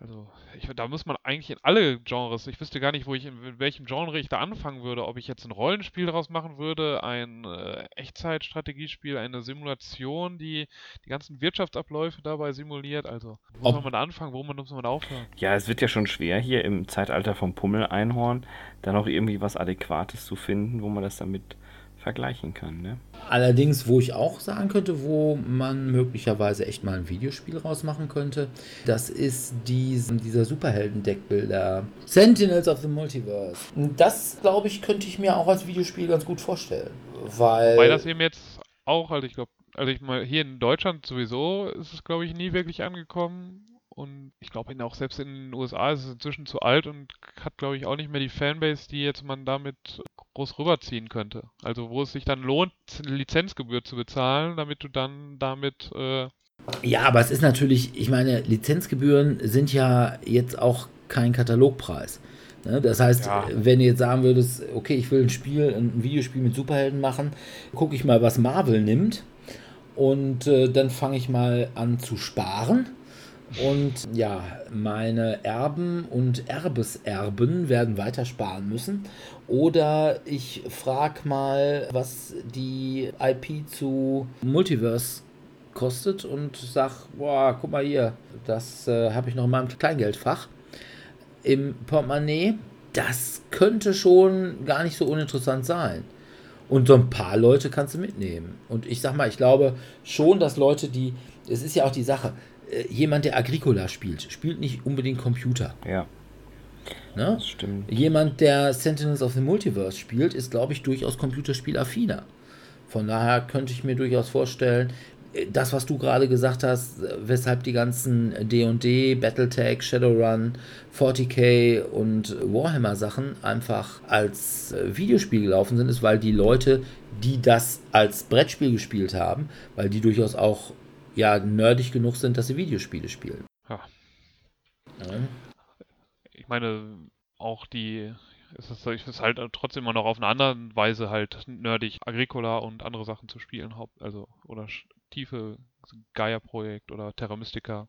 also ich, da muss man eigentlich in alle Genres, ich wüsste gar nicht, wo ich in, in welchem Genre ich da anfangen würde, ob ich jetzt ein Rollenspiel daraus machen würde, ein äh, Echtzeitstrategiespiel, eine Simulation, die die ganzen Wirtschaftsabläufe dabei simuliert, also wo Ob- soll man da anfangen, wo man muss man aufhören? ja, es wird ja schon schwer hier im Zeitalter vom Pummel-Einhorn, da noch irgendwie was Adäquates zu finden, wo man das damit vergleichen kann. Ne? Allerdings, wo ich auch sagen könnte, wo man möglicherweise echt mal ein Videospiel rausmachen könnte, das ist dies, dieser Superhelden-Deckbilder Sentinels of the Multiverse. Das, glaube ich, könnte ich mir auch als Videospiel ganz gut vorstellen. Weil. Weil das eben jetzt auch, also ich glaube, also ich mal hier in Deutschland sowieso ist es, glaube ich, nie wirklich angekommen. Und ich glaube auch selbst in den USA ist es inzwischen zu alt und hat, glaube ich, auch nicht mehr die Fanbase, die jetzt man damit groß rüberziehen könnte. Also wo es sich dann lohnt, eine Lizenzgebühr zu bezahlen, damit du dann damit äh, Ja, aber es ist natürlich, ich meine, Lizenzgebühren sind ja jetzt auch kein Katalogpreis. Ne? Das heißt, Ja. wenn du jetzt sagen würdest, okay, ich will ein Spiel, ein Videospiel mit Superhelden machen, gucke ich mal, was Marvel nimmt. Und äh, dann fange ich mal an zu sparen. Und ja, meine Erben und Erbeserben werden weiter sparen müssen. Oder ich frage mal, was die IP zu Multiverse kostet und sag, boah, guck mal hier, das äh, habe ich noch in meinem Kleingeldfach im Portemonnaie. Das könnte schon gar nicht so uninteressant sein. Und so ein paar Leute kannst du mitnehmen. Und ich sag mal, ich glaube schon, dass Leute, die, es ist ja auch die Sache, äh, jemand, der Agricola spielt, spielt nicht unbedingt Computer. Ja, Ne? das stimmt. Jemand, der Sentinels of the Multiverse spielt, ist, glaube ich, durchaus Computerspielaffiner. Von daher könnte ich mir durchaus vorstellen, äh, das, was du gerade gesagt hast, äh, weshalb die ganzen D&D, Battletech, Shadowrun, 40k und Warhammer-Sachen einfach als äh, Videospiel gelaufen sind, ist, weil die Leute, die das als Brettspiel gespielt haben, weil die durchaus auch ja nerdig genug sind, dass sie Videospiele spielen. Ja. Ich meine, auch die, es ist, es ist halt trotzdem immer noch auf eine andere Weise halt nerdig, Agricola und andere Sachen zu spielen, also, oder tiefe Gaia-Projekt oder Terra Mystica.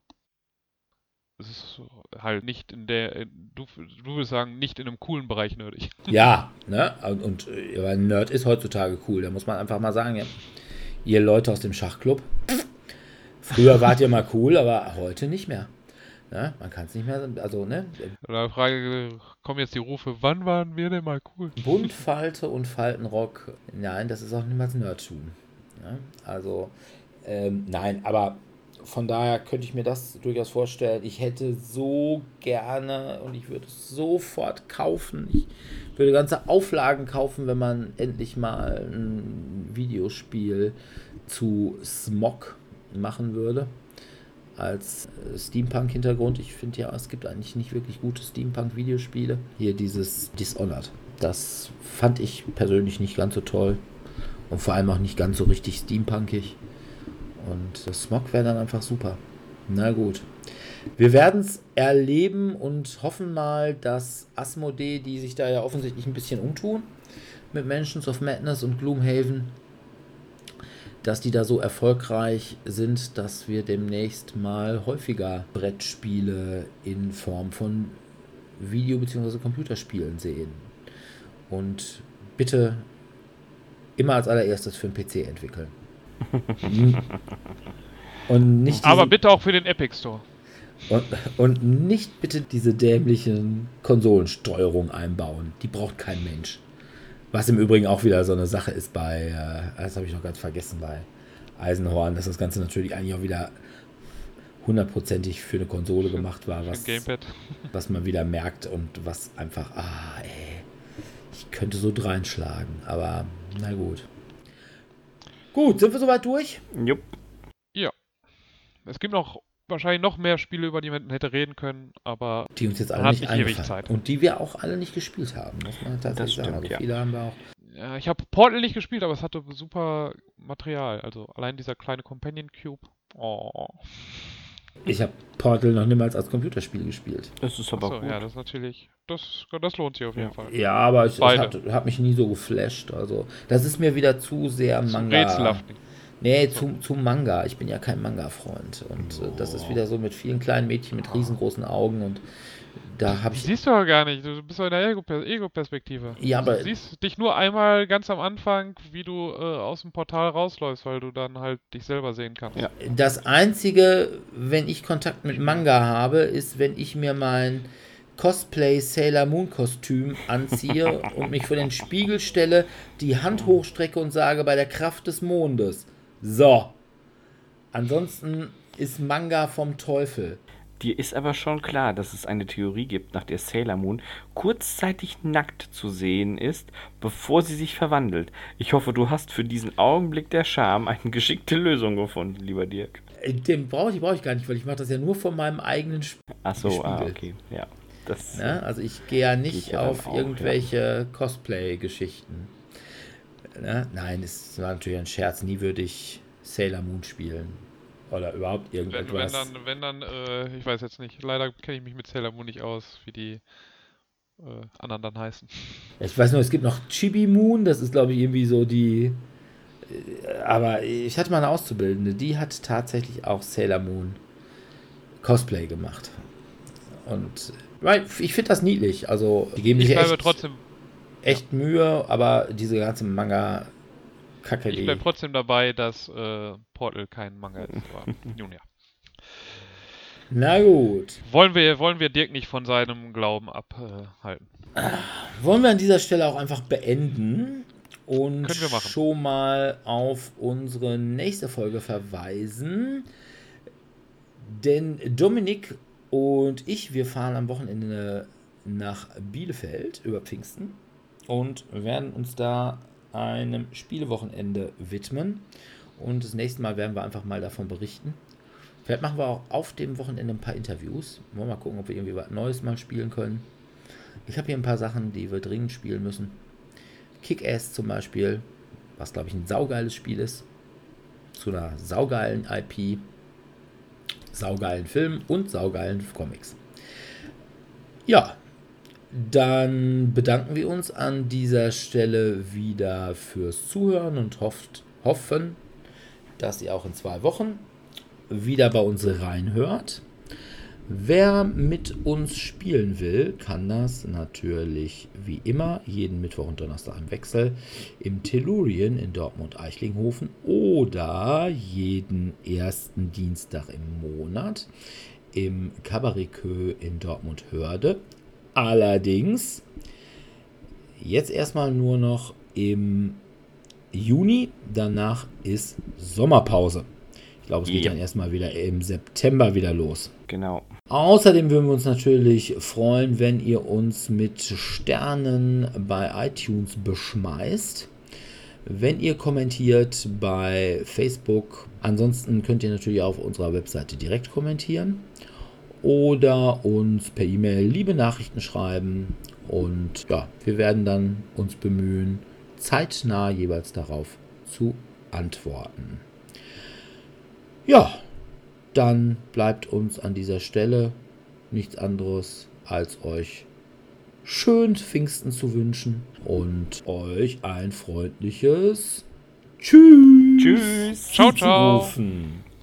Es ist halt nicht in der, du, du würdest sagen, nicht in einem coolen Bereich nerdig. Ja, ne? Und, und äh, ein Nerd ist heutzutage cool. Da muss man einfach mal sagen, ja, ihr Leute aus dem Schachclub, früher wart ihr mal cool, aber heute nicht mehr. Ne? Man kann es nicht mehr, also, ne? Oder Frage, kommen jetzt die Rufe, wann waren wir denn mal cool? Buntfalte und Faltenrock, nein, das ist auch niemals Nerdtum. Ne? Also, ähm, nein, aber von daher könnte ich mir das durchaus vorstellen. Ich hätte so gerne und ich würde es sofort kaufen. Ich würde ganze Auflagen kaufen, wenn man endlich mal ein Videospiel zu Smog machen würde. Als äh, Steampunk-Hintergrund. Ich finde ja, es gibt eigentlich nicht wirklich gute Steampunk-Videospiele. Hier dieses Dishonored. Das fand ich persönlich nicht ganz so toll. Und vor allem auch nicht ganz so richtig steampunkig. Und das Smog wäre dann einfach super. Na gut. Wir werden es erleben und hoffen mal, dass Asmodee, die sich da ja offensichtlich ein bisschen umtun, mit Mansions of Madness und Gloomhaven, dass die da so erfolgreich sind, dass wir demnächst mal häufiger Brettspiele in Form von Video- bzw. Computerspielen sehen. Und bitte immer als allererstes für den PC entwickeln. Und nicht Aber bitte auch für den Epic Store. und, und nicht bitte diese dämlichen Konsolensteuerung einbauen. Die braucht kein Mensch. Was im Übrigen auch wieder so eine Sache ist bei, äh, das habe ich noch ganz vergessen, bei Eisenhorn, dass das Ganze natürlich eigentlich auch wieder hundertprozentig für eine Konsole gemacht war, Für was, was man wieder merkt und was einfach, ah, ey, ich könnte so dreinschlagen, aber na gut. Gut, sind wir soweit durch? Jupp. Es gibt noch wahrscheinlich noch mehr Spiele, über die man hätte reden können, aber Die uns jetzt alle nicht nicht ewig. Zeit. Und die wir auch alle nicht gespielt haben, muss man tatsächlich stimmt, sagen. Also ja. viele haben wir auch ja, ich habe Portal nicht gespielt, aber es hatte super Material. Also allein dieser kleine Companion Cube. Oh. Ich habe Portal noch niemals als Computerspiel gespielt. Das ist aber Achso, gut. ja, das ist natürlich. Das, das lohnt sich auf jeden Ja. Fall. Ja, aber es, es Beide. hat, hat mich nie so geflasht. Also, das ist mir wieder zu sehr Manga. Rätselhaft. Nee, zu, zu Manga. Ich bin ja kein Manga-Freund. Und äh, das ist wieder so mit vielen kleinen Mädchen mit riesengroßen Augen. Und da habe Die ich. siehst du aber gar nicht. Du bist doch in der Ego- Ego-Perspektive. Ja, aber- Du siehst dich nur einmal ganz am Anfang, wie du äh, aus dem Portal rausläufst, weil du dann halt dich selber sehen kannst. Ja. Das Einzige, wenn ich Kontakt mit Manga habe, ist, wenn ich mir mein Cosplay Sailor Moon Kostüm anziehe und mich vor den Spiegel stelle, die Hand hochstrecke und sage, bei der Kraft des Mondes. So. Ansonsten ist Manga vom Teufel. Dir ist aber schon klar, dass es eine Theorie gibt, nach der Sailor Moon kurzzeitig nackt zu sehen ist, bevor sie sich verwandelt. Ich hoffe, du hast für diesen Augenblick der Scham eine geschickte Lösung gefunden, lieber Dirk. Äh, Den brauche ich, brauch ich gar nicht, weil ich mache das ja nur von meinem eigenen Spiel. Ach so, ah, Gespiegelt. okay. Ja. Das, Ne? Also ich gehe ja nicht ja auf auch, irgendwelche Cosplay-Geschichten. Ne? Nein, es war natürlich ein Scherz. Nie würde ich Sailor Moon spielen. Oder überhaupt Wenn, wenn irgendetwas. dann, wenn dann, äh, ich weiß jetzt nicht, leider kenne ich mich mit Sailor Moon nicht aus, wie die äh, anderen dann heißen. Ich weiß nur, es gibt noch Chibi Moon, das ist glaube ich irgendwie so die. äh, Aber ich hatte mal eine Auszubildende, die hat tatsächlich auch Sailor Moon Cosplay gemacht. Und weil ich finde das niedlich. Also, die geben Ich bleibe echt, trotzdem, echt Mühe, aber diese ganze Manga-Kacke, ich die. bleib trotzdem dabei, dass äh, Portal kein Manga ist. Aber nun ja. Na gut. Wollen wir, wollen wir Dirk nicht von seinem Glauben abhalten? Wollen wir an dieser Stelle auch einfach beenden und schon mal auf unsere nächste Folge verweisen. Denn Dominik und ich, wir fahren am Wochenende nach Bielefeld über Pfingsten und werden uns da einem Spielewochenende widmen. Und das nächste Mal werden wir einfach mal davon berichten. Vielleicht machen wir auch auf dem Wochenende ein paar Interviews. Wollen wir mal gucken, ob wir irgendwie was Neues mal spielen können. Ich habe hier ein paar Sachen, die wir dringend spielen müssen. Kick-Ass zum Beispiel, was glaube ich ein saugeiles Spiel ist. Zu einer saugeilen IP, saugeilen Film und saugeilen Comics. Ja, dann bedanken wir uns an dieser Stelle wieder fürs Zuhören und hofft, hoffen, dass ihr auch in zwei Wochen wieder bei uns reinhört. Wer mit uns spielen will, kann das natürlich wie immer jeden Mittwoch und Donnerstag im Wechsel im Tellurien in Dortmund-Eichlinghofen oder jeden ersten Dienstag im Monat im Cabaret in Dortmund-Hörde. Allerdings jetzt erstmal nur noch im Juni, danach ist Sommerpause. Ich glaube, es geht Ja. dann erstmal wieder im September wieder los. Genau. Außerdem würden wir uns natürlich freuen, wenn ihr uns mit Sternen bei iTunes beschmeißt. Wenn ihr kommentiert bei Facebook. Ansonsten könnt ihr natürlich auf unserer Webseite direkt kommentieren. Oder uns per E-Mail liebe Nachrichten schreiben. Und ja, wir werden dann uns bemühen, zeitnah jeweils darauf zu antworten. Ja, dann bleibt uns an dieser Stelle nichts anderes als euch schön Pfingsten zu wünschen und euch ein freundliches Tschüss. Tschüss. Ciao, ciao. zuzurufen.